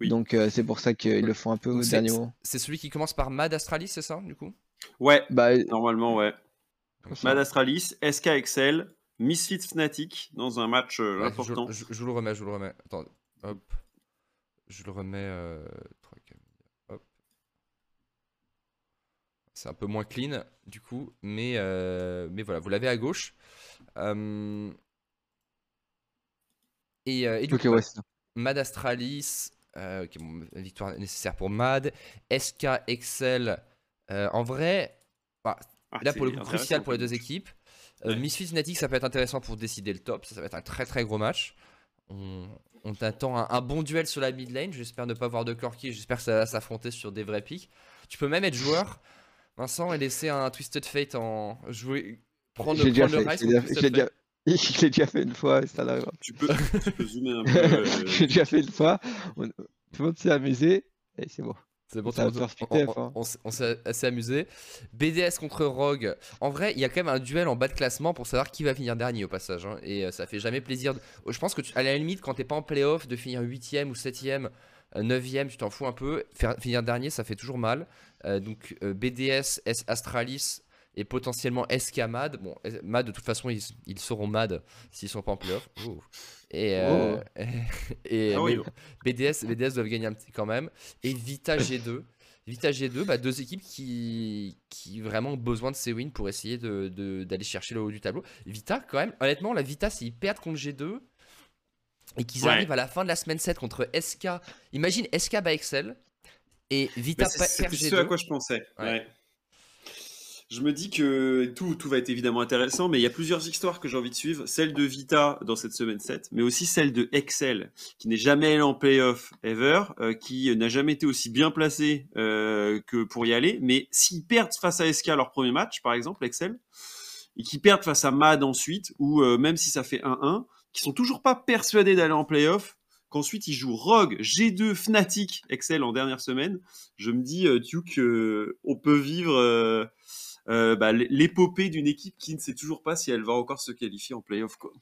oui. Donc euh, c'est pour ça qu'ils le font un peu Donc au dernier moment. C'est celui qui commence par Mad Astralis, c'est ça, du coup? Ouais, Bah, normalement, ouais. Mad Astralis, SK Excel, Misfits Fnatic dans un match euh, Ouais, important. Je, je- je vous le remets, je vous le remets. Attends, hop. Je le remets. euh. C'est un peu moins clean, du coup, mais, euh, mais voilà, vous l'avez à gauche. Euh, Et, euh, et du ok, coup, ouais. Mad Astralis, euh, bon, victoire nécessaire pour Mad. SK Excel, euh, en vrai, bah, Ah, là pour le coup crucial pour les deux équipes. Euh, Ouais. Misfits Fnatic, ça peut être intéressant pour décider le top. Ça, ça va être un très très gros match. On, on t'attend un, un bon duel sur la mid lane. J'espère ne pas voir de Corki. J'espère que ça va s'affronter sur des vrais pics. Tu peux même être joueur, Vincent, et laisser un Twisted Fate en jouer. Prendre, J'ai déjà prendre le fait, Rise je l'ai déjà fait une fois, ça l'arrive. Tu peux, tu peux zoomer un peu. (laughs) euh, J'ai déjà fait une fois, on- tout le monde s'est amusé, et c'est bon. C'est bon, on- on- on- hein. on s'est assez amusé. BDS contre Rogue. En vrai, il y a quand même un duel en bas de classement pour savoir qui va finir dernier au passage. hein. Et euh, ça fait jamais plaisir. de- Je pense que tu- à la limite, quand t'es pas en playoff, de finir 8ème ou 7ème, 9ème, tu t'en fous un peu. Faire, finir dernier, ça fait toujours mal. Euh, donc euh, BDS, S Astralis et potentiellement SK Mad. Bon, Mad, de toute façon, ils, ils seront Mad s'ils sont pas en playoff. Et, euh, (laughs) et Ah mais oui. bon, BDS, BDS doivent gagner un petit quand même. Et Vita (laughs) G2. Vita G2, bah, deux équipes qui, qui vraiment ont besoin de ces wins pour essayer de- de- d'aller chercher le haut du tableau. Vita, quand même, honnêtement, la Vita, s'ils perdent contre G2 et qu'ils Ouais. arrivent à la fin de la semaine 7 contre SK, imagine SK by Excel et Vita Mais c'est- pa- C'était perd ce à G2. quoi je pensais. Ouais. ouais. Je me dis que tout, va être évidemment intéressant, mais il y a plusieurs histoires que j'ai envie de suivre. Celle de Vita dans cette semaine 7, mais aussi celle de Excel, qui n'est jamais allé en playoff ever, euh, qui n'a jamais été aussi bien placé euh, que pour y aller. Mais s'ils perdent face à SK leur premier match, par exemple, Excel, et qu'ils perdent face à Mad ensuite, ou euh, même si ça fait 1-1, qui sont toujours pas persuadés d'aller en playoff, qu'ensuite ils jouent Rogue, G2, Fnatic, Excel en dernière semaine, je me dis, Duke, on peut vivre euh, bah, l'épopée d'une équipe qui ne sait toujours pas si elle va encore se qualifier en playoff. Quoi.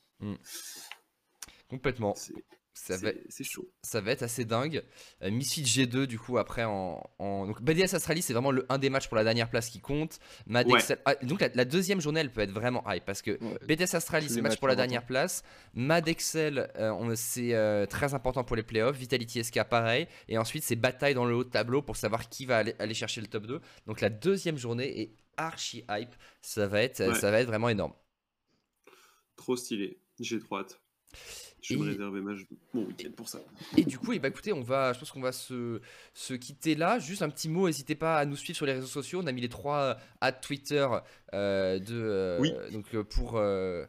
Complètement. C'est Ça va, c'est- c'est chaud. ça va être assez dingue. Euh, Misfit G2, du coup, après en. en... Donc, BDS Astralis, c'est vraiment le, un des matchs pour la dernière place qui compte. Mad Ouais. Excel- ah, donc, la, la deuxième journée, elle peut être vraiment hype parce que Ouais. BDS Astralis, Tous c'est les match pour la dernière place. Mad Excel, euh, c'est euh, très important pour les playoffs. Vitality SK, pareil. Et ensuite, c'est bataille dans le haut de tableau pour savoir qui va aller, aller chercher le top 2. Donc, la deuxième journée est archi hype. Ça va être, Ouais. ça va être vraiment énorme. Trop stylé. J'ai trop hâte. Je vais me Et- réserver ma- mon week-end pour ça. Et du coup, eh ben, écoutez, on va, je pense qu'on va se, se quitter là. Juste un petit mot, n'hésitez pas à nous suivre sur les réseaux sociaux. On a mis les trois à Twitter euh, de, euh, Oui. donc, euh, pour, euh,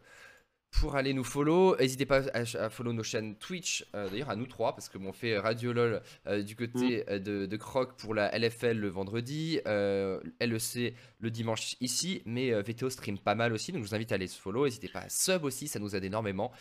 pour aller nous follow. N'hésitez pas à, à follow nos chaînes Twitch, euh, d'ailleurs à nous trois, parce que bon, on fait Radio LOL euh, du côté Mm. euh, de, de Croc pour la LFL le vendredi, LEC le dimanche ici, mais VTO stream pas mal aussi, donc je vous invite à aller se follow. N'hésitez pas à sub aussi, ça nous aide énormément.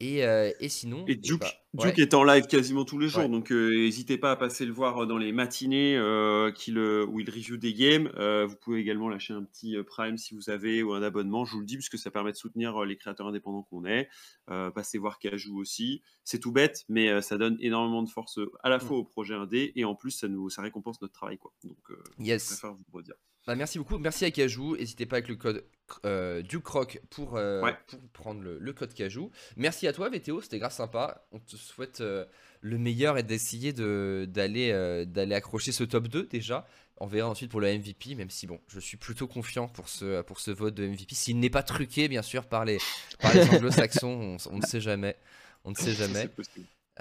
Et, euh, et sinon. Et eh Duke, ben, Duke est en live quasiment tous les jours, Ouais. donc euh, n'hésitez pas à passer le voir dans les matinées euh, euh, où il review des games. Euh, vous pouvez également lâcher un petit euh, Prime si vous avez ou un abonnement, je vous le dis, puisque ça permet de soutenir euh, les créateurs indépendants qu'on est. Euh, passez voir Cajou aussi. C'est tout bête, mais euh, ça donne énormément de force euh, à la Mm. fois au projet indé et en plus ça, nous, ça récompense notre travail. Quoi. Donc euh, je Yes. préfère vous le redire. Bah, merci beaucoup. Merci à Cajou. N'hésitez pas avec le code euh, DukeRock pour, euh, Ouais. pour prendre le, le code Cajou. Merci à toi, VTO. C'était grave sympa. On te souhaite euh, le meilleur est d'essayer de- d'aller d'aller accrocher ce top 2 déjà. On verra ensuite pour le MVP, même si bon, je suis plutôt confiant pour ce, pour ce vote de MVP. S'il n'est pas truqué, bien sûr, par les, par les (laughs) anglo-saxons, on, on ne sait jamais. On ne sait jamais.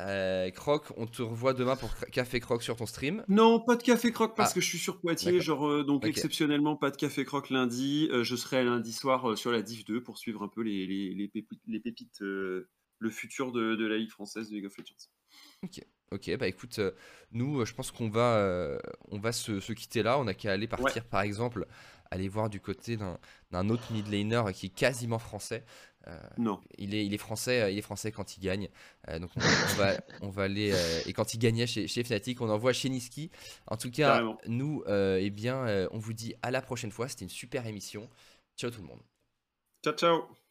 Euh, Croc, on te revoit demain pour Café Croc sur ton stream. Non, pas de café croc parce Ah. que je suis sur Poitiers, genre euh, donc Ok. exceptionnellement pas de café croc lundi. Euh, je serai lundi soir sur la Div 2 pour suivre un peu les, les, les pépites, les pépites, le futur de, de la Ligue française de League of Legends. Ok, bah écoute, nous, je pense qu'on va, on va se, se quitter là. On a qu'à aller partir, par exemple, aller voir du côté d'un d'un autre mid laner qui est quasiment français. Euh, Non. il, est, il est français, euh, il est français quand il gagne. Euh, donc on, on va, (laughs) on va aller et quand il gagnait chez, chez Fnatic, on envoie chez Niski. En tout cas, Carrément. nous, eh bien, on vous dit à la prochaine fois. C'était une super émission. Ciao tout le monde. Ciao ciao